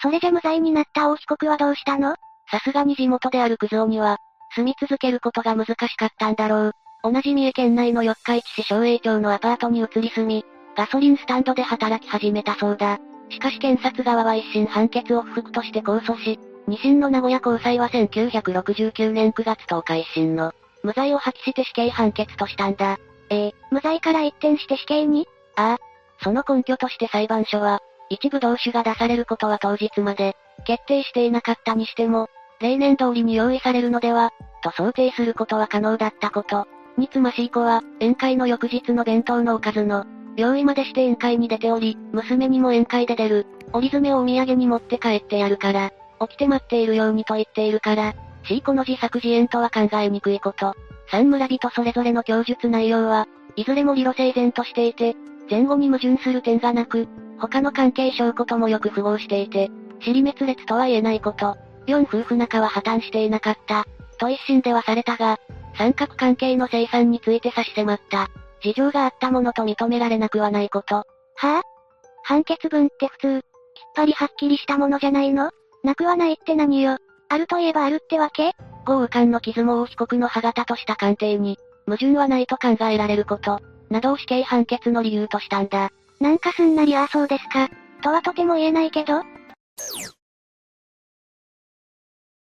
それじゃ無罪になった大被告はどうしたの？さすがに地元であるクゾには、住み続けることが難しかったんだろう。同じ三重県内の四日市市省営町のアパートに移り住み、ガソリンスタンドで働き始めたそうだ。しかし検察側は一審判決を不服として控訴し、二審の名古屋高裁は1969年9月10日一審の無罪を破棄して死刑判決としたんだ。えー、無罪から一転して死刑に？ああ。その根拠として裁判所は、一部同種が出されることは当日まで、決定していなかったにしても、例年通りに用意されるのでは、と想定することは可能だったこと。につましい子は、宴会の翌日の弁当のおかずの、用意までして宴会に出ており、娘にも宴会で出る、折り詰をお土産に持って帰ってやるから、起きて待っているようにと言っているから、C 子の自作自演とは考えにくいこと。三村人それぞれの供述内容は、いずれも理路整然としていて、前後に矛盾する点がなく、他の関係証拠ともよく符合していて、尻滅裂とは言えないこと。四夫婦仲は破綻していなかった。と一審ではされたが、三角関係の生産について差し迫った。事情があったものと認められなくはないこと。はぁ、あ、判決文って普通、きっぱりはっきりしたものじゃないの？なくはないって何よ。あるといえばあるってわけ？豪雨間の傷も王被告の歯型とした鑑定に、矛盾はないと考えられること、などを死刑判決の理由としたんだ。なんかすんなりああそうですか、とはとても言えないけど。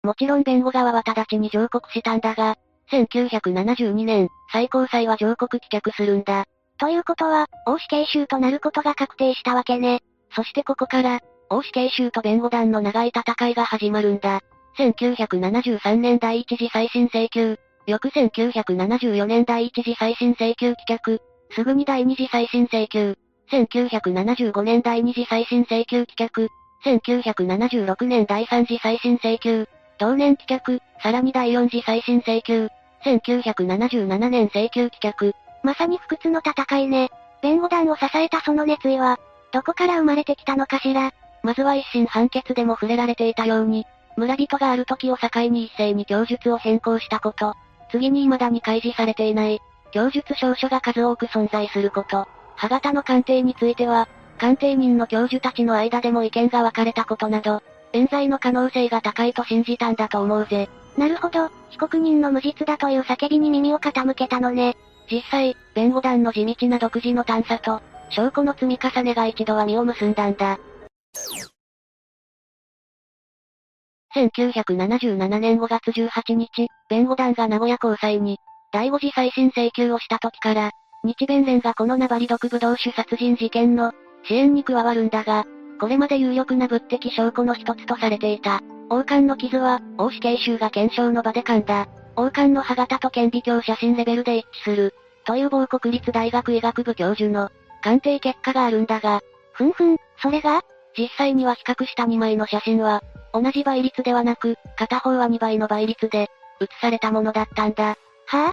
もちろん弁護側は直ちに上告したんだが、1972年、最高裁は上告棄却するんだ。ということは、王死刑囚となることが確定したわけね。そしてここから、王死刑囚と弁護団の長い戦いが始まるんだ。1973年第一次再審請求、翌1974年第一次再審請求棄却、すぐに第二次再審請求、1975年第二次再審請求棄却、1976年第三次再審請求、同年棄却、さらに第四次再審請求、1977年請求棄却。まさに不屈の戦いね。弁護団を支えたその熱意は、どこから生まれてきたのかしら。まずは一審判決でも触れられていたように、村人がある時を境に一斉に供述を変更したこと。次に未だに開示されていない、供述証書が数多く存在すること。歯型の鑑定については、鑑定人の教授たちの間でも意見が分かれたことなど、冤罪の可能性が高いと信じたんだと思うぜ。なるほど、被告人の無実だという叫びに耳を傾けたのね。実際、弁護団の地道な独自の探査と、証拠の積み重ねが一度は実を結んだんだ。1977年5月18日、弁護団が名古屋高裁に、第5次再審請求をした時から、日弁連がこの名張毒武道主殺人事件の支援に加わるんだが、これまで有力な物的証拠の一つとされていた。王冠の傷は、王死刑囚が検証の場で噛んだ。王冠の歯型と顕微鏡写真レベルで一致する。という某国立大学医学部教授の鑑定結果があるんだが、ふんふん、それが？実際には比較した2枚の写真は、同じ倍率ではなく、片方は2倍の倍率で、写されたものだったんだ。はぁ、あ、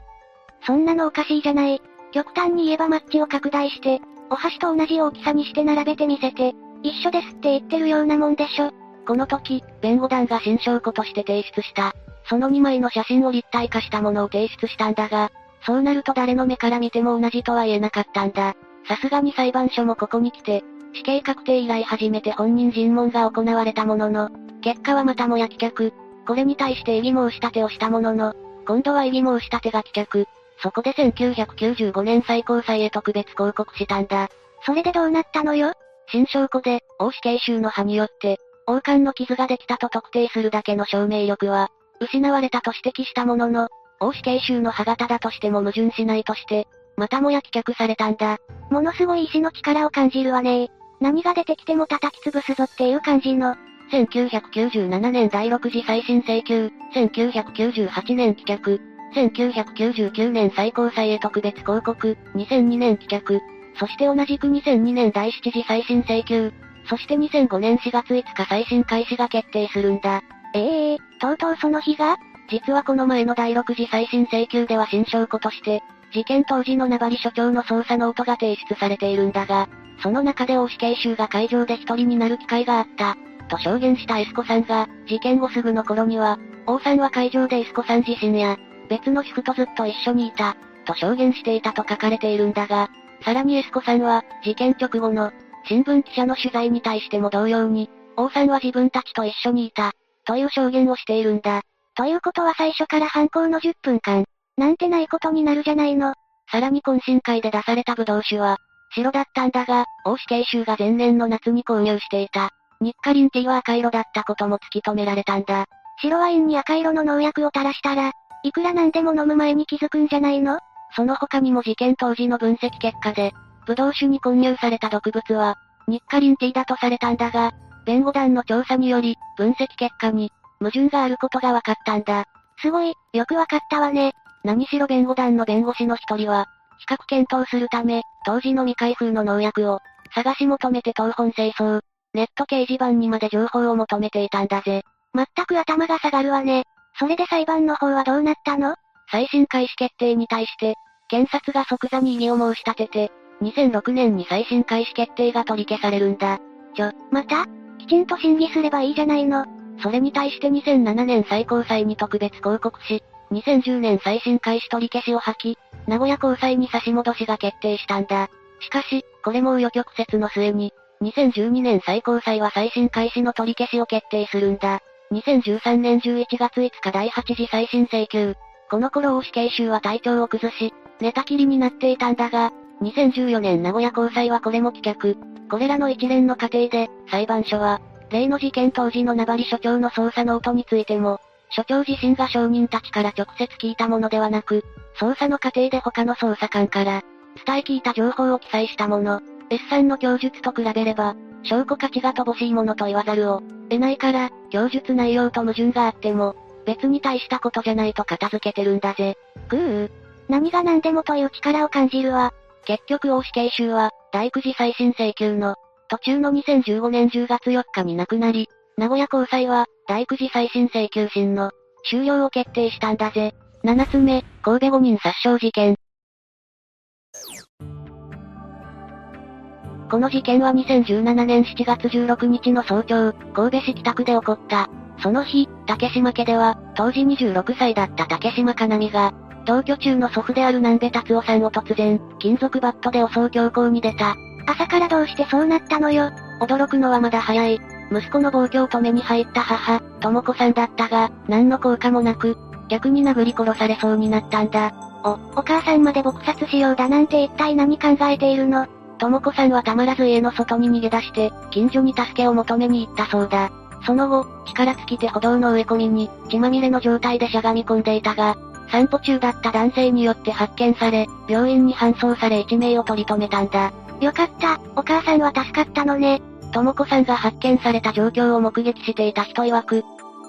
そんなのおかしいじゃない。極端に言えばマッチを拡大して、お箸と同じ大きさにして並べてみせて、一緒ですって言ってるようなもんでしょ。この時、弁護団が新証拠として提出した。その2枚の写真を立体化したものを提出したんだが、そうなると誰の目から見ても同じとは言えなかったんだ。さすがに裁判所もここに来て、死刑確定以来初めて本人尋問が行われたものの、結果はまたもや棄却。これに対して異議申し立てをしたものの、今度は異議申し立てが棄却。そこで1995年最高裁へ特別抗告したんだ。それでどうなったのよ？新証拠で、王死刑囚の歯によって、王冠の傷ができたと特定するだけの証明力は、失われたと指摘したものの、王死刑囚の歯型だとしても矛盾しないとして、またもや棄却されたんだ。ものすごい意志の力を感じるわね。何が出てきても叩き潰すぞっていう感じの。1997年第6次再審請求、1998年棄却、1999年最高裁へ特別抗告、2002年棄却、そして同じく2002年第7次再審請求、そして2005年4月5日再審開始が決定するんだ。ええー、とうとうその日が？実はこの前の第6次再審請求では新証拠として、事件当時の名張署長の捜査ノートが提出されているんだが、その中で王死刑囚が会場で一人になる機会があった、と証言したエスコさんが、事件後すぐの頃には、王さんは会場でエスコさん自身や、別の主婦とずっと一緒にいた、と証言していたと書かれているんだが、さらにエスコさんは、事件直後の、新聞記者の取材に対しても同様に、王さんは自分たちと一緒にいた、という証言をしているんだ。ということは最初から犯行の10分間、なんてないことになるじゃないの。さらに懇親会で出されたブドウ酒は、白だったんだが、王死刑囚が前年の夏に購入していた。日課リンティーは赤色だったことも突き止められたんだ。白ワインに赤色の農薬を垂らしたら、いくらなんでも飲む前に気づくんじゃないの？その他にも事件当時の分析結果で、ブドウ酒に混入された毒物は、日課リンティーだとされたんだが、弁護団の調査により、分析結果に、矛盾があることが分かったんだ。すごい、よく分かったわね。何しろ弁護団の弁護士の一人は、比較検討するため、当時の未開封の農薬を、探し求めて東本清掃、ネット掲示板にまで情報を求めていたんだぜ。全く頭が下がるわね。それで裁判の方はどうなったの？再審開始決定に対して、検察が即座に異議を申し立てて、2006年に再審開始決定が取り消されるんだ。ちょ、また？きちんと審議すればいいじゃないの。それに対して2007年最高裁に特別抗告し、2010年再審開始取り消しを吐き、名古屋高裁に差し戻しが決定したんだ。しかし、これも紆余曲折の末に、2012年最高裁は再審開始の取り消しを決定するんだ。2013年11月5日第8次再審請求。この頃大死刑囚は体調を崩し、寝たきりになっていたんだが、2014年名古屋高裁はこれも棄却。これらの一連の過程で、裁判所は、例の事件当時の名張所長の捜査ノートについても、所長自身が証人たちから直接聞いたものではなく、捜査の過程で他の捜査官から、伝え聞いた情報を記載したもの。S さんの供述と比べれば、証拠価値が乏しいものと言わざるを得ないから、供述内容と矛盾があっても、別に大したことじゃないと片付けてるんだぜ。ぐー。何が何でもという力を感じるわ。結局大死刑囚は、大九次再審請求の、途中の2015年10月4日に亡くなり、名古屋高裁は、大九次再審請求審の、終了を決定したんだぜ。7つ目、神戸5人殺傷事件。この事件は2017年7月16日の早朝、神戸市北区で起こった。その日、竹島家では、当時26歳だった竹島かなみが、同居中の祖父である南部達夫さんを突然、金属バットで襲う強行に出た。朝からどうしてそうなったのよ。驚くのはまだ早い。息子の暴挙を止めに入った母、智子さんだったが、何の効果もなく、逆に殴り殺されそうになったんだ。お、お母さんまで撲殺しようだなんて一体何考えているの？智子さんはたまらず家の外に逃げ出して、近所に助けを求めに行ったそうだ。その後、力尽きて歩道の植え込みに、血まみれの状態でしゃがみ込んでいたが、散歩中だった男性によって発見され、病院に搬送され一命を取り留めたんだ。よかった、お母さんは助かったのね。智子さんが発見された状況を目撃していた人曰く、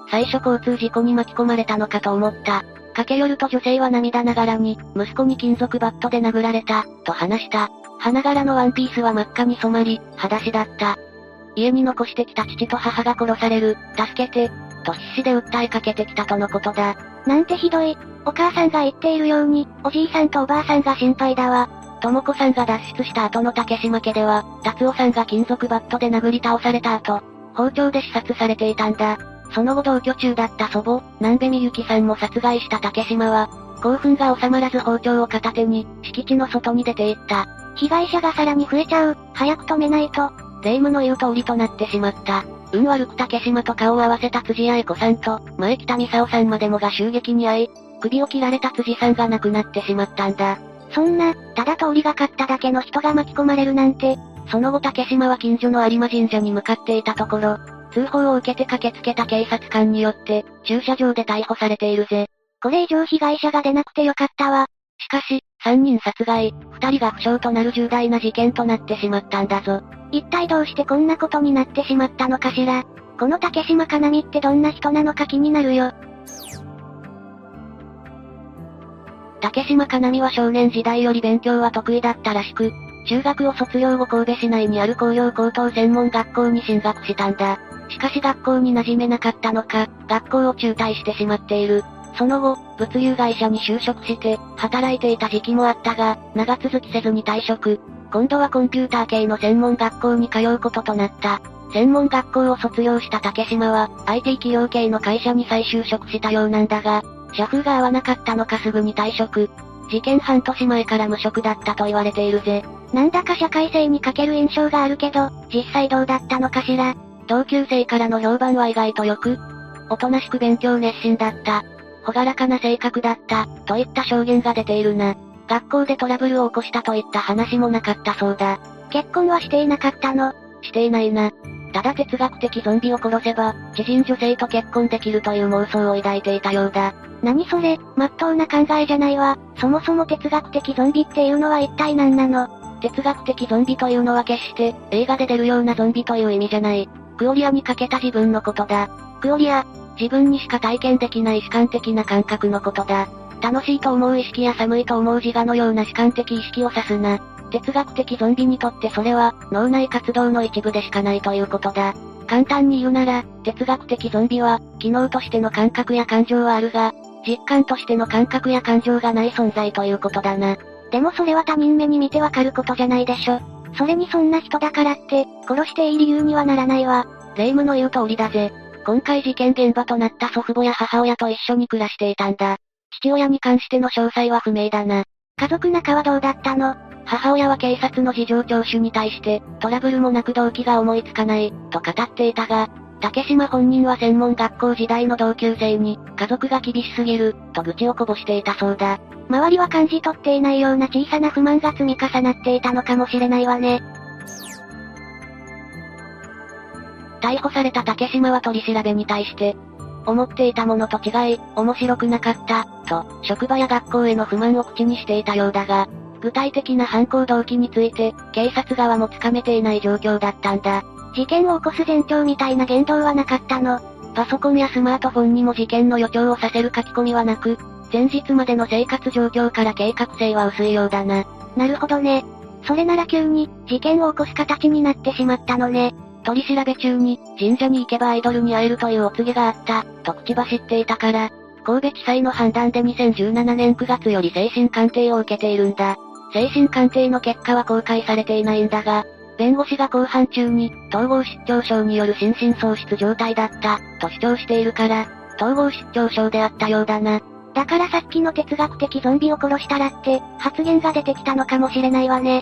最初交通事故に巻き込まれたのかと思った。駆け寄ると女性は涙ながらに、息子に金属バットで殴られた、と話した。花柄のワンピースは真っ赤に染まり、裸足だった。家に残してきた父と母が殺される、助けて、と必死で訴えかけてきたとのことだ。なんてひどい。お母さんが言っているように、おじいさんとおばあさんが心配だわ。とも子さんが脱出した後の竹島家では、達夫さんが金属バットで殴り倒された後、包丁で刺殺されていたんだ。その後同居中だった祖母、南部みゆきさんも殺害した竹島は、興奮が収まらず包丁を片手に、敷地の外に出て行った。被害者がさらに増えちゃう、早く止めないと。霊夢の言う通りとなってしまった。運悪く竹島と顔を合わせた辻愛子さんと、前北美沙さんまでもが襲撃に遭い、首を切られた辻さんが亡くなってしまったんだ。そんな、ただ通りがかっただけの人が巻き込まれるなんて。その後竹島は近所の有馬神社に向かっていたところ、通報を受けて駆けつけた警察官によって、駐車場で逮捕されているぜ。これ以上被害者が出なくてよかったわ。しかし、3人殺害、2人が負傷となる重大な事件となってしまったんだぞ。一体どうしてこんなことになってしまったのかしら。この竹島かなみってどんな人なのか気になるよ。竹島かなみは少年時代より勉強は得意だったらしく、中学を卒業後神戸市内にある工業高等専門学校に進学したんだ。しかし学校に馴染めなかったのか、学校を中退してしまっている。その後、物流会社に就職して、働いていた時期もあったが、長続きせずに退職。今度はコンピューター系の専門学校に通うこととなった。専門学校を卒業した竹島は、IT 企業系の会社に再就職したようなんだが、社風が合わなかったのかすぐに退職。事件半年前から無職だったと言われているぜ。なんだか社会性に欠ける印象があるけど、実際どうだったのかしら。同級生からの評判は意外と良く、おとなしく勉強熱心だった。ほがらかな性格だった、といった証言が出ているな。学校でトラブルを起こしたといった話もなかったそうだ。結婚はしていなかったの？していないな。ただ哲学的ゾンビを殺せば、知人女性と結婚できるという妄想を抱いていたようだ。何それ、まっとうな考えじゃないわ。そもそも哲学的ゾンビっていうのは一体何なの？哲学的ゾンビというのは決して、映画で出るようなゾンビという意味じゃない。クオリアにかけた自分のことだ。クオリア、自分にしか体験できない主観的な感覚のことだ。楽しいと思う意識や寒いと思う自我のような主観的意識を指すな。哲学的ゾンビにとってそれは、脳内活動の一部でしかないということだ。簡単に言うなら、哲学的ゾンビは、機能としての感覚や感情はあるが、実感としての感覚や感情がない存在ということだな。でもそれは他人目に見てわかることじゃないでしょ。それにそんな人だからって、殺していい理由にはならないわ。霊夢の言う通りだぜ。今回事件現場となった祖父母や母親と一緒に暮らしていたんだ。父親に関しての詳細は不明だな。家族仲はどうだったの？母親は警察の事情聴取に対して、トラブルもなく動機が思いつかない、と語っていたが、竹島本人は専門学校時代の同級生に、家族が厳しすぎる、と愚痴をこぼしていたそうだ。周りは感じ取っていないような小さな不満が積み重なっていたのかもしれないわね。逮捕された竹島は取り調べに対して、思っていたものと違い、面白くなかった、と、職場や学校への不満を口にしていたようだが、具体的な犯行動機について、警察側もつかめていない状況だったんだ。事件を起こす前兆みたいな言動はなかったの。パソコンやスマートフォンにも事件の予兆をさせる書き込みはなく、前日までの生活状況から計画性は薄いようだな。なるほどね。それなら急に、事件を起こす形になってしまったのね。取り調べ中に、神社に行けばアイドルに会えるというお告げがあった、と口走っていたから、神戸地裁の判断で2017年9月より精神鑑定を受けているんだ。精神鑑定の結果は公開されていないんだが、弁護士が公判中に、統合失調症による心神喪失状態だった、と主張しているから、統合失調症であったようだな。だからさっきの哲学的ゾンビを殺したらって、発言が出てきたのかもしれないわね。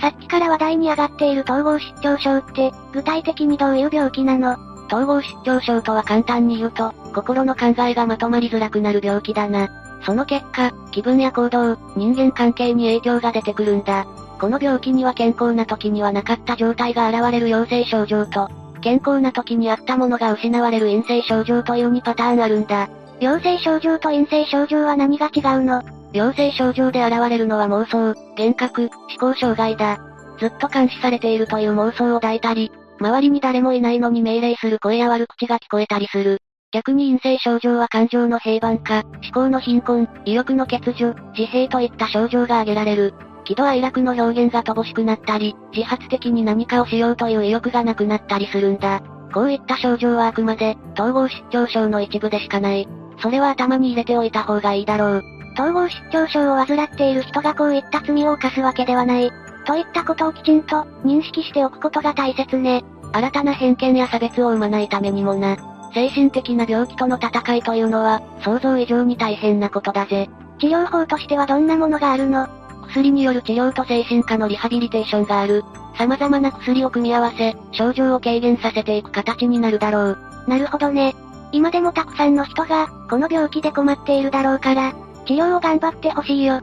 さっきから話題に上がっている統合失調症って、具体的にどういう病気なの？統合失調症とは簡単に言うと、心の考えがまとまりづらくなる病気だな。その結果、気分や行動、人間関係に影響が出てくるんだ。この病気には健康な時にはなかった状態が現れる陽性症状と、健康な時にあったものが失われる陰性症状という2パターンあるんだ。陽性症状と陰性症状は何が違うの？陽性症状で現れるのは妄想、幻覚、思考障害だ。ずっと監視されているという妄想を抱いたり、周りに誰もいないのに命令する声や悪口が聞こえたりする。逆に陰性症状は感情の平板化、思考の貧困、意欲の欠如、自閉といった症状が挙げられる。喜怒哀楽の表現が乏しくなったり、自発的に何かをしようという意欲がなくなったりするんだ。こういった症状はあくまで、統合失調症の一部でしかない。それは頭に入れておいた方がいいだろう。統合失調症を患っている人がこういった罪を犯すわけではない。といったことをきちんと、認識しておくことが大切ね。新たな偏見や差別を生まないためにもな。精神的な病気との戦いというのは、想像以上に大変なことだぜ。治療法としてはどんなものがあるの？薬による治療と精神科のリハビリテーションがある。様々な薬を組み合わせ、症状を軽減させていく形になるだろう。なるほどね。今でもたくさんの人が、この病気で困っているだろうから、治療を頑張ってほしいよ。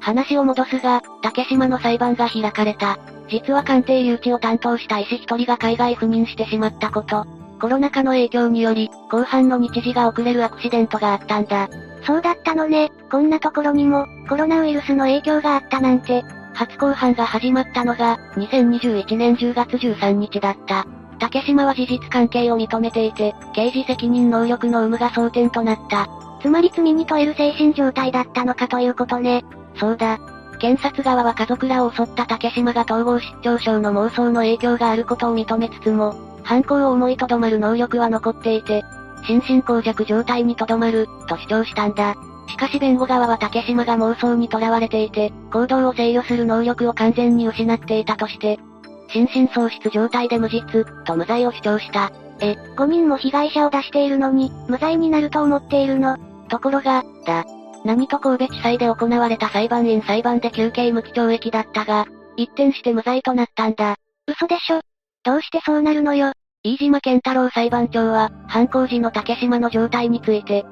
話を戻すが、竹島の裁判が開かれた。実は鑑定誘致を担当した医師一人が海外赴任してしまったこと。コロナ禍の影響により、後半の日時が遅れるアクシデントがあったんだ。そうだったのね。こんなところにも、コロナウイルスの影響があったなんて。初公判が始まったのが、2021年10月13日だった。竹島は事実関係を認めていて、刑事責任能力の有無が争点となった。つまり罪に問える精神状態だったのかということね。そうだ。検察側は家族らを襲った竹島が統合失調症の妄想の影響があることを認めつつも、犯行を思いとどまる能力は残っていて、心神耗弱状態にとどまる、と主張したんだ。しかし弁護側は竹島が妄想にとらわれていて、行動を制御する能力を完全に失っていたとして、心神喪失状態で無実、と無罪を主張した。え、5人も被害者を出しているのに、無罪になると思っているの？ところが、だ。何と神戸地裁で行われた裁判員裁判で休刑無期懲役だったが、一転して無罪となったんだ。嘘でしょ？どうしてそうなるのよ？飯島健太郎裁判長は、犯行時の竹島の状態について、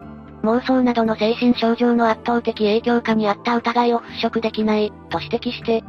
妄想などの精神症状の圧倒的影響下にあった疑いを払拭できない、と指摘して、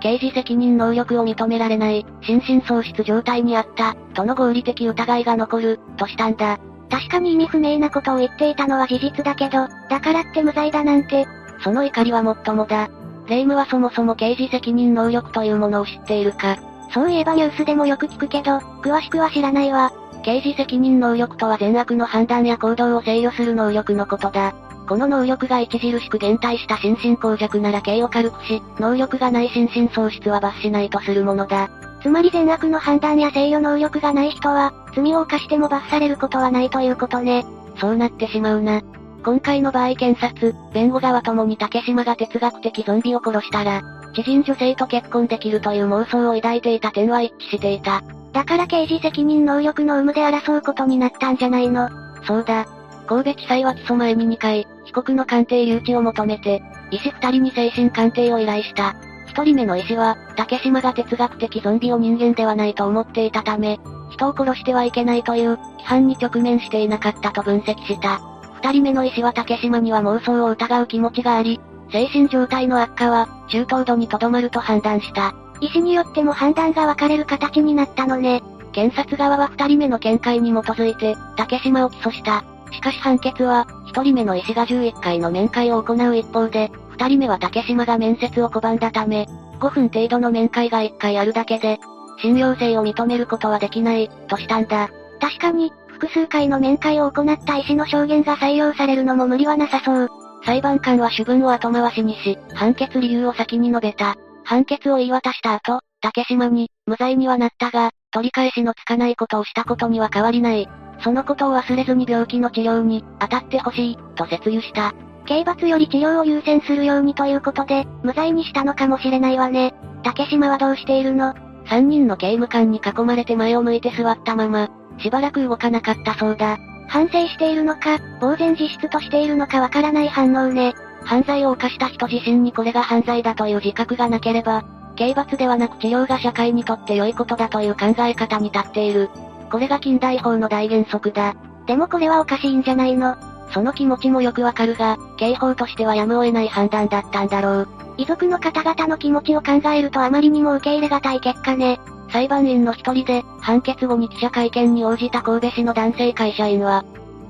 刑事責任能力を認められない、心神喪失状態にあった、との合理的疑いが残る、としたんだ。確かに意味不明なことを言っていたのは事実だけど、だからって無罪だなんて。その怒りはもっともだ。霊夢はそもそも刑事責任能力というものを知っているか。そういえばニュースでもよく聞くけど、詳しくは知らないわ。刑事責任能力とは善悪の判断や行動を制御する能力のことだ。この能力が著しく減退した心神耗弱なら刑を軽くし、能力がない心神喪失は罰しないとするものだ。つまり善悪の判断や制御能力がない人は、罪を犯しても罰されることはないということね。そうなってしまうな。今回の場合検察、弁護側ともに竹島が哲学的ゾンビを殺したら、知人女性と結婚できるという妄想を抱いていた点は一致していた。だから刑事責任能力の有無で争うことになったんじゃないの？そうだ。神戸地裁は起訴前に2回、被告の鑑定留置を求めて、医師2人に精神鑑定を依頼した。1人目の医師は、竹島が哲学的ゾンビを人間ではないと思っていたため、人を殺してはいけないという、批判に直面していなかったと分析した。2人目の医師は竹島には妄想を疑う気持ちがあり、精神状態の悪化は、中等度にとどまると判断した。医師によっても判断が分かれる形になったのね。検察側は二人目の見解に基づいて、竹島を起訴した。しかし判決は、一人目の医師が11回の面会を行う一方で、二人目は竹島が面接を拒んだため、5分程度の面会が1回あるだけで、信用性を認めることはできない、としたんだ。確かに、複数回の面会を行った医師の証言が採用されるのも無理はなさそう。裁判官は主文を後回しにし、判決理由を先に述べた。判決を言い渡した後、竹島に、無罪にはなったが、取り返しのつかないことをしたことには変わりない。そのことを忘れずに病気の治療に、当たってほしい、と説諭した。刑罰より治療を優先するようにということで、無罪にしたのかもしれないわね。竹島はどうしているの？三人の刑務官に囲まれて前を向いて座ったまま、しばらく動かなかったそうだ。反省しているのか、呆然自失としているのかわからない反応ね。犯罪を犯した人自身にこれが犯罪だという自覚がなければ、刑罰ではなく治療が社会にとって良いことだという考え方に立っている。これが近代法の大原則だ。でもこれはおかしいんじゃないの？その気持ちもよくわかるが、刑法としてはやむを得ない判断だったんだろう。遺族の方々の気持ちを考えるとあまりにも受け入れがたい結果ね。裁判員の一人で、判決後に記者会見に応じた神戸市の男性会社員は、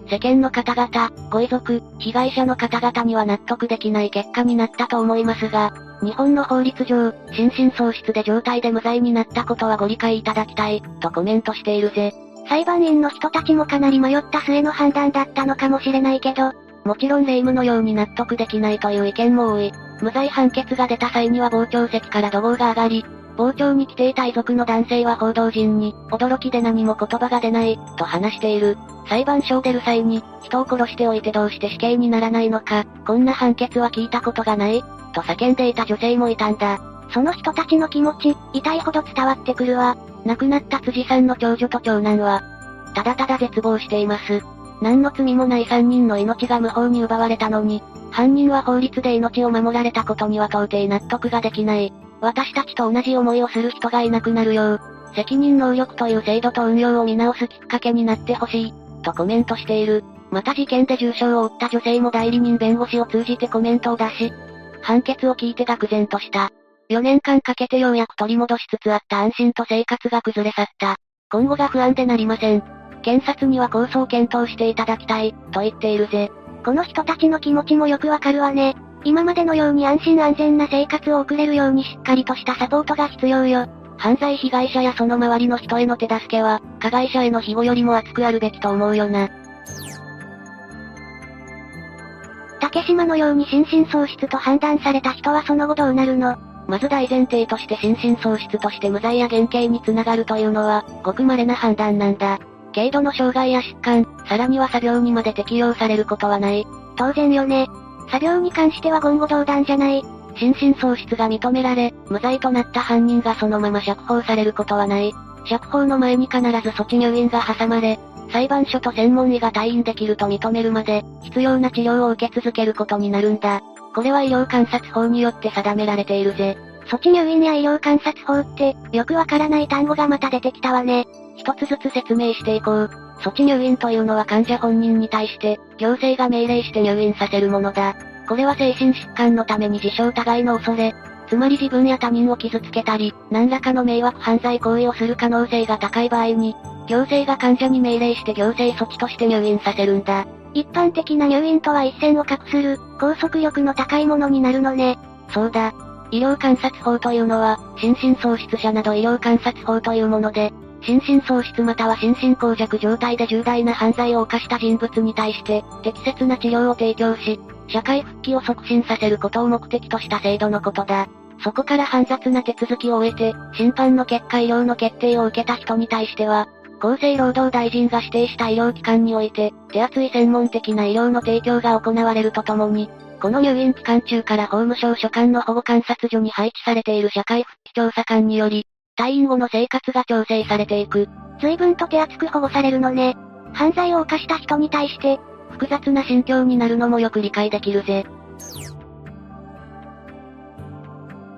世間の方々、ご遺族、被害者の方々には納得できない結果になったと思いますが、日本の法律上、心神喪失で状態で無罪になったことはご理解いただきたい、とコメントしているぜ。裁判員の人たちもかなり迷った末の判断だったのかもしれないけど、もちろん霊夢のように納得できないという意見も多い。無罪判決が出た際には傍聴席から怒号が上がり、傍聴に来ていた遺族の男性は報道陣に、驚きで何も言葉が出ない、と話している。裁判所を出る際に、人を殺しておいてどうして死刑にならないのか、こんな判決は聞いたことがない、と叫んでいた女性もいたんだ。その人たちの気持ち、痛いほど伝わってくるわ。亡くなった辻さんの長女と長男は、ただただ絶望しています。何の罪もない3人の命が無法に奪われたのに、犯人は法律で命を守られたことには到底納得ができない。私たちと同じ思いをする人がいなくなるよう、責任能力という制度と運用を見直すきっかけになってほしい、とコメントしている。また事件で重傷を負った女性も代理人弁護士を通じてコメントを出し、判決を聞いて愕然とした。4年間かけてようやく取り戻しつつあった安心と生活が崩れ去った。今後が不安でなりません。検察には控訴を検討していただきたい、と言っているぜ。この人たちの気持ちもよくわかるわね。今までのように安心安全な生活を送れるようにしっかりとしたサポートが必要よ。犯罪被害者やその周りの人への手助けは、加害者への庇護よりも熱くあるべきと思うよな。竹島のように心神喪失と判断された人はその後どうなるのまず大前提として心神喪失として無罪や減刑につながるというのは、ごく稀な判断なんだ。軽度の障害や疾患、さらには作病にまで適用されることはない。当然よね。作病に関しては言語道断じゃない。心神喪失が認められ、無罪となった犯人がそのまま釈放されることはない。釈放の前に必ず措置入院が挟まれ、裁判所と専門医が退院できると認めるまで、必要な治療を受け続けることになるんだ。これは医療観察法によって定められているぜ。措置入院や医療観察法って、よくわからない単語がまた出てきたわね。一つずつ説明していこう。措置入院というのは患者本人に対して、行政が命令して入院させるものだ。これは精神疾患のために自傷疑いの恐れ、つまり自分や他人を傷つけたり、何らかの迷惑犯罪行為をする可能性が高い場合に、行政が患者に命令して行政措置として入院させるんだ。一般的な入院とは一線を画する、拘束力の高いものになるのね。そうだ。医療観察法というのは、心神喪失者など医療観察法というもので、心神喪失または心神耗弱状態で重大な犯罪を犯した人物に対して、適切な治療を提供し、社会復帰を促進させることを目的とした制度のことだ。そこから煩雑な手続きを終えて、審判の結果医療の決定を受けた人に対しては、厚生労働大臣が指定した医療機関において、手厚い専門的な医療の提供が行われるとともに、この入院期間中から法務省所管の保護観察所に配置されている社会復帰調査官により、退院後の生活が調整されていく。随分と手厚く保護されるのね。犯罪を犯した人に対して、複雑な心境になるのもよく理解できるぜ。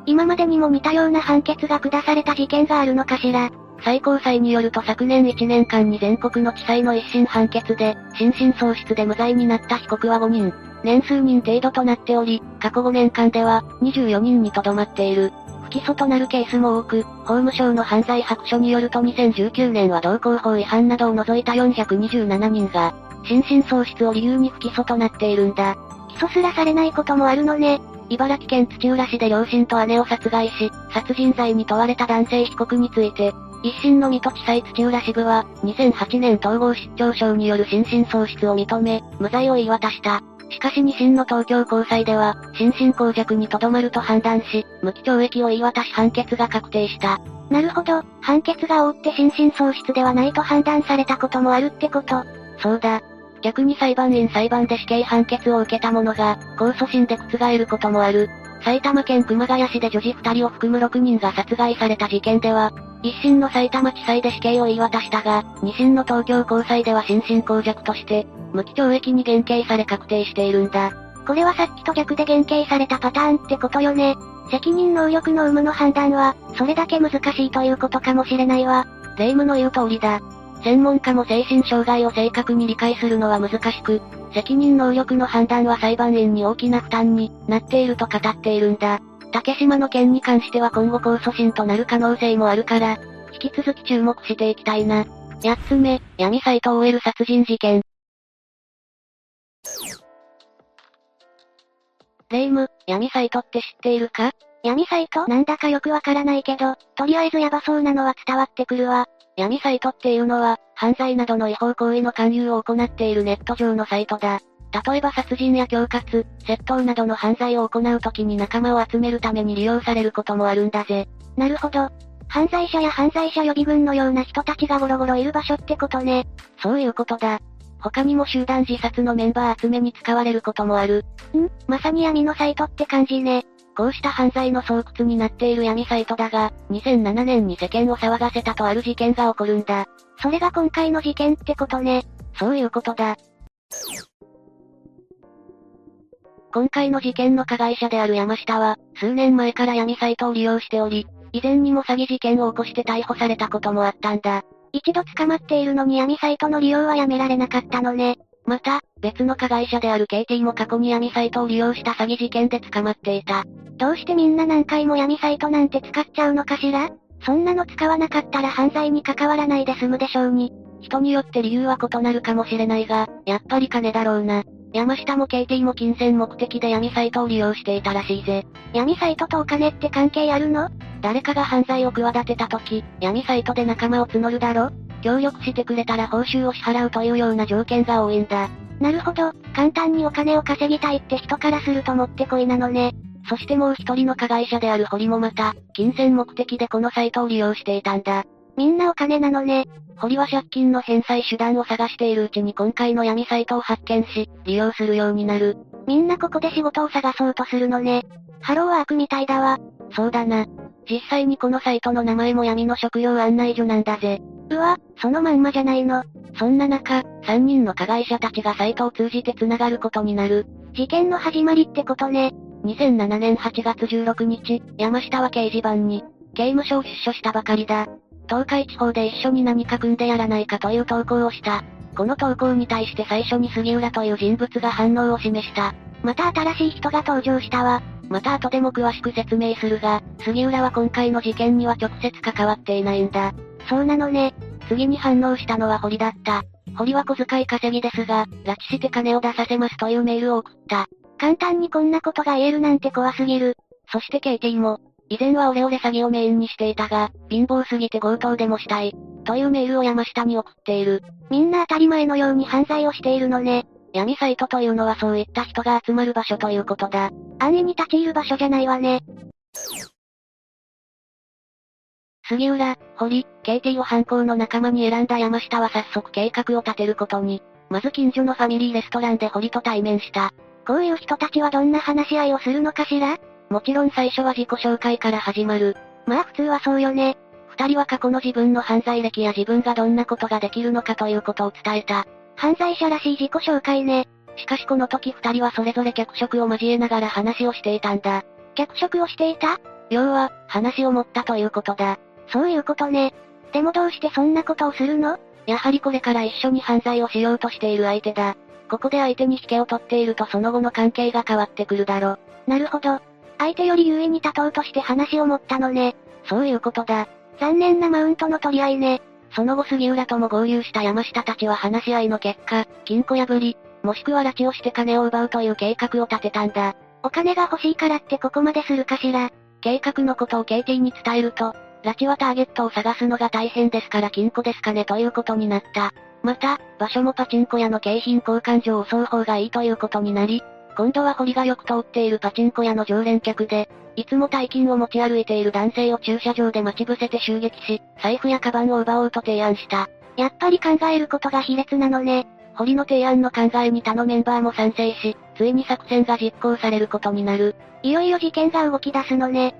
今までにも似たような判決が下された事件があるのかしら。最高裁によると昨年1年間に全国の地裁の一審判決で、心神喪失で無罪になった被告は5人、年数人程度となっており、過去5年間では、24人にとどまっている。不起訴となるケースも多く、法務省の犯罪白書によると2019年は道交法違反などを除いた427人が、心神喪失を理由に不起訴となっているんだ。起訴すらされないこともあるのね。茨城県土浦市で両親と姉を殺害し、殺人罪に問われた男性被告について、一審の水戸地裁土浦支部は、2008年統合失調症による心神喪失を認め、無罪を言い渡した。しかし二審の東京高裁では、心神耗弱にとどまると判断し、無期懲役を言い渡し判決が確定した。なるほど、判決が負って心神喪失ではないと判断されたこともあるってこと。そうだ。逆に裁判員裁判で死刑判決を受けた者が、控訴審で覆ることもある。埼玉県熊谷市で女児二人を含む6人が殺害された事件では、一審の埼玉地裁で死刑を言い渡したが、二審の東京高裁では心神耗弱として、無期懲役に減刑され確定しているんだ。これはさっきと逆で減刑されたパターンってことよね。責任能力の有無の判断は、それだけ難しいということかもしれないわ。霊夢の言う通りだ。専門家も精神障害を正確に理解するのは難しく、責任能力の判断は裁判員に大きな負担になっていると語っているんだ。竹島の件に関しては今後控訴審となる可能性もあるから、引き続き注目していきたいな。八つ目、闇サイト OL 殺人事件。レイム、闇サイトって知っているか？闇サイト？なんだかよくわからないけど、とりあえずヤバそうなのは伝わってくるわ。闇サイトっていうのは、犯罪などの違法行為の勧誘を行っているネット上のサイトだ。例えば殺人や恐喝、窃盗などの犯罪を行う時に仲間を集めるために利用されることもあるんだぜ。なるほど。犯罪者や犯罪者予備軍のような人たちがゴロゴロいる場所ってことね。そういうことだ。他にも集団自殺のメンバー集めに使われることもある。ん？まさに闇のサイトって感じね。こうした犯罪の巣窟になっている闇サイトだが、2007年に世間を騒がせたとある事件が起こるんだ。それが今回の事件ってことね。そういうことだ。今回の事件の加害者である山下は、数年前から闇サイトを利用しており、以前にも詐欺事件を起こして逮捕されたこともあったんだ。一度捕まっているのに闇サイトの利用はやめられなかったのね。また、別の加害者である KT も過去に闇サイトを利用した詐欺事件で捕まっていた。どうしてみんな何回も闇サイトなんて使っちゃうのかしら？そんなの使わなかったら犯罪に関わらないで済むでしょうに。人によって理由は異なるかもしれないが、やっぱり金だろうな。山下も KT も金銭目的で闇サイトを利用していたらしいぜ。闇サイトとお金って関係あるの？誰かが犯罪を企てた時、闇サイトで仲間を募るだろ？協力してくれたら報酬を支払うというような条件が多いんだ。なるほど、簡単にお金を稼ぎたいって人からするともってこいなのね。そしてもう一人の加害者である堀もまた、金銭目的でこのサイトを利用していたんだ。みんなお金なのね。堀は借金の返済手段を探しているうちに今回の闇サイトを発見し、利用するようになる。みんなここで仕事を探そうとするのね。ハローワークみたいだわ。そうだな。実際にこのサイトの名前も闇の食料案内所なんだぜ。うわ、そのまんまじゃないの。そんな中、3人の加害者たちがサイトを通じて繋がることになる。事件の始まりってことね。2007年8月16日、山下は掲示板に、刑務所を出所したばかりだ。東海地方で一緒に何か組んでやらないかという投稿をした。この投稿に対して最初に杉浦という人物が反応を示した。また新しい人が登場したわ。また後でも詳しく説明するが、杉浦は今回の事件には直接関わっていないんだ。そうなのね。次に反応したのは堀だった。堀は小遣い稼ぎですが、拉致して金を出させますというメールを送った。簡単にこんなことが言えるなんて怖すぎる。そしてケイティも、以前はオレオレ詐欺をメインにしていたが、貧乏すぎて強盗でもしたい。というメールを山下に送っている。みんな当たり前のように犯罪をしているのね。闇サイトというのはそういった人が集まる場所ということだ。安易に立ち入る場所じゃないわね。杉浦、堀、ケイティを犯行の仲間に選んだ山下は早速計画を立てることに。まず近所のファミリーレストランで堀と対面した。こういう人たちはどんな話し合いをするのかしら？もちろん最初は自己紹介から始まる。まあ普通はそうよね。二人は過去の自分の犯罪歴や自分がどんなことができるのかということを伝えた。犯罪者らしい自己紹介ね。しかしこの時二人はそれぞれ脚色を交えながら話をしていたんだ。脚色をしていた？要は、話を持ったということだ。そういうことね。でもどうしてそんなことをするの？やはりこれから一緒に犯罪をしようとしている相手だ。ここで相手に引けを取っているとその後の関係が変わってくるだろ。なるほど。相手より優位に立とうとして話を持ったのね。そういうことだ。残念なマウントの取り合いね。その後杉浦とも合流した山下たちは話し合いの結果、金庫破り、もしくは拉致をして金を奪うという計画を立てたんだ。お金が欲しいからってここまでするかしら。計画のことを KT に伝えると、拉致はターゲットを探すのが大変ですから金庫ですかねということになった。また、場所もパチンコ屋の景品交換所を襲う方がいいということになり、今度は堀がよく通っているパチンコ屋の常連客で、いつも大金を持ち歩いている男性を駐車場で待ち伏せて襲撃し、財布やカバンを奪おうと提案した。やっぱり考えることが卑劣なのね。堀の提案の考えに他のメンバーも賛成し、ついに作戦が実行されることになる。いよいよ事件が動き出すのね。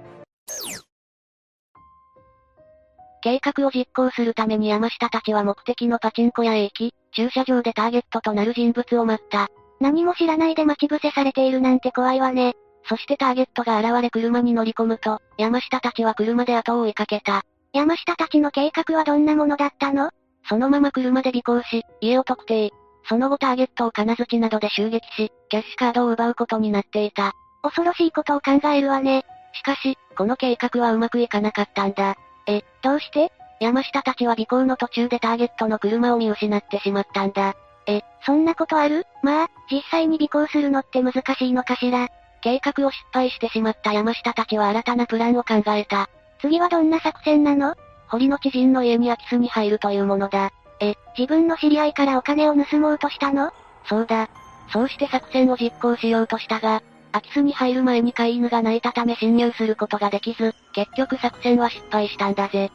計画を実行するために山下たちは目的のパチンコ屋へ行き、駐車場でターゲットとなる人物を待った。何も知らないで待ち伏せされているなんて怖いわね。そしてターゲットが現れ車に乗り込むと、山下たちは車で後を追いかけた。山下たちの計画はどんなものだったの？そのまま車で尾行し、家を特定。その後ターゲットを金槌などで襲撃し、キャッシュカードを奪うことになっていた。恐ろしいことを考えるわね。しかし、この計画はうまくいかなかったんだ。え、どうして？山下たちは尾行の途中でターゲットの車を見失ってしまったんだ。え、そんなことある？まあ、実際に尾行するのって難しいのかしら。計画を失敗してしまった山下たちは新たなプランを考えた。次はどんな作戦なの？堀の知人の家に空き巣に入るというものだ。え、自分の知り合いからお金を盗もうとしたの？そうだ。そうして作戦を実行しようとしたが、空き巣に入る前に飼い犬が鳴いたため侵入することができず、結局作戦は失敗したんだぜ。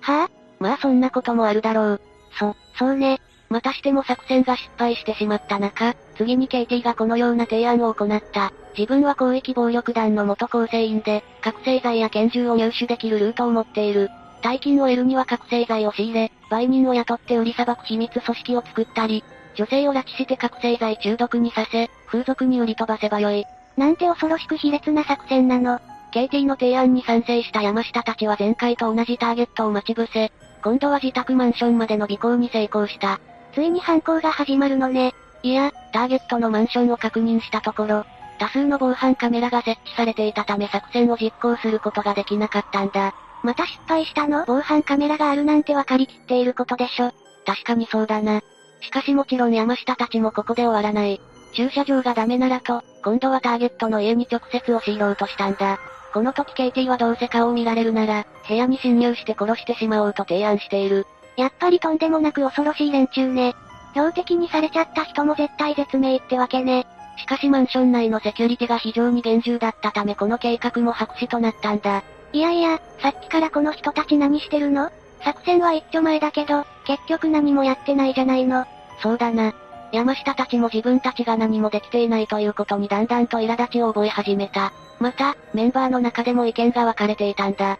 はぁ、あ、まあそんなこともあるだろう。そ、そうね。またしても作戦が失敗してしまった中、次にケイティがこのような提案を行った。自分は広域暴力団の元構成員で、覚醒剤や拳銃を入手できるルートを持っている。大金を得るには覚醒剤を仕入れ、売人を雇って売りさばく秘密組織を作ったり、女性を拉致して覚醒剤中毒にさせ、風俗に売り飛ばせばよい。なんて恐ろしく卑劣な作戦なの。ケイティの提案に賛成した山下たちは前回と同じターゲットを待ち伏せ、今度は自宅マンションまでの尾行に成功した。ついに犯行が始まるのね。いや、ターゲットのマンションを確認したところ、多数の防犯カメラが設置されていたため作戦を実行することができなかったんだ。また失敗したの？防犯カメラがあるなんて分かりきっていることでしょ。確かにそうだな。しかしもちろん山下たちもここで終わらない。駐車場がダメならと、今度はターゲットの家に直接押し入ろうとしたんだ。この時ケイティはどうせ顔を見られるなら、部屋に侵入して殺してしまおうと提案している。やっぱりとんでもなく恐ろしい連中ね。標的にされちゃった人も絶対絶命ってわけね。しかしマンション内のセキュリティが非常に厳重だったためこの計画も白紙となったんだ。いやいや、さっきからこの人たち何してるの？作戦は一丁前だけど、結局何もやってないじゃないの。そうだな。山下たちも自分たちが何もできていないということにだんだんと苛立ちを覚え始めた。また、メンバーの中でも意見が分かれていたんだ。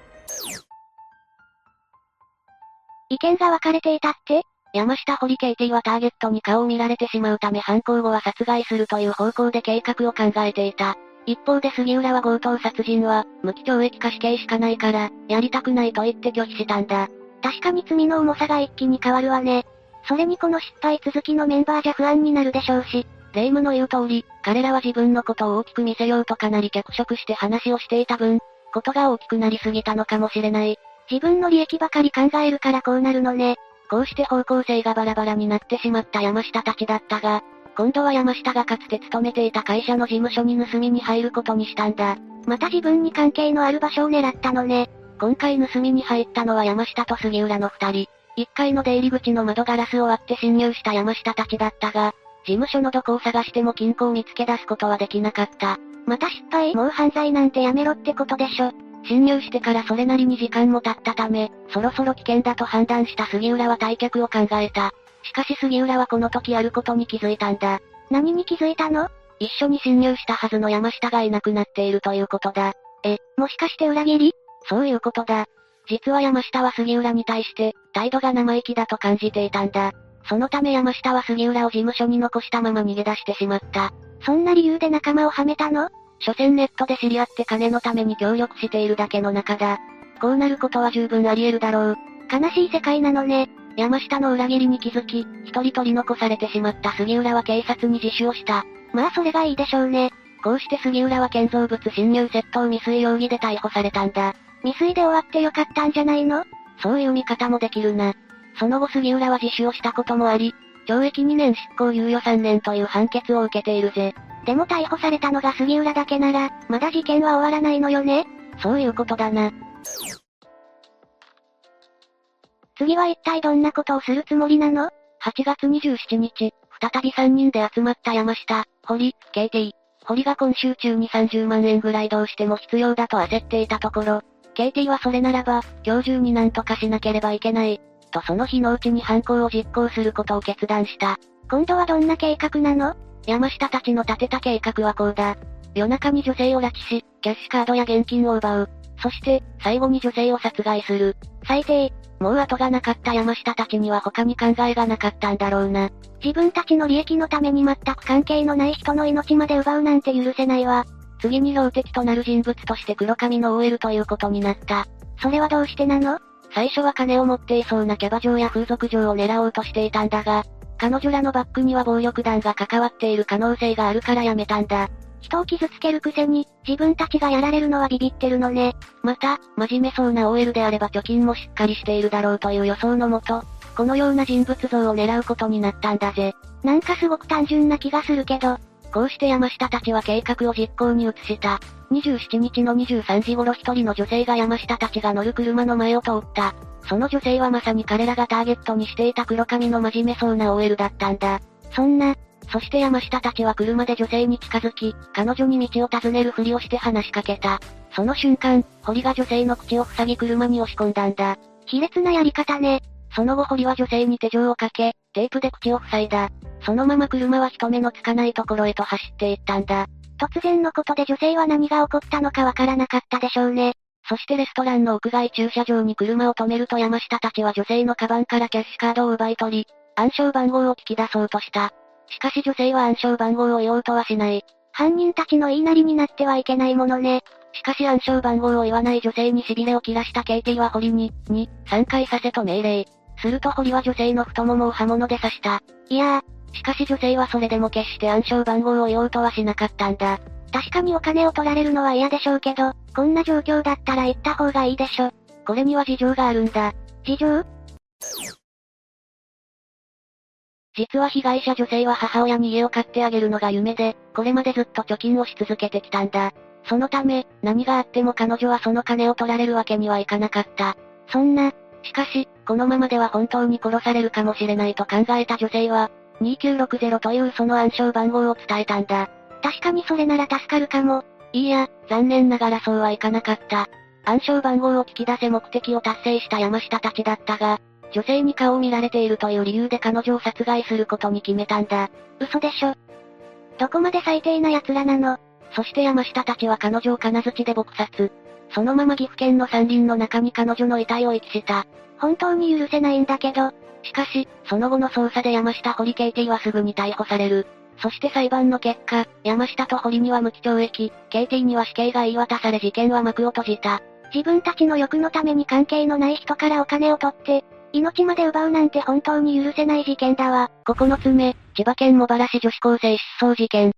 意見が分かれていたって？山下堀ケイティはターゲットに顔を見られてしまうため犯行後は殺害するという方向で計画を考えていた。一方で杉浦は強盗殺人は、無期懲役か死刑しかないから、やりたくないと言って拒否したんだ。確かに罪の重さが一気に変わるわね。それにこの失敗続きのメンバーじゃ不安になるでしょうし。霊夢の言う通り、彼らは自分のことを大きく見せようとかなり脚色して話をしていた分、ことが大きくなりすぎたのかもしれない。自分の利益ばかり考えるからこうなるのね。こうして方向性がバラバラになってしまった山下たちだったが、今度は山下がかつて勤めていた会社の事務所に盗みに入ることにしたんだ。また自分に関係のある場所を狙ったのね。今回盗みに入ったのは山下と杉浦の二人。一階の出入り口の窓ガラスを割って侵入した山下たちだったが、事務所のどこを探しても金庫を見つけ出すことはできなかった。また失敗もう犯罪なんてやめろってことでしょ。侵入してからそれなりに時間も経ったため、そろそろ危険だと判断した杉浦は退却を考えた。しかし杉浦はこの時あることに気づいたんだ。何に気づいたの？一緒に侵入したはずの山下がいなくなっているということだ。え、もしかして裏切り？そういうことだ。実は山下は杉浦に対して、態度が生意気だと感じていたんだ。そのため山下は杉浦を事務所に残したまま逃げ出してしまった。そんな理由で仲間をはめたの？所詮ネットで知り合って金のために協力しているだけの中だ。こうなることは十分あり得るだろう。悲しい世界なのね。山下の裏切りに気づき、一人取り残されてしまった杉浦は警察に自首をした。まあそれがいいでしょうね。こうして杉浦は建造物侵入窃盗未遂容疑で逮捕されたんだ。未遂で終わってよかったんじゃないの？そういう見方もできるな。その後杉浦は自首をしたこともあり、懲役2年執行猶予3年という判決を受けているぜ。でも逮捕されたのが杉浦だけなら、まだ事件は終わらないのよねそういうことだな。次は一体どんなことをするつもりなの ?8 月27日、再び3人で集まった山下、堀、ケイティ。堀が今週中に30万円ぐらいどうしても必要だと焦っていたところ、ケイティはそれならば、今日中になんとかしなければいけない。とその日のうちに犯行を実行することを決断した。今度はどんな計画なの？山下たちの立てた計画はこうだ。夜中に女性を拉致し、キャッシュカードや現金を奪う。そして、最後に女性を殺害する。最低。もう後がなかった山下たちには他に考えがなかったんだろうな。自分たちの利益のために全く関係のない人の命まで奪うなんて許せないわ。次に標的となる人物として黒髪の OL ということになった。それはどうしてなの？最初は金を持っていそうなキャバ嬢や風俗嬢を狙おうとしていたんだが、彼女らのバックには暴力団が関わっている可能性があるからやめたんだ。人を傷つけるくせに、自分たちがやられるのはビビってるのね。また、真面目そうな OL であれば貯金もしっかりしているだろうという予想のもと、このような人物像を狙うことになったんだぜ。なんかすごく単純な気がするけど、こうして山下たちは計画を実行に移した。27日の23時頃一人の女性が山下たちが乗る車の前を通った。その女性はまさに彼らがターゲットにしていた黒髪の真面目そうな OL だったんだ。そんな、そして山下たちは車で女性に近づき、彼女に道を尋ねるふりをして話しかけた。その瞬間、堀が女性の口を塞ぎ車に押し込んだんだ。卑劣なやり方ね。その後堀は女性に手錠をかけ、テープで口を塞いだ。そのまま車は人目のつかないところへと走っていったんだ。突然のことで女性は何が起こったのかわからなかったでしょうね。そしてレストランの屋外駐車場に車を止めると山下たちは女性のカバンからキャッシュカードを奪い取り、暗証番号を聞き出そうとした。しかし女性は暗証番号を言おうとはしない。犯人たちの言いなりになってはいけないものね。しかし暗証番号を言わない女性に痺れを切らしたケイティは堀に、に、3回させと命令。すると堀は女性の太ももを刃物で刺した。いやー、しかし女性はそれでも決して暗証番号を言おうとはしなかったんだ。確かにお金を取られるのは嫌でしょうけど、こんな状況だったら行った方がいいでしょ。これには事情があるんだ。事情？実は被害者女性は母親に家を買ってあげるのが夢で、これまでずっと貯金をし続けてきたんだ。そのため、何があっても彼女はその金を取られるわけにはいかなかった。そんな、しかし、このままでは本当に殺されるかもしれないと考えた女性は、2960というその暗証番号を伝えたんだ。確かにそれなら助かるかも。いいや、残念ながらそうはいかなかった。暗証番号を聞き出せ目的を達成した山下たちだったが、女性に顔を見られているという理由で彼女を殺害することに決めたんだ。嘘でしょ。どこまで最低な奴らなのそして山下たちは彼女を金槌で撲殺。そのまま岐阜県の山林の中に彼女の遺体を遺棄した。本当に許せないんだけど。しかし、その後の捜査で山下堀ケイティはすぐに逮捕される。そして裁判の結果、山下と堀には無期懲役、ケイティには死刑が言い渡され事件は幕を閉じた。自分たちの欲のために関係のない人からお金を取って、命まで奪うなんて本当に許せない事件だわ。9つ目、千葉県茂原市女子高生失踪事件。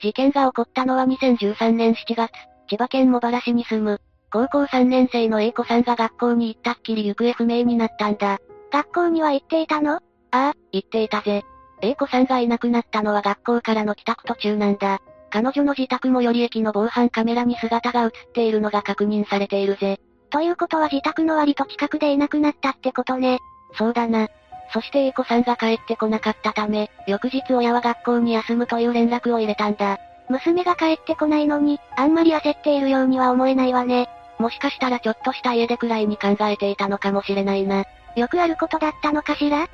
事件が起こったのは2013年7月、千葉県茂原市に住む、高校3年生の A 子さんが学校に行ったっきり行方不明になったんだ。学校には行っていたの？ああ、行っていたぜ。A 子さんがいなくなったのは学校からの帰宅途中なんだ。彼女の自宅最寄り駅の防犯カメラに姿が映っているのが確認されているぜ。ということは自宅の割と近くでいなくなったってことね。そうだな。そして A 子さんが帰ってこなかったため、翌日親は学校に休むという連絡を入れたんだ。娘が帰ってこないのに、あんまり焦っているようには思えないわね。もしかしたらちょっとした家出くらいに考えていたのかもしれないな。よくあることだったのかしら？し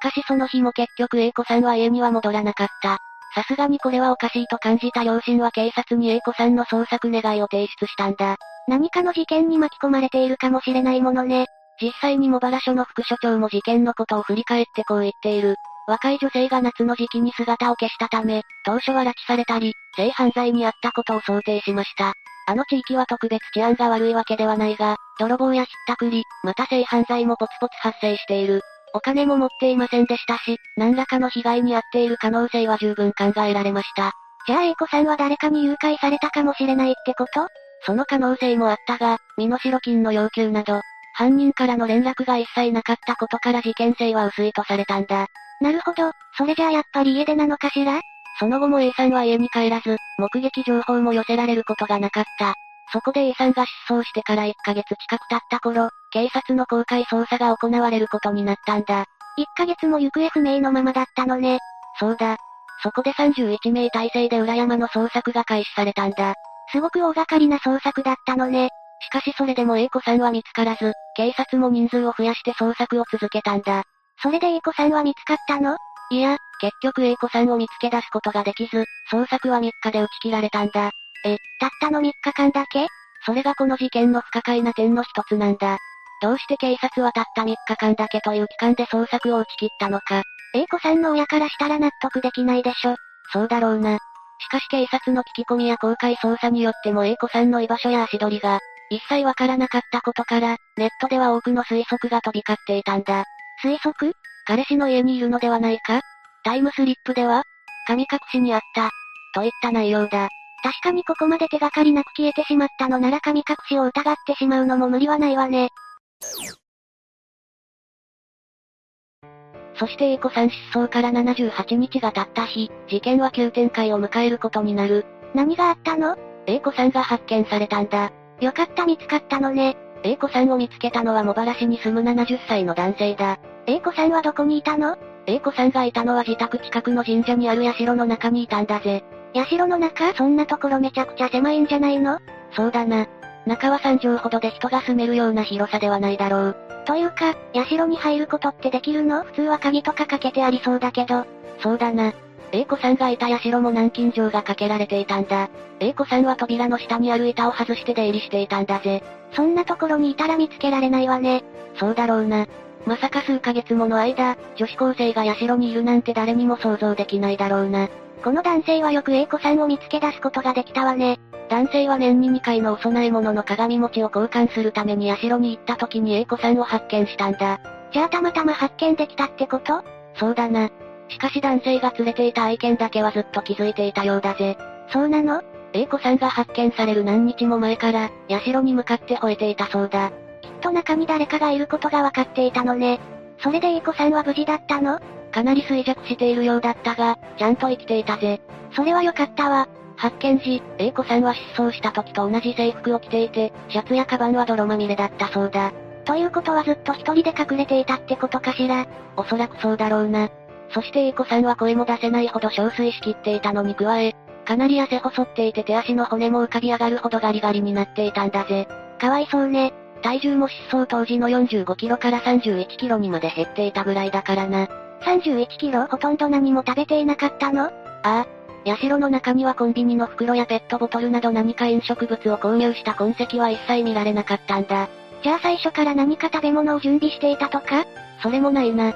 かしその日も結局 A 子さんは家には戻らなかった。さすがにこれはおかしいと感じた両親は警察に A 子さんの捜索願いを提出したんだ。何かの事件に巻き込まれているかもしれないものね。実際に茂原署の副署長も事件のことを振り返ってこう言っている。若い女性が夏の時期に姿を消したため、当初は拉致されたり、性犯罪にあったことを想定しました。あの地域は特別治安が悪いわけではないが、泥棒やひったくり、また性犯罪もポツポツ発生している。お金も持っていませんでしたし、何らかの被害に遭っている可能性は十分考えられました。じゃあ A 子さんは誰かに誘拐されたかもしれないってこと？その可能性もあったが、身代金の要求など、犯人からの連絡が一切なかったことから事件性は薄いとされたんだ。なるほど、それじゃあやっぱり家出なのかしら？その後も A さんは家に帰らず、目撃情報も寄せられることがなかった。そこで A さんが失踪してから1ヶ月近く経った頃、警察の公開捜査が行われることになったんだ。1ヶ月も行方不明のままだったのね。そうだ。そこで31名体制で裏山の捜索が開始されたんだ。すごく大掛かりな捜索だったのね。しかしそれでも A 子さんは見つからず、警察も人数を増やして捜索を続けたんだ。それで A 子さんは見つかったの？いや、結局 A 子さんを見つけ出すことができず、捜索は3日で打ち切られたんだ。え、たったの3日間だけ？それがこの事件の不可解な点の一つなんだ。どうして警察はたった3日間だけという期間で捜索を打ち切ったのか。A 子さんの親からしたら納得できないでしょ。そうだろうな。しかし警察の聞き込みや公開捜査によっても A 子さんの居場所や足取りが、一切わからなかったことから、ネットでは多くの推測が飛び交っていたんだ。推測？彼氏の家にいるのではないか？タイムスリップでは？神隠しにあった。といった内容だ。確かにここまで手がかりなく消えてしまったのなら神隠しを疑ってしまうのも無理はないわね。そして A 子さん失踪から78日が経った日、事件は急展開を迎えることになる。何があったの ?A 子さんが発見されたんだ。よかった見つかったのね。A 子さんを見つけたのは茂原市に住む70歳の男性だ。A 子さんはどこにいたの ?A 子さんがいたのは自宅近くの神社にある社の中にいたんだぜ。社の中？そんなところめちゃくちゃ狭いんじゃないの？そうだな。中は3畳ほどで人が住めるような広さではないだろう。というか、社に入ることってできるの？普通は鍵とかかけてありそうだけど。そうだな。A 子さんがいた社も南京錠がかけられていたんだ。A 子さんは扉の下にある板を外して出入りしていたんだぜ。そんなところにいたら見つけられないわね。そうだろうな。まさか数ヶ月もの間、女子高生が社にいるなんて誰にも想像できないだろうな。この男性はよく A 子さんを見つけ出すことができたわね。男性は年に2回のお供え物の鏡餅を交換するために社に行った時に A 子さんを発見したんだ。じゃあたまたま発見できたってこと？そうだな。しかし男性が連れていた愛犬だけはずっと気づいていたようだぜ。そうなの ?A 子さんが発見される何日も前から、社に向かって吠えていたそうだ。と中に誰かがいることが分かっていたのね。それで A 子さんは無事だったの？かなり衰弱しているようだったが、ちゃんと生きていたぜ。それは良かったわ。発見時、A 子さんは失踪した時と同じ制服を着ていて、シャツやカバンは泥まみれだったそうだ。ということはずっと一人で隠れていたってことかしら？おそらくそうだろうな。そして A 子さんは声も出せないほど憔悴しきっていたのに加え、かなり痩せ細っていて手足の骨も浮かび上がるほどガリガリになっていたんだぜ。かわいそうね。体重も失踪当時の45キロから31キロにまで減っていたぐらいだからな。31キロ？ほとんど何も食べていなかったの？ああ。社の中にはコンビニの袋やペットボトルなど何か飲食物を購入した痕跡は一切見られなかったんだ。じゃあ最初から何か食べ物を準備していたとか？それもないな。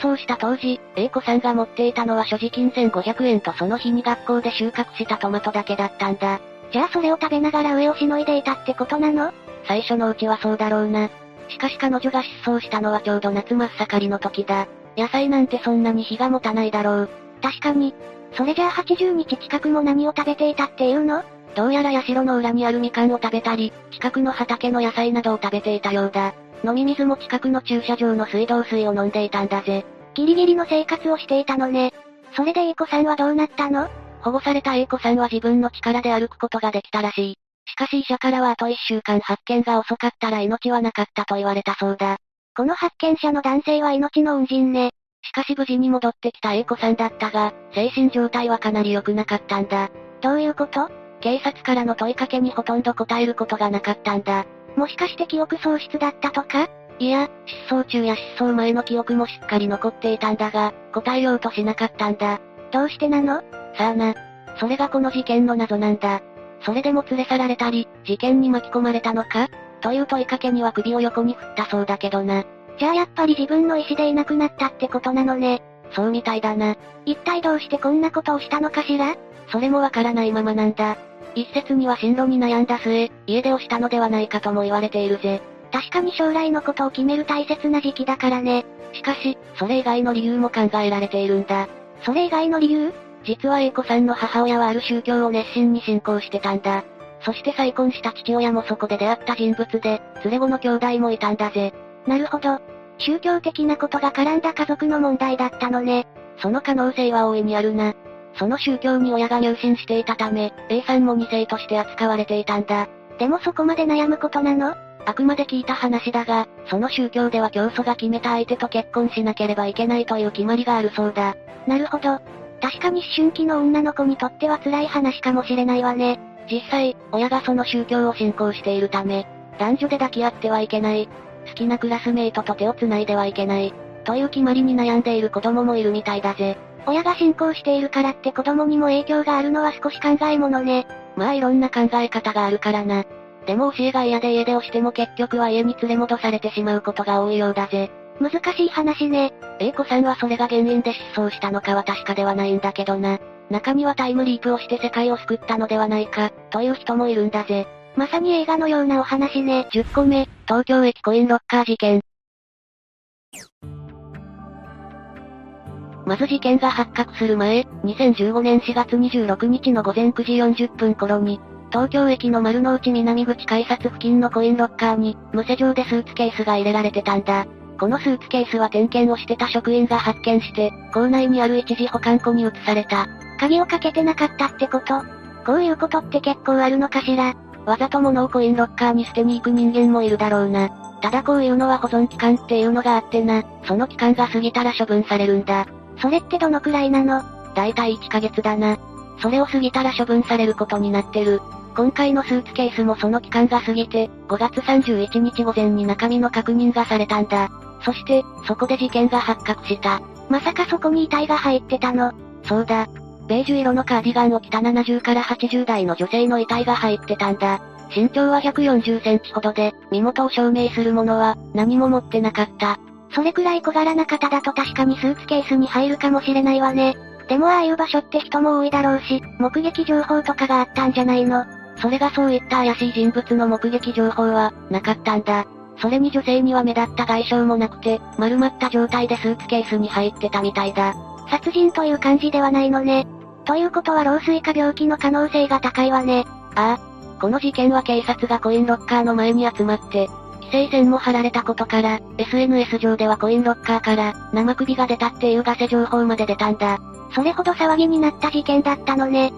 失踪した当時、A 子さんが持っていたのは所持金1500円とその日に学校で収穫したトマトだけだったんだ。じゃあそれを食べながら上をしのいでいたってことなの？最初のうちはそうだろうな。しかし彼女が失踪したのはちょうど夏真っ盛りの時だ。野菜なんてそんなに日が持たないだろう。確かに。それじゃあ80日近くも何を食べていたっていうの？どうやら社の裏にあるみかんを食べたり、近くの畑の野菜などを食べていたようだ。飲み水も近くの駐車場の水道水を飲んでいたんだぜ。ギリギリの生活をしていたのね。それで A 子さんはどうなったの？保護された A 子さんは自分の力で歩くことができたらしい。しかし医者からはあと1週間発見が遅かったら命はなかったと言われたそうだ。この発見者の男性は命の恩人ね。しかし無事に戻ってきた A 子さんだったが、精神状態はかなり良くなかったんだ。どういうこと？警察からの問いかけにほとんど答えることがなかったんだ。もしかして記憶喪失だったとか？いや、失踪中や失踪前の記憶もしっかり残っていたんだが、答えようとしなかったんだ。どうしてなの？さあな。それがこの事件の謎なんだ。それでも連れ去られたり、事件に巻き込まれたのか？という問いかけには首を横に振ったそうだけどな。じゃあやっぱり自分の意思でいなくなったってことなのね。そうみたいだな。一体どうしてこんなことをしたのかしら？それもわからないままなんだ。一説には進路に悩んだ末、家出をしたのではないかとも言われているぜ。確かに将来のことを決める大切な時期だからね。しかし、それ以外の理由も考えられているんだ。それ以外の理由？実は A 子さんの母親はある宗教を熱心に信仰してたんだ。そして再婚した父親もそこで出会った人物で、連れ子の兄弟もいたんだぜ。なるほど。宗教的なことが絡んだ家族の問題だったのね。その可能性は大いにあるな。その宗教に親が入信していたため、A さんも2世として扱われていたんだ。でもそこまで悩むことなの？あくまで聞いた話だが、その宗教では教祖が決めた相手と結婚しなければいけないという決まりがあるそうだ。なるほど。確かに思春期の女の子にとっては辛い話かもしれないわね。実際、親がその宗教を信仰しているため、男女で抱き合ってはいけない。好きなクラスメイトと手を繋いではいけない。という決まりに悩んでいる子供もいるみたいだぜ。親が信仰しているからって子供にも影響があるのは少し考えものね。まあいろんな考え方があるからな。でも教えが嫌で家出をしても結局は家に連れ戻されてしまうことが多いようだぜ。難しい話ね。A 子さんはそれが原因で失踪したのかは確かではないんだけどな。中にはタイムリープをして世界を救ったのではないか、という人もいるんだぜ。まさに映画のようなお話ね。10個目、東京駅コインロッカー事件。まず事件が発覚する前、2015年4月26日の午前9時40分頃に、東京駅の丸の内南口改札付近のコインロッカーに、無施錠でスーツケースが入れられてたんだ。このスーツケースは点検をしてた職員が発見して、校内にある一時保管庫に移された。鍵をかけてなかったってこと？こういうことって結構あるのかしら？わざと物をコインロッカーに捨てに行く人間もいるだろうな。ただこういうのは保存期間っていうのがあってな、その期間が過ぎたら処分されるんだ。それってどのくらいなの？だいたい1ヶ月だな。それを過ぎたら処分されることになってる。今回のスーツケースもその期間が過ぎて、5月31日午前に中身の確認がされたんだ。そして、そこで事件が発覚した。まさかそこに遺体が入ってたの？そうだ。ベージュ色のカーディガンを着た70から80代の女性の遺体が入ってたんだ。身長は140センチほどで、身元を証明するものは、何も持ってなかった。それくらい小柄な方だと確かにスーツケースに入るかもしれないわね。でもああいう場所って人も多いだろうし、目撃情報とかがあったんじゃないの？それがそういった怪しい人物の目撃情報は、なかったんだ。それに女性には目立った外傷もなくて、丸まった状態でスーツケースに入ってたみたいだ。殺人という感じではないのね。ということは老衰か病気の可能性が高いわね。ああ。この事件は警察がコインロッカーの前に集まって、規制線も張られたことから、SNS 上ではコインロッカーから、生首が出たっていうガセ情報まで出たんだ。それほど騒ぎになった事件だったのね。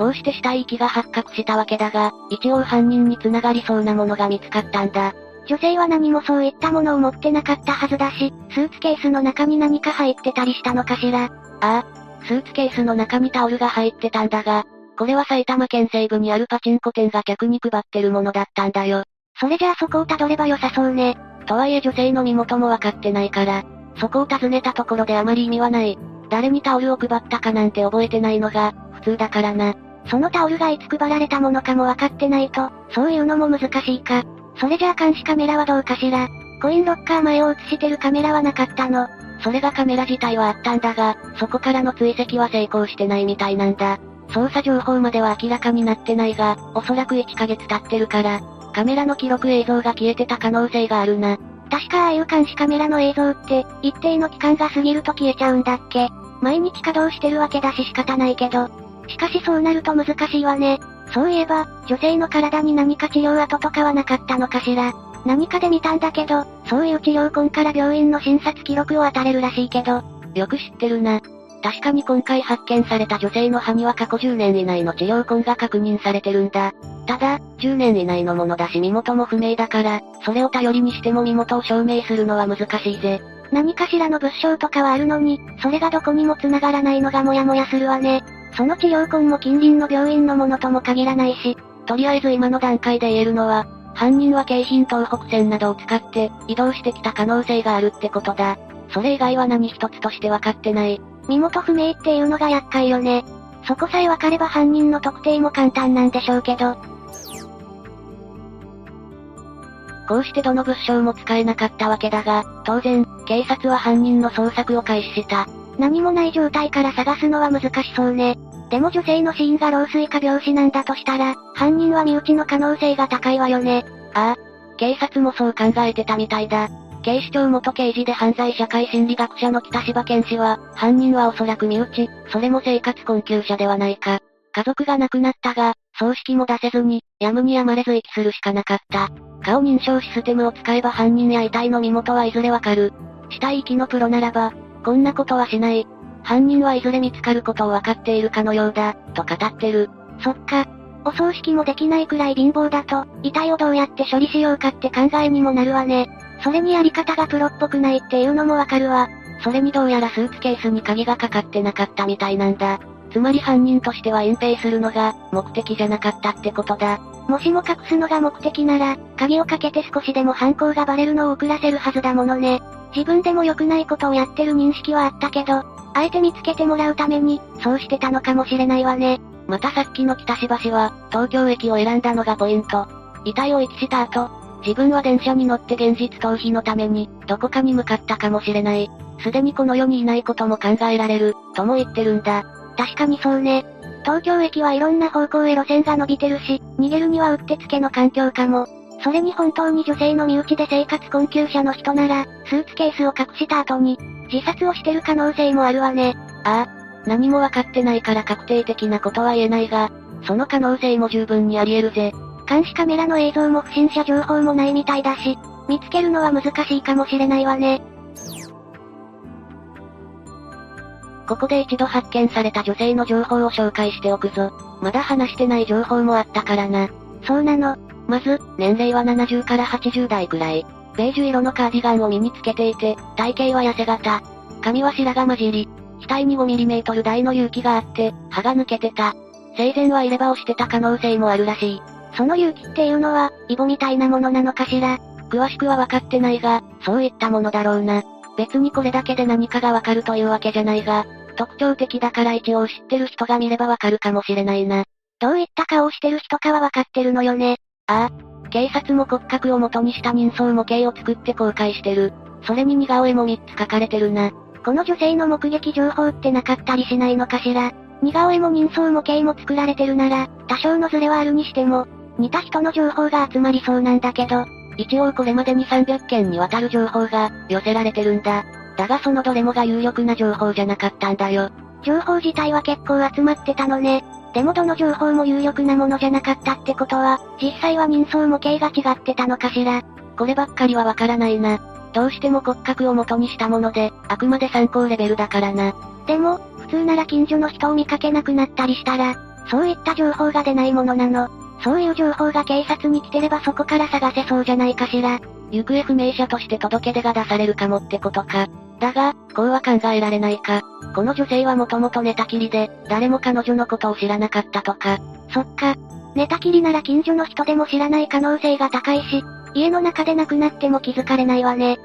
こうして死体遺棄が発覚したわけだが、一応犯人に繋がりそうなものが見つかったんだ。女性は何もそういったものを持ってなかったはずだし、スーツケースの中に何か入ってたりしたのかしら。ああ、スーツケースの中にタオルが入ってたんだが、これは埼玉県西部にあるパチンコ店が客に配ってるものだったんだよ。それじゃあそこを辿れば良さそうね。とはいえ女性の身元もわかってないから、そこを尋ねたところであまり意味はない。誰にタオルを配ったかなんて覚えてないのが、普通だからな。そのタオルがいつ配られたものかもわかってないと、そういうのも難しいか。それじゃあ監視カメラはどうかしら。コインロッカー前を映してるカメラはなかったの。それがカメラ自体はあったんだが、そこからの追跡は成功してないみたいなんだ。捜査情報までは明らかになってないが、おそらく1ヶ月経ってるから、カメラの記録映像が消えてた可能性があるな。確かああいう監視カメラの映像って、一定の期間が過ぎると消えちゃうんだっけ毎日稼働してるわけだし仕方ないけど。しかしそうなると難しいわね。そういえば、女性の体に何か治療跡とかはなかったのかしら。何かで見たんだけど、そういう治療痕から病院の診察記録を当たれるらしいけど。よく知ってるな。確かに今回発見された女性の歯には過去10年以内の治療痕が確認されてるんだ。ただ、10年以内のものだし身元も不明だから、それを頼りにしても身元を証明するのは難しいぜ。何かしらの物証とかはあるのに、それがどこにも繋がらないのがモヤモヤするわね。その治療痕も近隣の病院のものとも限らないし、とりあえず今の段階で言えるのは、犯人は京浜東北線などを使って移動してきた可能性があるってことだ。それ以外は何一つとして分かってない。身元不明っていうのが厄介よね。そこさえ分かれば犯人の特定も簡単なんでしょうけど。こうしてどの物証も使えなかったわけだが、当然、警察は犯人の捜索を開始した。何もない状態から探すのは難しそうね。でも女性の死因が老衰か病死なんだとしたら、犯人は身内の可能性が高いわよね。ああ。警察もそう考えてたみたいだ。警視庁元刑事で犯罪社会心理学者の北柴健氏は、犯人はおそらく身内、それも生活困窮者ではないか。家族が亡くなったが、葬式も出せずに、やむにやまれず遺棄するしかなかった。顔認証システムを使えば犯人や遺体の身元はいずれわかる。死体遺棄のプロならば、こんなことはしない。犯人はいずれ見つかることをわかっているかのようだ、と語ってる。そっか。お葬式もできないくらい貧乏だと、遺体をどうやって処理しようかって考えにもなるわね。それにやり方がプロっぽくないっていうのもわかるわ。それにどうやらスーツケースに鍵がかかってなかったみたいなんだ。つまり犯人としては隠蔽するのが、目的じゃなかったってことだ。もしも隠すのが目的なら、鍵をかけて少しでも犯行がバレるのを遅らせるはずだものね。自分でも良くないことをやってる認識はあったけど、あえて見つけてもらうために、そうしてたのかもしれないわね。またさっきの北芝市は、東京駅を選んだのがポイント。遺体を遺棄した後、自分は電車に乗って現実逃避のために、どこかに向かったかもしれない。すでにこの世にいないことも考えられる、とも言ってるんだ。確かにそうね。東京駅はいろんな方向へ路線が伸びてるし、逃げるにはうってつけの環境かも。それに本当に女性の身内で生活困窮者の人なら、スーツケースを隠した後に、自殺をしてる可能性もあるわね。ああ。何もわかってないから確定的なことは言えないが、その可能性も十分にあり得るぜ。監視カメラの映像も不審者情報もないみたいだし、見つけるのは難しいかもしれないわね。ここで一度発見された女性の情報を紹介しておくぞ。まだ話してない情報もあったからな。そうなの。まず、年齢は70から80代くらい。ベージュ色のカーディガンを身につけていて、体型は痩せ型。髪は白髪混じり。額に 5mm 台の勇気があって、歯が抜けてた。生前は入れ歯をしてた可能性もあるらしい。その勇気っていうのは、イボみたいなものなのかしら？詳しくは分かってないが、そういったものだろうな。別にこれだけで何かがわかるというわけじゃないが、特徴的だから一応知ってる人が見ればわかるかもしれないな。どういった顔をしてる人かはわかってるのよね。ああ。警察も骨格を元にした人相模型を作って公開してる。それに似顔絵も3つ書かれてるな。この女性の目撃情報ってなかったりしないのかしら。似顔絵も人相模型も作られてるなら、多少のズレはあるにしても、似た人の情報が集まりそうなんだけど、一応これまでに300件にわたる情報が寄せられてるんだ。だがそのどれもが有力な情報じゃなかったんだよ。情報自体は結構集まってたのね。でもどの情報も有力なものじゃなかったってことは、実際は人相模型が違ってたのかしら。こればっかりはわからないな。どうしても骨格を元にしたもので、あくまで参考レベルだからな。でも、普通なら近所の人を見かけなくなったりしたら、そういった情報が出ないものなの。そういう情報が警察に来てればそこから探せそうじゃないかしら。行方不明者として届け出が出されるかもってことか。だが、こうは考えられないか。この女性はもともと寝たきりで、誰も彼女のことを知らなかったとか。そっか。寝たきりなら近所の人でも知らない可能性が高いし、家の中で亡くなっても気づかれないわね。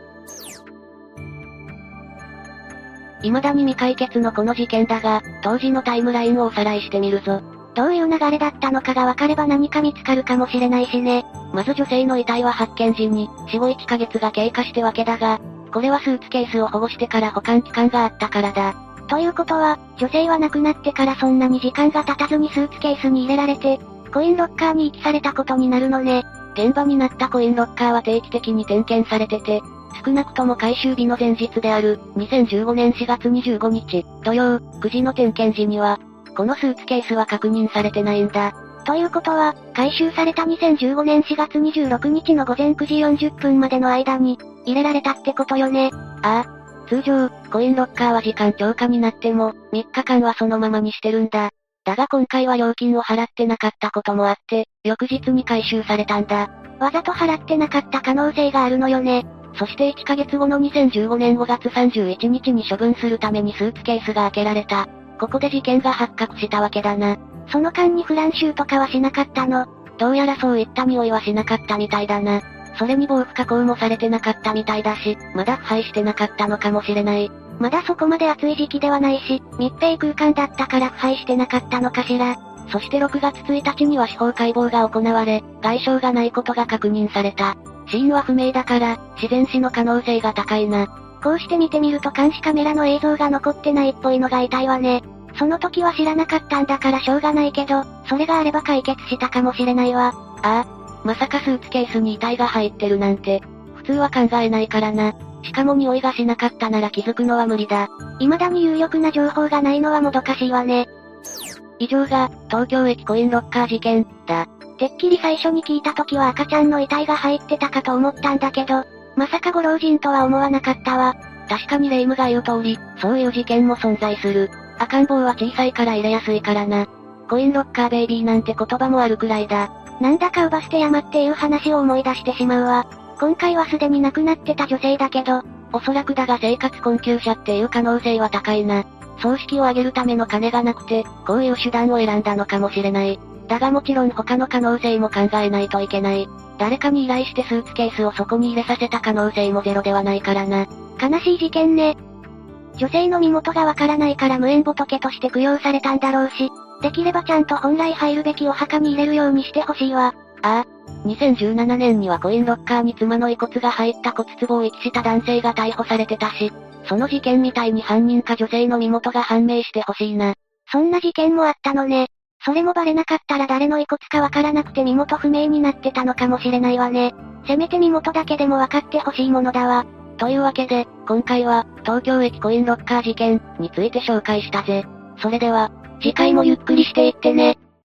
未だに未解決のこの事件だが、当時のタイムラインをおさらいしてみるぞ。どういう流れだったのかが分かれば何か見つかるかもしれないしね。まず女性の遺体は発見時に、死後1ヶ月が経過してわけだが、これはスーツケースを保護してから保管期間があったからだ。ということは、女性は亡くなってからそんなに時間が経たずにスーツケースに入れられて、コインロッカーに遺棄されたことになるのね。現場になったコインロッカーは定期的に点検されてて、少なくとも回収日の前日である、2015年4月25日、土曜、9時の点検時には、このスーツケースは確認されてないんだ。ということは、回収された2015年4月26日の午前9時40分までの間に、入れられたってことよね。ああ。通常、コインロッカーは時間超過になっても、3日間はそのままにしてるんだ。だが今回は料金を払ってなかったこともあって、翌日に回収されたんだ。わざと払ってなかった可能性があるのよね。そして1ヶ月後の2015年5月31日に処分するためにスーツケースが開けられた。ここで事件が発覚したわけだな。その間にフランシューとかはしなかったの。どうやらそういった匂いはしなかったみたいだな。それに防腐加工もされてなかったみたいだし、まだ腐敗してなかったのかもしれない。まだそこまで暑い時期ではないし、密閉空間だったから腐敗してなかったのかしら。そして6月1日には司法解剖が行われ、外傷がないことが確認された。死因は不明だから、自然死の可能性が高いな。こうして見てみると監視カメラの映像が残ってないっぽいのが痛いわね。その時は知らなかったんだからしょうがないけど、それがあれば解決したかもしれないわ。ああ。まさかスーツケースに遺体が入ってるなんて、普通は考えないからな。しかも匂いがしなかったなら気づくのは無理だ。未だに有力な情報がないのはもどかしいわね。以上が、東京駅コインロッカー事件、だ。てっきり最初に聞いた時は赤ちゃんの遺体が入ってたかと思ったんだけど、まさかご老人とは思わなかったわ。確かに霊夢が言う通り、そういう事件も存在する。赤ん坊は小さいから入れやすいからな。コインロッカーベイビーなんて言葉もあるくらいだ。なんだかウバステ山っていう話を思い出してしまうわ。今回はすでに亡くなってた女性だけど、おそらくだが生活困窮者っていう可能性は高いな。葬式を挙げるための金がなくて、こういう手段を選んだのかもしれない。だがもちろん他の可能性も考えないといけない。誰かに依頼してスーツケースをそこに入れさせた可能性もゼロではないからな。悲しい事件ね。女性の身元がわからないから無縁仏として供養されたんだろうし、できればちゃんと本来入るべきお墓に入れるようにしてほしいわ。ああ。2017年にはコインロッカーに妻の遺骨が入った骨壺を遺棄した男性が逮捕されてたし、その事件みたいに犯人か女性の身元が判明してほしいな。そんな事件もあったのね。それもバレなかったら誰の遺骨かわからなくて身元不明になってたのかもしれないわね。せめて身元だけでも分かってほしいものだわ。というわけで、今回は、東京駅コインロッカー事件について紹介したぜ。それでは、次回もゆっくりしていってね。